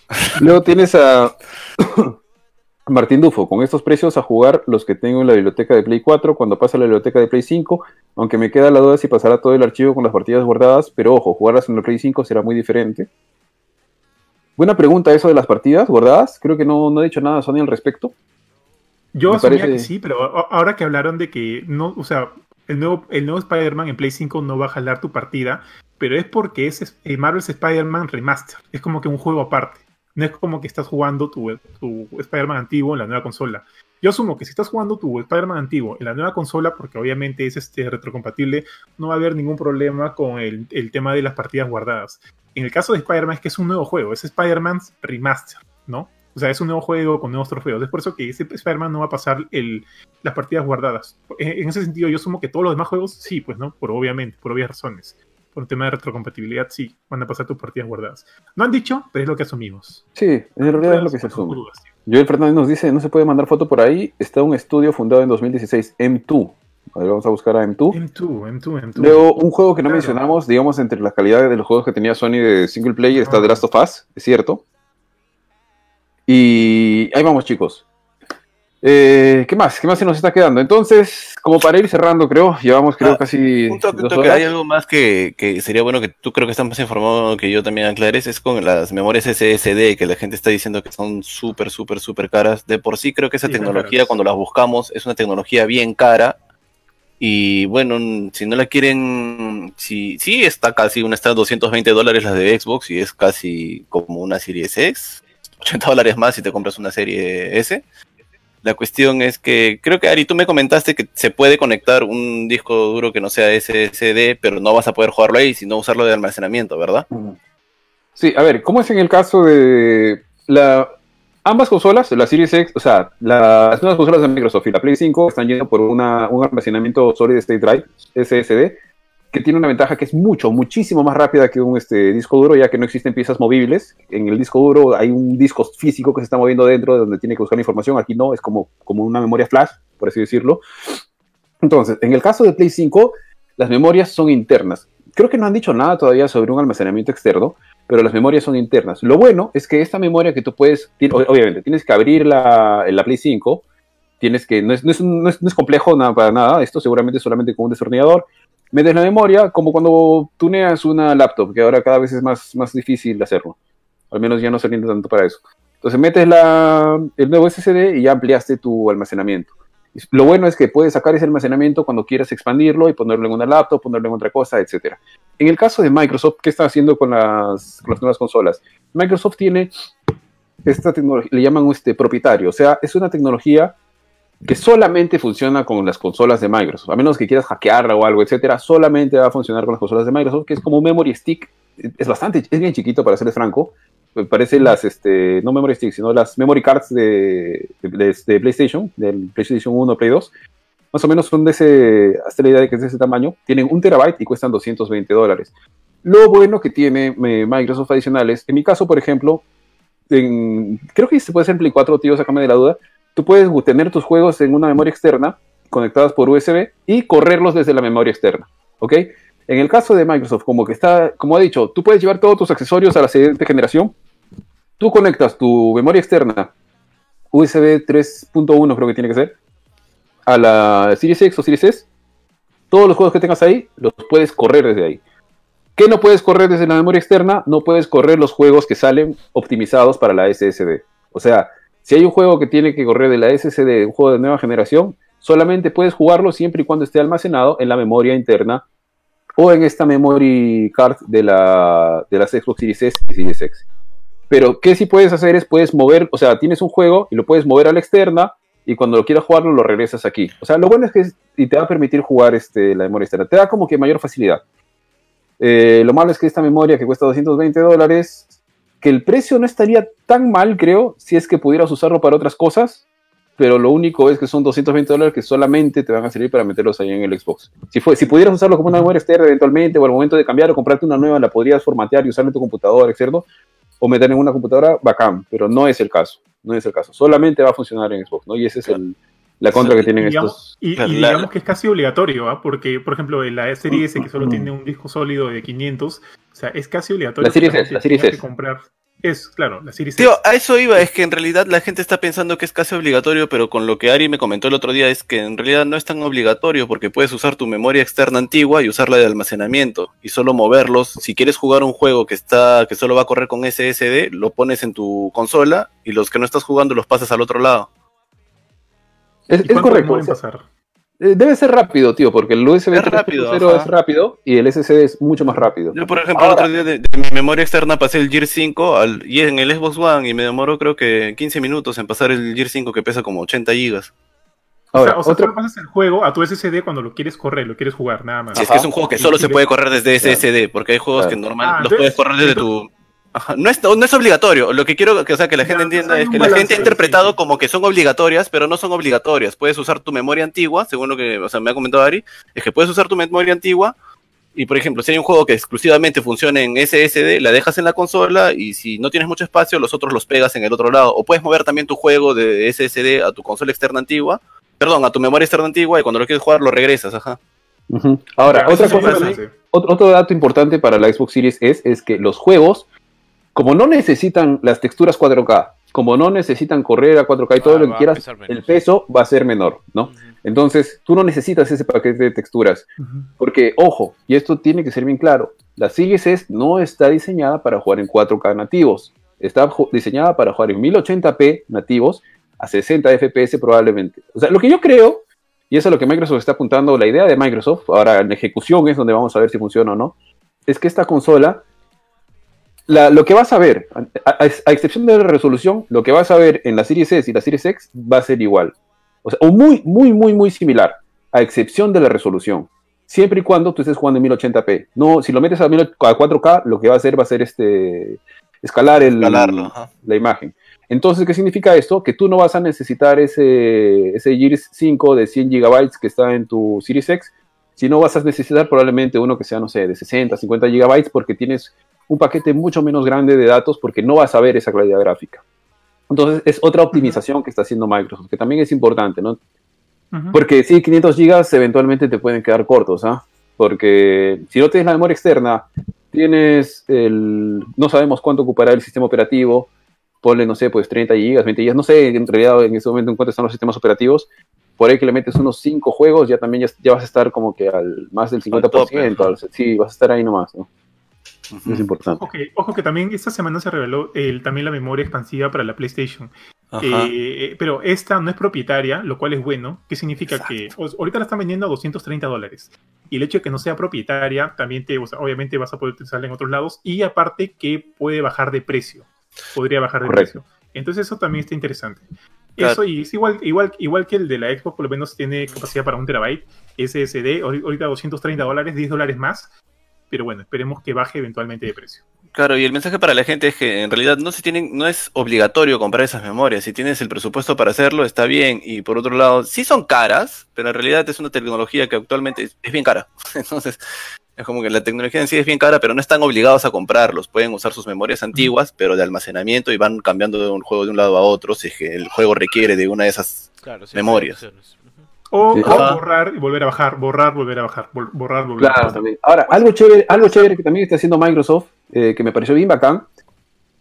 Luego tienes a Martín Dufo, con estos precios a jugar los que tengo en la biblioteca de Play 4, cuando pasa a la biblioteca de Play 5, aunque me queda la duda si pasará todo el archivo con las partidas guardadas, pero ojo, jugarlas en la Play 5 será muy diferente. buena pregunta eso de las partidas guardadas. Creo que no, no he dicho nada Sony al respecto. Yo Me asumía parece- que sí, pero ahora que hablaron de que no, o sea, el nuevo, el nuevo Spider-Man en Play 5 no va a jalar tu partida, pero es porque es Marvel's Spider-Man Remaster. Es como que un juego aparte. No es como que estás jugando tu, tu Spider-Man antiguo en la nueva consola. Yo asumo que si estás jugando tu Spider-Man antiguo en la nueva consola, porque obviamente es este retrocompatible, no va a haber ningún problema con el, el tema de las partidas guardadas. En el caso de Spider-Man es que es un nuevo juego, es Spider-Man's Remaster, ¿no? O sea, es un nuevo juego con nuevos trofeos. Es por eso que ese Spider-Man no va a pasar el, las partidas guardadas. En, en ese sentido, yo asumo que todos los demás juegos, sí, pues, ¿no? Por obviamente, por obvias razones. Por un tema de retrocompatibilidad, sí, van a pasar tus partidas guardadas. No han dicho, pero es lo que asumimos. Sí, en realidad es lo que se asume. Joel Fernández nos dice, no se puede mandar foto por ahí. Está un estudio fundado en 2016, M2. A ver, vamos a buscar a M2. M2, M2, M2. Luego, un juego que no Claro. mencionamos, digamos, entre la calidad de los juegos que tenía Sony de single player, está Ah. The Last of Us, es cierto. Y ahí vamos, chicos. Eh, ¿Qué más? ¿Qué más se nos está quedando? Entonces, como para ir cerrando, creo, llevamos creo Ah, casi Un toque, un dos toque. horas. Hay algo más que, que sería bueno que tú creo que estás más informado que yo también aclares, es con las memorias SSD que la gente está diciendo que son súper, súper, súper caras. De por sí creo que esa Sí, tecnología cuando las buscamos es una tecnología bien cara y bueno, si no la quieren, si, sí está casi, una está a 220 dólares las de Xbox y es casi como una serie X, 80 dólares más si te compras una serie S. La cuestión es que creo que Ari, tú me comentaste que se puede conectar un disco duro que no sea SSD, pero no vas a poder jugarlo ahí, sino usarlo de almacenamiento, ¿verdad? Sí, a ver, ¿cómo es en el caso de la ambas consolas, la Series X, o sea, las nuevas consolas de Microsoft y la Play 5 están yendo por una, un almacenamiento Solid State Drive, SSD, que tiene una ventaja que es mucho, muchísimo más rápida que un este, disco duro, ya que no existen piezas movibles. En el disco duro hay un disco físico que se está moviendo dentro, de donde tiene que buscar la información. Aquí no, es como, como una memoria flash, por así decirlo. Entonces, en el caso de Play 5, las memorias son internas. Creo que no han dicho nada todavía sobre un almacenamiento externo, pero las memorias son internas. Lo bueno es que esta memoria que tú puedes, obviamente, tienes que abrir la, la Play 5, tienes que, no es, no es, no es- no es complejo nada, para nada, esto seguramente solamente con un destornillador, metes la memoria como cuando tuneas una laptop, que ahora cada vez es más, más difícil hacerlo, al menos ya no se orienta tanto para eso. Entonces metes la, el nuevo SSD y ya ampliaste tu almacenamiento. Lo bueno es que puedes sacar ese almacenamiento cuando quieras expandirlo y ponerlo en una laptop, ponerlo en otra cosa, etc. En el caso de Microsoft, ¿qué está haciendo con las, con las nuevas consolas? Microsoft tiene esta tecnología, le llaman este propietario, o sea, es una tecnología que solamente funciona con las consolas de Microsoft, a menos que quieras hackearla o algo, etcétera, solamente va a funcionar con las consolas de Microsoft, que es como un memory stick, es bastante, es bien chiquito para serles franco, parece las, este, no memory stick, sino las memory cards de, de, de PlayStation, del PlayStation 1, Play 2, más o menos son de ese, hasta la idea de que es de ese tamaño, tienen un terabyte y cuestan 220 dólares. Lo bueno que tiene eh, Microsoft adicionales, en mi caso, por ejemplo, en- creo que se puede hacer en Play 4, tío, sácame de la duda, tú puedes tener tus juegos en una memoria externa, conectadas por USB, y correrlos desde la memoria externa, ¿ok? En el caso de Microsoft, como que está, como ha dicho, tú puedes llevar todos tus accesorios a la siguiente generación, tú conectas tu memoria externa, USB 3.1 creo que tiene que ser, a la Series X o Series S, todos los juegos que tengas ahí los puedes correr desde ahí. ¿Qué no puedes correr desde la memoria externa? No puedes correr los juegos que salen optimizados para la SSD. O sea, si hay un juego que tiene que correr de la SSD, un juego de nueva generación, solamente puedes jugarlo siempre y cuando esté almacenado en la memoria interna o en esta memory card de, la, de las Xbox Series S y Series X. Pero, ¿qué sí puedes hacer? Es puedes mover, o sea, tienes un juego y lo puedes mover a la externa y cuando lo quieras jugarlo lo regresas aquí. O sea, lo bueno es que y te va a permitir jugar este, la memoria externa. Te da como que mayor facilidad. Eh, lo malo es que esta memoria que cuesta 220 dólares, que el precio no estaría tan mal, creo, si es que pudieras usarlo para otras cosas, pero lo único es que son 220 dólares que solamente te van a servir para meterlos ahí en el Xbox. Si, fue, si pudieras usarlo como una memoria externa eventualmente, o al momento de cambiar o comprarte una nueva, la podrías formatear y usar en tu computadora, externo, o meter en una computadora, bacán, pero no es el caso. No es el caso. Solamente va a funcionar en Xbox, ¿no? Y esa es el- la contra que tienen Y digamos, estos. y, y Claro, la- digamos que es casi obligatorio, ¿ah? porque, por ejemplo, en la Series S, que solo tiene un disco sólido de 500, o sea, es casi obligatorio. La Series que S, la S. comprar. Es, claro, la Series Tío, a eso iba, es que en realidad la gente está pensando que es casi obligatorio, pero con lo que Ari me comentó el otro día es que en realidad no es tan obligatorio porque puedes usar tu memoria externa antigua y usarla de almacenamiento y solo moverlos. Si quieres jugar un juego que está que solo va a correr con SSD, lo pones en tu consola y los que no estás jugando los pasas al otro lado. Es, ¿Y es cuánto correcto. demoran o sea, pasar? eh, debe ser rápido, tío, porque el USB Es rápido, 3.0 ajá. es rápido y el SSD es mucho más rápido. Yo, por ejemplo, Ahora- el otro día de, de mi memoria externa pasé el Gear 5 al, y en el Xbox One y me demoró creo que 15 minutos en pasar el Gear 5 que pesa como 80 gigas. O Ahora, sea, o sea, solo pasas el juego a tu SSD cuando lo quieres correr, lo quieres jugar, nada más. Si es que es un juego que solo se puede correr desde SSD, porque hay juegos Claro. que normal Ah, los entonces- puedes correr desde tu... Ajá, No es, no es obligatorio, lo que quiero que, o sea, que la gente Ya, entienda es que la gente ha interpretado sí. como que son obligatorias, pero no son obligatorias. Puedes usar tu memoria antigua, según lo que o sea, me ha comentado Ari, es que puedes usar tu memoria antigua y, por ejemplo, si hay un juego que exclusivamente funciona en SSD, la dejas en la consola y si no tienes mucho espacio, los otros los pegas en el otro lado. O puedes mover también tu juego de SSD a tu consola externa antigua, perdón, a tu memoria externa antigua y cuando lo quieres jugar lo regresas, ajá. Ahora, Ya, otra cosa otro, otro dato importante para la Xbox Series S es que los juegos, como no necesitan las texturas 4K, como no necesitan correr a 4K y todo Ah, lo que quieras, el peso va a ser menor, ¿no? Entonces, tú no necesitas ese paquete de texturas. Porque, ojo, y esto tiene que ser bien claro, la Series S no está diseñada para jugar en 4K nativos. Está diseñada para jugar en 1080p nativos a 60 FPS probablemente. O sea, lo que yo creo, y eso es lo que Microsoft está apuntando, la idea de Microsoft, ahora en ejecución es donde vamos a ver si funciona o no, es que esta consola, la- lo que vas a ver, a, a- a excepción de la resolución, lo que vas a ver en la Series S y la Series X va a ser igual. O sea, o muy, muy, muy, muy similar, a excepción de la resolución siempre y cuando tú estés jugando en 1080p. No, si lo metes a, 1000 a 4K, lo que va a hacer va a ser este escalar, el, la imagen. Entonces, ¿qué significa esto? Que tú no vas a necesitar ese, ese Gears 5 de 100 GB que está en tu Series X, sino vas a necesitar probablemente uno que sea, no sé, de 60, 50 GB porque tienes un paquete mucho menos grande de datos porque no vas a ver esa claridad gráfica. Entonces, es otra optimización que está haciendo Microsoft, que también es importante, ¿no? Ujú. Porque sí, 500 gigas eventualmente te pueden quedar cortos, ¿ah? Porque si no tienes la memoria externa, tienes el... No sabemos cuánto ocupará el sistema operativo, ponle, no sé, pues 30 gigas, 20 gigas, no sé en realidad en ese momento en cuánto están los sistemas operativos, por ahí que le metes unos 5 juegos, ya también ya, ya vas a estar como que al más del 50%, tope, ajá. al- sí, vas a estar ahí nomás, ¿no? Ujú. Es importante. Ojo que, ojo que también esta semana se reveló el- también la memoria expansiva para la PlayStation. Eh, pero esta no es propietaria, lo cual es bueno. ¿Qué significa Exacto. que o- ahorita la están vendiendo a 230 dólares? Y el hecho de que no sea propietaria, también te, o sea, obviamente vas a poder utilizarla en otros lados. Y aparte que puede bajar de precio. Podría bajar de Correcto. precio. Entonces eso también está interesante. Claro. Eso y es igual, igual, igual que el de la Xbox, por lo menos tiene capacidad para un terabyte. SSD, ahori- ahorita 230 dólares, 10 dólares más. Pero bueno, esperemos que baje eventualmente de precio. Claro, y el mensaje para la gente es que en realidad no se tienen, no es obligatorio comprar esas memorias. Si tienes el presupuesto para hacerlo, está bien. Y por otro lado, sí son caras, pero en realidad es una tecnología que actualmente es, es bien cara. Entonces, es como que la tecnología en sí es bien cara, pero no están obligados a comprarlos. Pueden usar sus memorias antiguas, pero de almacenamiento y van cambiando de un juego de un lado a otro si es que el juego requiere de una de esas. Claro, sí, Memorias. O, Sí. o Ajá. borrar y volver a bajar, borrar, volver a bajar, borrar, volver a Claro, bajar. también. Ahora, algo chévere, algo chévere que también está haciendo Microsoft, eh, que me pareció bien bacán,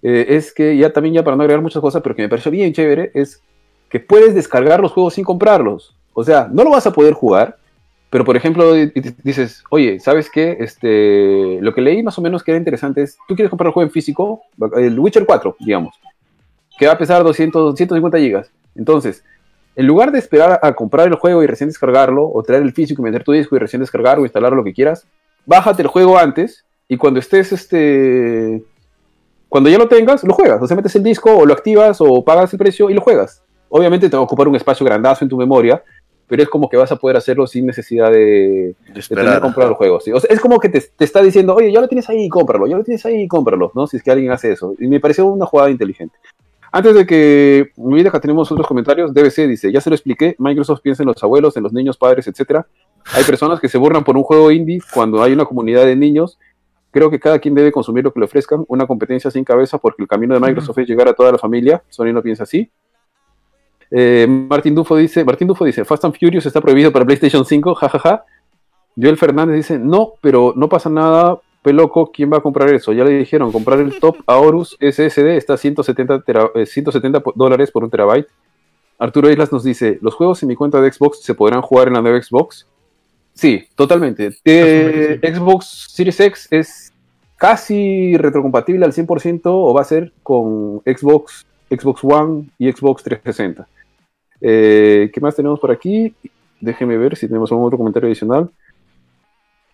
eh, es que ya también, ya para no agregar muchas cosas, pero que me pareció bien chévere, es que puedes descargar los juegos sin comprarlos. O sea, no lo vas a poder jugar, pero por ejemplo, di- di- dices, oye, ¿sabes qué? Este, lo que leí más o menos que era interesante es, tú quieres comprar el juego en físico, el Witcher 4, digamos, que va a pesar 200, 150 gigas. Entonces, en lugar de esperar a comprar el juego y recién descargarlo, o traer el físico y meter tu disco y recién descargarlo instalar lo que quieras, bájate el juego antes y cuando estés, este, cuando ya lo tengas, lo juegas. O sea, metes el disco o lo activas o pagas el precio y lo juegas. Obviamente te va a ocupar un espacio grandazo en tu memoria, pero es como que vas a poder hacerlo sin necesidad de, De de tener esperar. que comprar el juego. ¿sí? O sea, es como que te, te está diciendo, oye, ya lo tienes ahí, cómpralo, ya lo tienes ahí, cómpralo, ¿no? Si es que alguien hace eso. Y me pareció una jugada inteligente. Antes de que olvide, acá tenemos otros comentarios. DBC dice, ya se lo expliqué, Microsoft piensa en los abuelos, en los niños, padres, etcétera. Hay personas que se burlan por un juego indie cuando hay una comunidad de niños. Creo que cada quien debe consumir lo que le ofrezcan, una competencia sin cabeza, porque el camino de Microsoft es llegar a toda la familia. Sony no piensa así. Eh, Martín Dufo dice, Martín Dufo dice, Fast and Furious está prohibido para PlayStation 5, jajaja. Joel Fernández dice, no, pero no pasa nada, loco, ¿quién va a comprar eso? Ya le dijeron, comprar el top Aorus SSD está a 170, tera- eh, 170 po- dólares por un terabyte. Arturo Islas nos dice, ¿los juegos en mi cuenta de Xbox se podrán jugar en la nueva Xbox? Sí, totalmente. Eh, Xbox Series X es casi retrocompatible al 100% o va a ser con Xbox, Xbox One y Xbox 360. Eh, ¿Qué más tenemos por aquí? Déjeme ver si tenemos algún otro comentario adicional.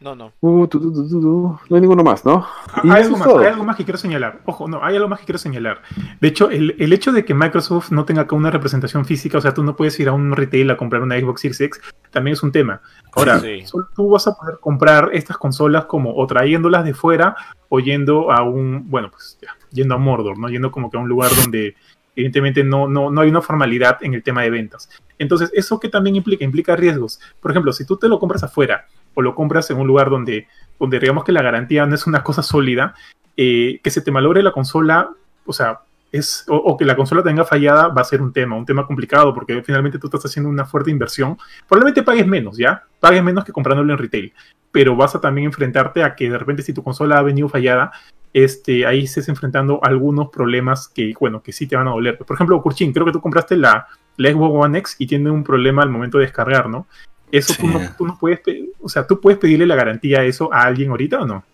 No, no. Uh, tu, tu, tu, tu, tu. No hay ninguno más, ¿no? Y Hay algo, más, hay algo más que quiero señalar. Ojo, no, hay algo más que quiero señalar. De hecho, el, el hecho de que Microsoft no tenga acá una representación física, o sea, tú no puedes ir a un retail a comprar una Xbox Series X, también es un tema. Ahora, Sí. solo tú vas a poder comprar estas consolas como o trayéndolas de fuera o yendo a un, bueno, pues ya, yendo a Mordor, ¿no? Yendo como que a un lugar donde evidentemente no, no, no hay una formalidad en el tema de ventas. Entonces, ¿eso qué también implica? Implica riesgos. Por ejemplo, si tú te lo compras afuera o lo compras en un lugar donde, donde digamos que la garantía no es una cosa sólida, eh, que se te malogre la consola, o sea, es, o, o que la consola tenga fallada va a ser un tema, un tema complicado, porque finalmente tú estás haciendo una fuerte inversión. Probablemente pagues menos, ¿ya? Pagues menos que comprándolo en retail, pero vas a también enfrentarte a que de repente si tu consola ha venido fallada, este, ahí estés enfrentando algunos problemas que, bueno, que sí te van a doler. Por ejemplo, Kurchin, creo que tú compraste la, la Xbox One X y tiene un problema al momento de descargar, ¿no? Eso tú, no, tú no puedes, o sea, tú puedes pedirle la garantía a eso a alguien ahorita o no?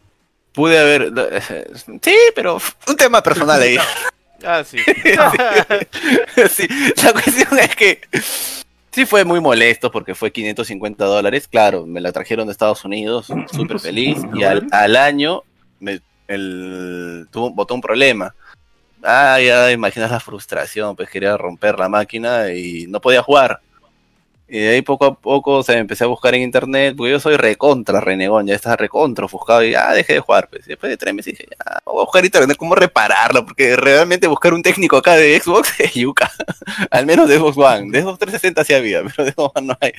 Pude haber. Sí, pero un tema personal ahí. Ah, sí. sí, la cuestión es que sí fue muy molesto porque fue 550 dólares. Claro, me la trajeron de Estados Unidos, súper feliz. Y al, al año me, el, tuvo, botó un problema. Ah, ya imaginas la frustración, pues quería romper la máquina y no podía jugar. Y de ahí poco a poco o sea, empecé a buscar en internet, porque yo soy recontra renegón, ya estaba recontra ofuscado y ya dejé de jugar. Pues. Y después de tres meses dije, ya, voy a buscar internet cómo repararlo, porque realmente buscar un técnico acá de Xbox es yuca. Al menos de Xbox One. De Xbox 360 sí había, pero de Xbox One no hay.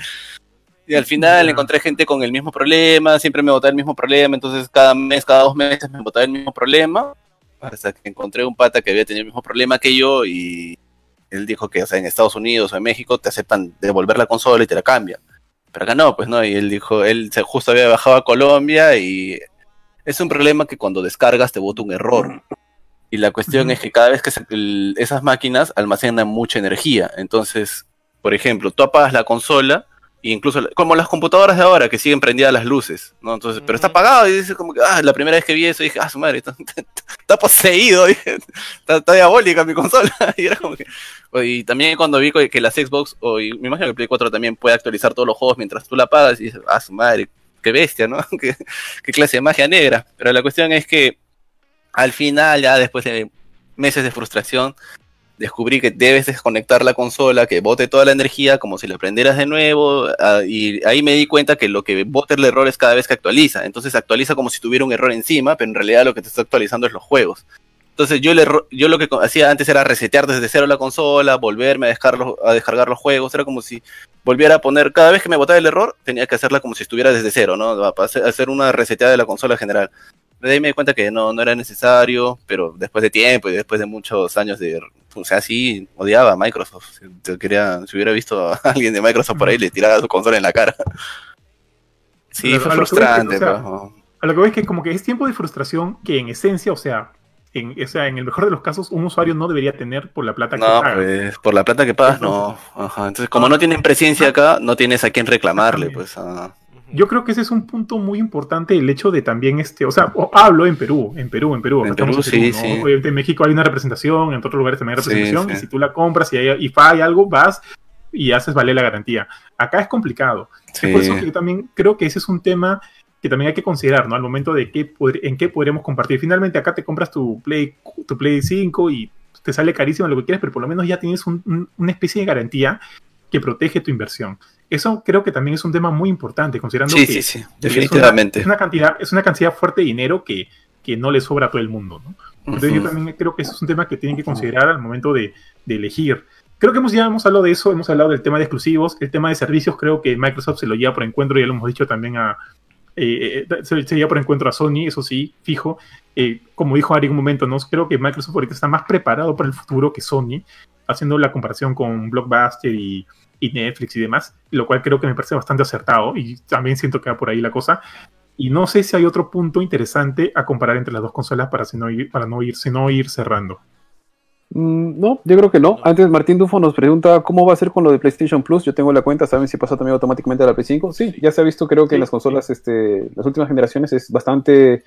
Y al final Ya. encontré gente con el mismo problema, siempre me botaba el mismo problema, entonces cada mes, cada dos meses me botaba el mismo problema, hasta que encontré un pata que había tenido el mismo problema que yo y él dijo que, o sea, en Estados Unidos o en México te aceptan devolver la consola y te la cambian. Pero acá no, pues no, y él dijo, él se justo había bajado a Colombia y es un problema que cuando descargas te bota un error. Y la cuestión es que cada vez que se- el- esas máquinas almacenan mucha energía. Entonces, por ejemplo, tú apagas la consola, incluso como las computadoras de ahora que siguen prendidas las luces, ¿no? Entonces, pero está apagado y dices como que, ah, la primera vez que vi eso dije, ah, su madre, está, está poseído, está, está diabólica mi consola. Y era como que, y también cuando vi que que las Xbox, o y me imagino que el Play 4 también puede actualizar todos los juegos mientras tú la apagas y dices, ah, su madre, qué bestia, ¿no? qué, qué clase de magia negra. Pero la cuestión es que al final, ya después de meses de frustración, descubrí que debes desconectar la consola, que bote toda la energía como si la prendieras de nuevo, ah, y ahí me di cuenta que lo que bota el error es cada vez que actualiza. Entonces actualiza como si tuviera un error encima, pero en realidad lo que te está actualizando es los juegos. Entonces yo, yo lo que hacía antes era resetear desde cero la consola, volverme a, a descargar los juegos, era como si volviera a poner, cada vez que me botaba el error, tenía que hacerla como si estuviera desde cero, ¿no? Hacer una reseteada de la consola general. De ahí me di cuenta que no, no era necesario, pero después de tiempo y después de muchos años de... O sea, sí, odiaba a Microsoft. Si, te quería, si hubiera visto a alguien de Microsoft por ahí, le tiraba su consola en la cara. Sí, Pero fue lo que frustrante. o sea, pero-. A lo que voy es que como que es tiempo de frustración que en esencia, o sea, en, o sea, en el mejor de los casos, un usuario no debería tener por la plata que No, paga. pues por la plata que pagas, no. Ajá. Entonces, como no tienen presencia acá, no tienes a quién reclamarle, pues. ah. Yo creo que ese es un punto muy importante, el hecho de también, este, o sea, hablo en Perú, en Perú, en Perú. En Perú, sí, sí. Obviamente en México hay una representación, en otros lugares también hay representación, sí. y si tú la compras y, hay, y falla algo, vas y haces valer la garantía. Acá es complicado. Es por eso que yo también creo que ese es un tema que también hay que considerar, ¿no? Al momento de qué en qué podremos compartir. Finalmente acá te compras tu Play, tu Play 5 y te sale carísimo lo que quieres, pero por lo menos ya tienes un- un- una especie de garantía que protege tu inversión. Eso creo que también es un tema muy importante, considerando Sí, que sí, sí, es una- definitivamente. Es una, cantidad, es una cantidad fuerte de dinero que, que no le sobra a todo el mundo, ¿no? Entonces yo también creo que eso es un tema que tienen que considerar al momento de, de elegir. Creo que hemos, ya hemos hablado de eso, hemos hablado del tema de exclusivos, el tema de servicios, creo que Microsoft se lo lleva por encuentro, ya lo hemos dicho también a... eh, eh, se, se lleva por encuentro a Sony, eso sí, fijo. Eh, como dijo Ari en un momento, ¿no? creo que Microsoft ahorita está más preparado para el futuro que Sony, haciendo la comparación con Blockbuster y, y Netflix y demás, lo cual creo que me parece bastante acertado y también siento que va por ahí la cosa. Y no sé si hay otro punto interesante a comparar entre las dos consolas para, si no ir, para no, ir, no ir cerrando. Mm, no, yo creo que no. Antes Martín Dufo nos pregunta cómo va a ser con lo de PlayStation Plus. Yo tengo la cuenta, ¿saben si pasa también automáticamente a la Play 5? Sí, ya se ha visto, creo que en las consolas, este, las últimas generaciones es bastante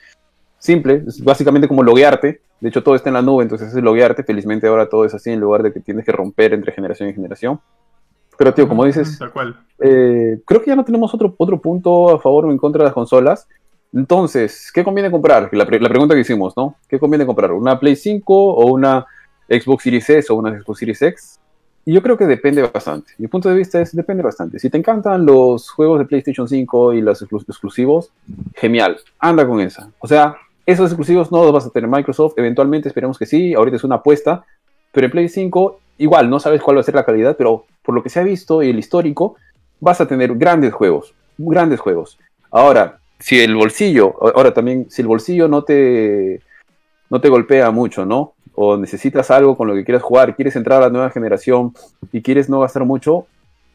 simple, es básicamente como loguearte. De hecho, todo está en la nube, entonces es loguearte. Felizmente ahora todo es así en lugar de que tienes que romper entre generación y generación. Pero, tío, como dices, eh, creo que ya no tenemos otro, otro punto a favor o en contra de las consolas. Entonces, ¿qué conviene comprar? La, la pregunta que hicimos, ¿no? ¿Qué conviene comprar? ¿Una Play 5 o una Xbox Series S o una Xbox Series X. Y yo creo que depende bastante. Mi punto de vista es, depende bastante. Si te encantan los juegos de PlayStation 5 y los exclusivos, genial, anda con esa. O sea, esos exclusivos no los vas a tener Microsoft, eventualmente esperemos que sí, ahorita es una apuesta, pero en Play 5 igual no sabes cuál va a ser la calidad, pero por lo que se ha visto y el histórico, vas a tener grandes juegos, grandes juegos. Ahora, si el bolsillo, ahora también, si el bolsillo no te, no te golpea mucho, ¿no? o necesitas algo con lo que quieras jugar, quieres entrar a la nueva generación y quieres no gastar mucho,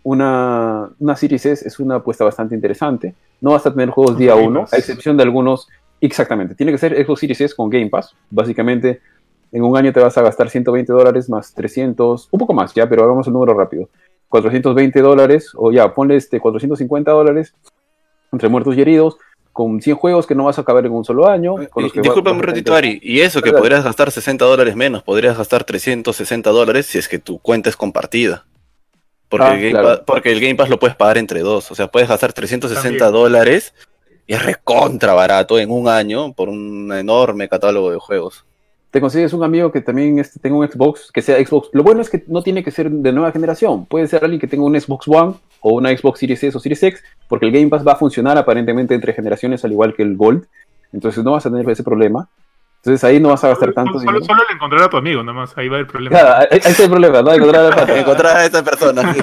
una, una Series S es una apuesta bastante interesante. No vas a tener juegos día uno, a excepción de algunos. Exactamente, tiene que ser Xbox Series S con Game Pass. Básicamente, en un año te vas a gastar 120 dólares más 300, un poco más ya, pero hagamos el número rápido. 420 dólares, o ya, ponle este 450 dólares entre muertos y heridos con 100 juegos que no vas a acabar en un solo año. Disculpa un ratito, Ari. Y eso que podrías gastar 60 dólares menos, podrías gastar 360 dólares si es que tu cuenta es compartida. Porque, ah, el Game Pass, porque el Game Pass lo puedes pagar entre dos. O sea, puedes gastar 360 dólares es recontra barato en un año por un enorme catálogo de juegos te consigues un amigo que también este, tenga un Xbox, que sea Xbox. Lo bueno es que no tiene que ser de nueva generación. Puede ser alguien que tenga un Xbox One o una Xbox Series S o Series X, porque el Game Pass va a funcionar aparentemente entre generaciones al igual que el Gold. Entonces no vas a tener ese problema. Entonces ahí no vas a gastar tanto solo, Solo le encontrar a tu amigo, nomás. Ahí va el problema. Claro, ahí, está el problema, ¿no? Encontrar a, encontrar a esa persona.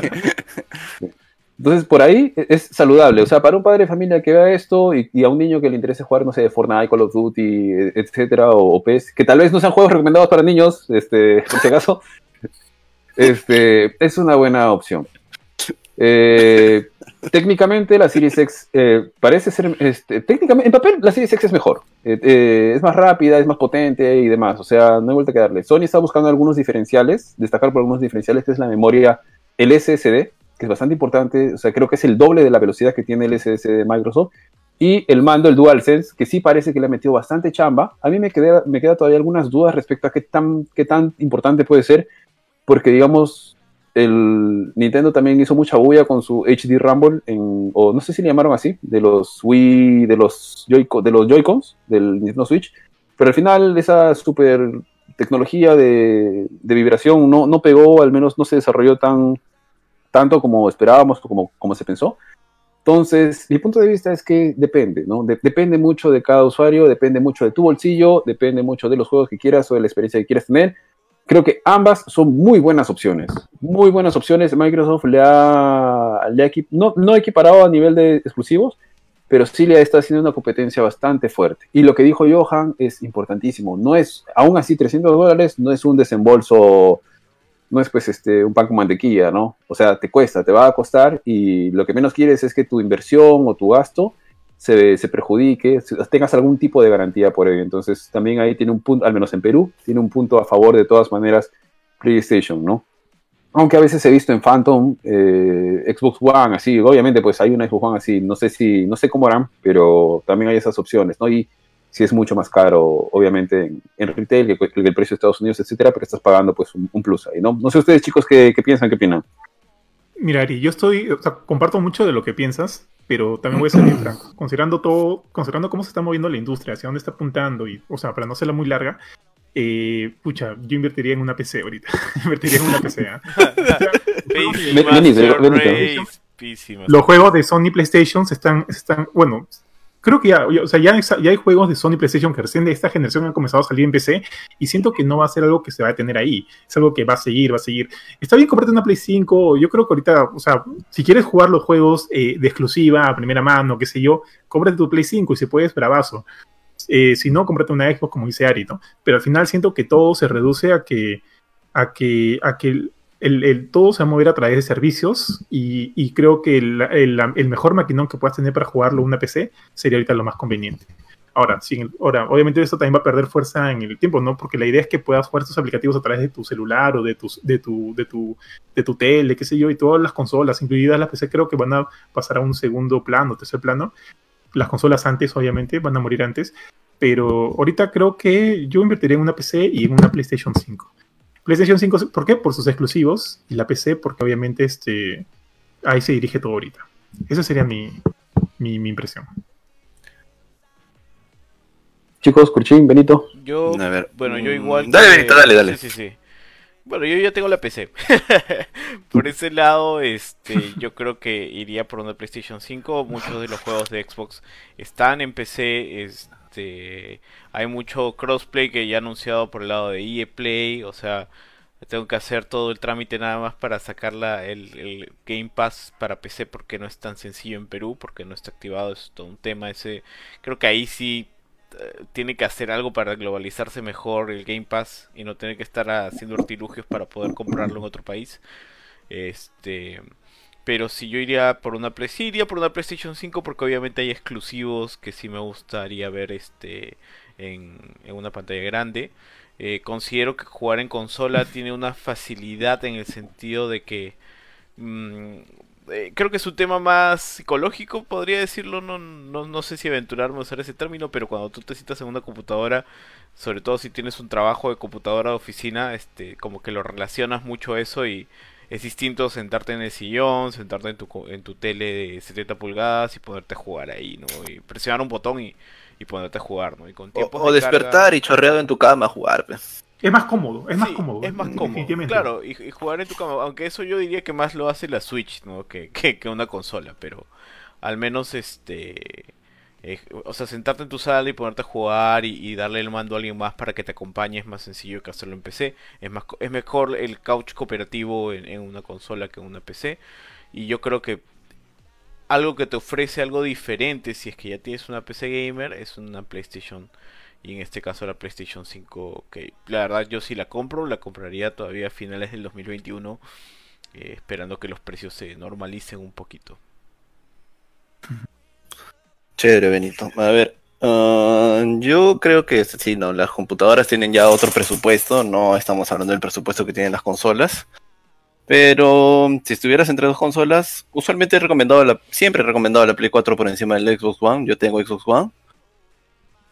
Entonces, por ahí es saludable. O sea, para un padre de familia que vea esto y, a un niño que le interese jugar, no sé, Fortnite, Call of Duty, etcétera, o, PES, que tal vez no sean juegos recomendados para niños, este, por si acaso, este, es una buena opción. Eh, técnicamente, la Series X eh, parece ser. Este, técnicamente, en papel, la Series X es mejor. Eh, es más rápida, es más potente y demás. O sea, no hay vuelta que darle. Sony está buscando algunos diferenciales, destacar por algunos diferenciales, que es la memoria, el SSD que es bastante importante, o sea, creo que es el doble de la velocidad que tiene el SSD de Microsoft, y el mando, el DualSense, que sí parece que le ha metido bastante chamba. A mí me, queda, me queda todavía algunas dudas respecto a qué tan, qué tan importante puede ser, porque digamos, el Nintendo también hizo mucha bulla con su HD Rumble, o no sé si le llamaron así, de los Wii, de los Joy, de los Joy-Cons, del Nintendo Switch, pero al final esa super tecnología de, de vibración no, no pegó, al menos no se desarrolló tan, tanto como esperábamos, como, como se pensó. Entonces, mi punto de vista es que depende, ¿no? depende mucho de cada usuario, depende mucho de tu bolsillo, depende mucho de los juegos que quieras o de la experiencia que quieras tener. Creo que ambas son muy buenas opciones, muy buenas opciones. Microsoft le ha, le no, no equiparado a nivel de exclusivos, pero sí le está haciendo una competencia bastante fuerte. Y lo que dijo Johan es importantísimo. No es, aún así, 300 dólares no es un desembolso no es pues este, un pan con mantequilla, ¿no? O sea, te cuesta, te va a costar y lo que menos quieres es que tu inversión o tu gasto se, se perjudique, tengas algún tipo de garantía por ello. Entonces, también ahí tiene un punto, al menos en Perú, tiene un punto a favor de todas maneras PlayStation, ¿no? Aunque a veces he visto en Phantom, eh, Xbox One, así, obviamente pues hay una Xbox One así, no sé si, no sé cómo harán, pero también hay esas opciones, ¿no? Y si es mucho más caro, obviamente, en, retail que, el precio de Estados Unidos, etcétera, pero estás pagando pues un, plus ahí, ¿no? No sé ustedes, chicos, ¿qué, piensan, qué opinan? Mira, Ari, yo estoy, o sea, comparto mucho de lo que piensas, pero también voy a ser franco. Considerando todo, considerando cómo se está moviendo la industria, hacia dónde está apuntando, y, o sea, para no hacerla muy larga, eh, pucha, yo invertiría en una PC ahorita. invertiría en una PC. ¿eh? Los juegos de Sony PlayStation están, están, bueno, creo que ya, o sea, ya, ya, hay juegos de Sony PlayStation que recién de esta generación han comenzado a salir en PC y siento que no va a ser algo que se va a tener ahí. Es algo que va a seguir, va a seguir. Está bien comprarte una Play 5. Yo creo que ahorita, o sea, si quieres jugar los juegos eh, de exclusiva, a primera mano, qué sé yo, cómprate tu Play 5 y si puedes, bravazo. Eh, si no, cómprate una Xbox como dice Ari, ¿no? Pero al final siento que todo se reduce a que, a que, a que todo se va a mover a través de servicios y, creo que el, mejor maquinón que puedas tener para jugarlo una PC sería ahorita lo más conveniente. Ahora, sin, ahora, obviamente esto también va a perder fuerza en el tiempo, ¿no? Porque la idea es que puedas jugar estos aplicativos a través de tu celular o de tu, de tu, de tu, de tu tele, qué sé yo, y todas las consolas, incluidas las PC, creo que van a pasar a un segundo plano, tercer plano. Las consolas antes, obviamente, van a morir antes, pero ahorita creo que yo invertiría en una PC y en una PlayStation 5. PlayStation 5, ¿por qué? Por sus exclusivos, y la PC porque obviamente este, ahí se dirige todo ahorita. Esa sería mi, mi, mi impresión. Chicos, Curchín, Benito. Yo, A ver. bueno, yo igual. Dale, que- Benito, dale, dale. Sí, sí, sí. Bueno, yo ya tengo la PC. por ese lado, este, yo creo que iría por una PlayStation 5. Muchos de los juegos de Xbox están en PC. Este, hay mucho crossplay que ya anunciado por el lado de EA Play. O sea, tengo que hacer todo el trámite nada más para sacar la- el, el Game Pass para PC porque no es tan sencillo en Perú, porque no está activado. Es todo un tema ese. Creo que ahí sí eh, tiene que hacer algo para globalizarse mejor el Game Pass y no tener que estar haciendo artilugios para poder comprarlo en otro país. Este, pero si yo iría por una Play, sí iría por una PlayStation 5 porque obviamente hay exclusivos que sí me gustaría ver este en, en una pantalla grande. Eh, considero que jugar en consola tiene una facilidad en el sentido de que mm, eh, creo que es un tema más psicológico, podría decirlo. No, no, no sé si aventurarme a usar ese término, pero cuando tú te sientas en una computadora, sobre todo si tienes un trabajo de computadora de oficina, este, como que lo relacionas mucho a eso y es distinto sentarte en el sillón, sentarte en tu, co- en tu tele de 70 pulgadas y ponerte a jugar ahí, ¿no? Y presionar un botón y, y ponerte a jugar, ¿no? Y con O, o de carga- despertar y chorreado en tu cama a jugar. pues. Es más cómodo, es más cómodo. Es más cómodo, claro, y, y jugar en tu cama, aunque eso yo diría que más lo hace la Switch, ¿no? Que, que, que una consola, pero al menos este... eh, o sea, sentarte en tu sala y ponerte a jugar y, darle el mando a alguien más para que te acompañe es más sencillo que hacerlo en PC. Es, más, es mejor el couch cooperativo en, en una consola que en una PC. Y yo creo que algo que te ofrece algo diferente si es que ya tienes una PC gamer es una PlayStation y en este caso la PlayStation 5 que la verdad yo si la compro la compraría todavía a finales del 2021 eh, esperando que los precios se normalicen un poquito Chévere, Benito. A ver, ah, yo creo que sí, no, las computadoras tienen ya otro presupuesto, no estamos hablando del presupuesto que tienen las consolas. Pero si estuvieras entre dos consolas, usualmente he recomendado la, siempre he recomendado la Play 4 por encima del Xbox One. Yo tengo Xbox One.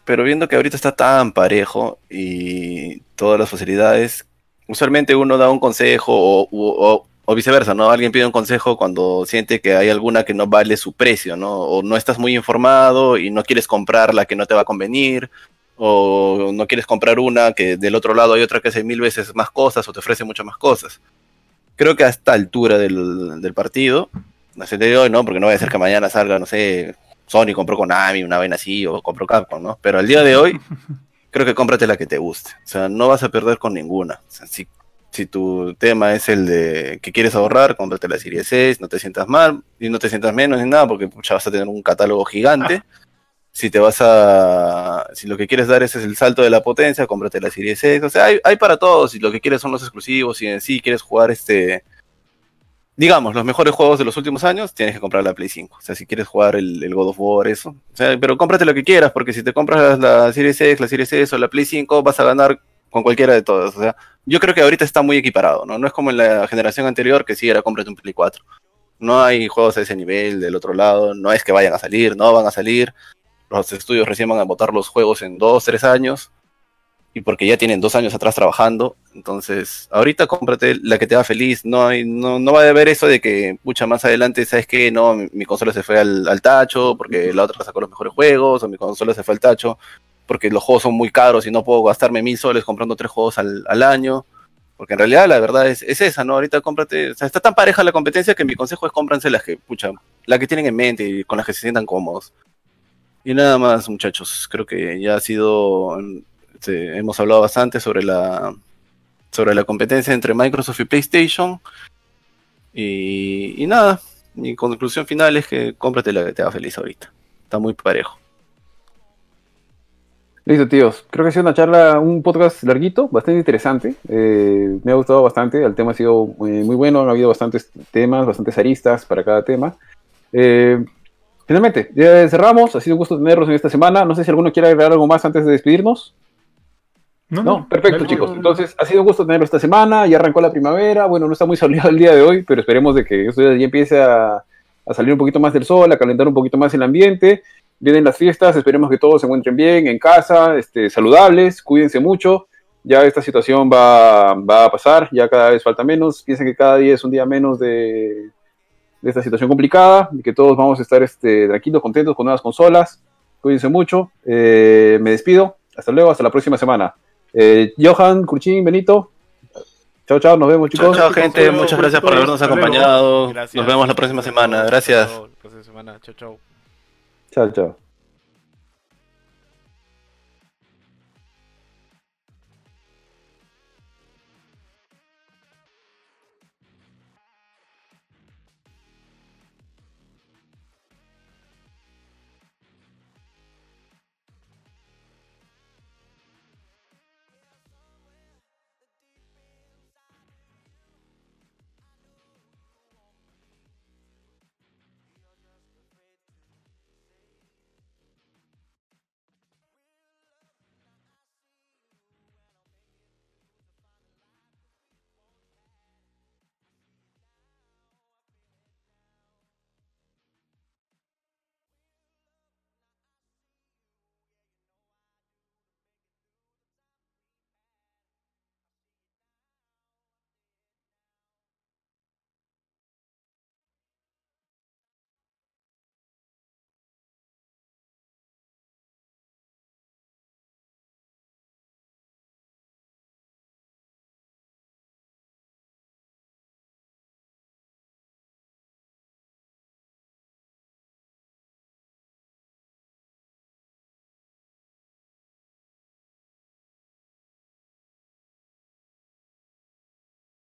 Pero viendo que ahorita está tan parejo y todas las facilidades, usualmente uno da un consejo o viceversa, ¿no? Alguien pide un consejo cuando siente que hay alguna que no vale su precio, ¿no? O no estás muy informado y no quieres comprar la que no te va a convenir, o no quieres comprar una que del otro lado hay otra que hace mil veces más cosas o te ofrece muchas más cosas. Creo que a esta altura del, del partido, no sé, te digo, no, porque no voy a ser que mañana salga, no sé, Sony compró Konami, una vaina así, o compró Capcom, ¿no? Pero al día de hoy, creo que cómprate la que te guste. O sea, no vas a perder con ninguna. O sea, si, si tu tema es el de que quieres ahorrar, cómprate la Serie 6, no te sientas mal y no te sientas menos ni nada, porque ya vas a tener un catálogo gigante. Si te vas a. Si lo que quieres dar ese es el salto de la potencia, cómprate la Serie 6. O sea, hay, hay para todos. Si lo que quieres son los exclusivos, si en sí quieres jugar este. Digamos, los mejores juegos de los últimos años, tienes que comprar la Play 5. O sea, si quieres jugar el, el God of War, eso. O sea, pero cómprate lo que quieras, porque si te compras la, la Series X, la Series S o la Play 5, vas a ganar con cualquiera de todas. O sea, yo creo que ahorita está muy equiparado, ¿no? No es como en la generación anterior que sí era cómprate un Play 4. No hay juegos a ese nivel del otro lado, no es que vayan a salir, no van a salir. Los estudios recién van a botar los juegos en dos, tres años. Y porque ya tienen dos años atrás trabajando. Entonces, ahorita cómprate la que te va feliz. No, hay, no, no va a haber eso de que, pucha, más adelante, ¿sabes qué? No, mi, mi consola se fue al, al tacho porque la otra sacó los mejores juegos. O mi consola se fue al tacho porque los juegos son muy caros y no puedo gastarme mil soles comprando tres juegos al, año. Porque en realidad la verdad es, es esa, ¿no? Ahorita cómprate, o sea, está tan pareja la competencia que mi consejo es cómpranse las que, pucha, la que tienen en mente y con las que se sientan cómodos. Y nada más, muchachos, creo que ya ha sido, este, hemos hablado bastante sobre la, sobre la competencia entre Microsoft y PlayStation. Y, y nada, mi conclusión final es que cómprate la que te haga feliz ahorita. Está muy parejo. Listo, tíos. Creo que ha sido una charla, un podcast larguito, bastante interesante. Eh, me ha gustado bastante. El tema ha sido muy, muy bueno. Han habido bastantes temas, bastantes aristas para cada tema. Eh, finalmente, ya cerramos. Ha sido un gusto tenerlos en esta semana. No sé si alguno quiere agregar algo más antes de despedirnos. No, No, perfecto, chicos. Entonces, ha sido un gusto tenerlo esta semana. Ya arrancó la primavera. Bueno, no está muy soleado el día de hoy, pero esperemos de que esto ya empiece a, a salir un poquito más del sol, a calentar un poquito más el ambiente. Vienen las fiestas, esperemos que todos se encuentren bien en casa, este, saludables, cuídense mucho. Ya esta situación va, va a pasar, ya cada vez falta menos. Piensen que cada día es un día menos de, de esta situación complicada y que todos vamos a estar este, tranquilos, contentos con nuevas consolas. Cuídense mucho. Eh, me despido. Hasta luego, hasta la próxima semana. Eh, Johan, Curchín, Benito. Chao, chao, nos vemos, chicos. chao, gente. Muchas gracias por habernos acompañado. Nos vemos la próxima semana. Gracias. La próxima semana. Chao, chao. Chao, chao.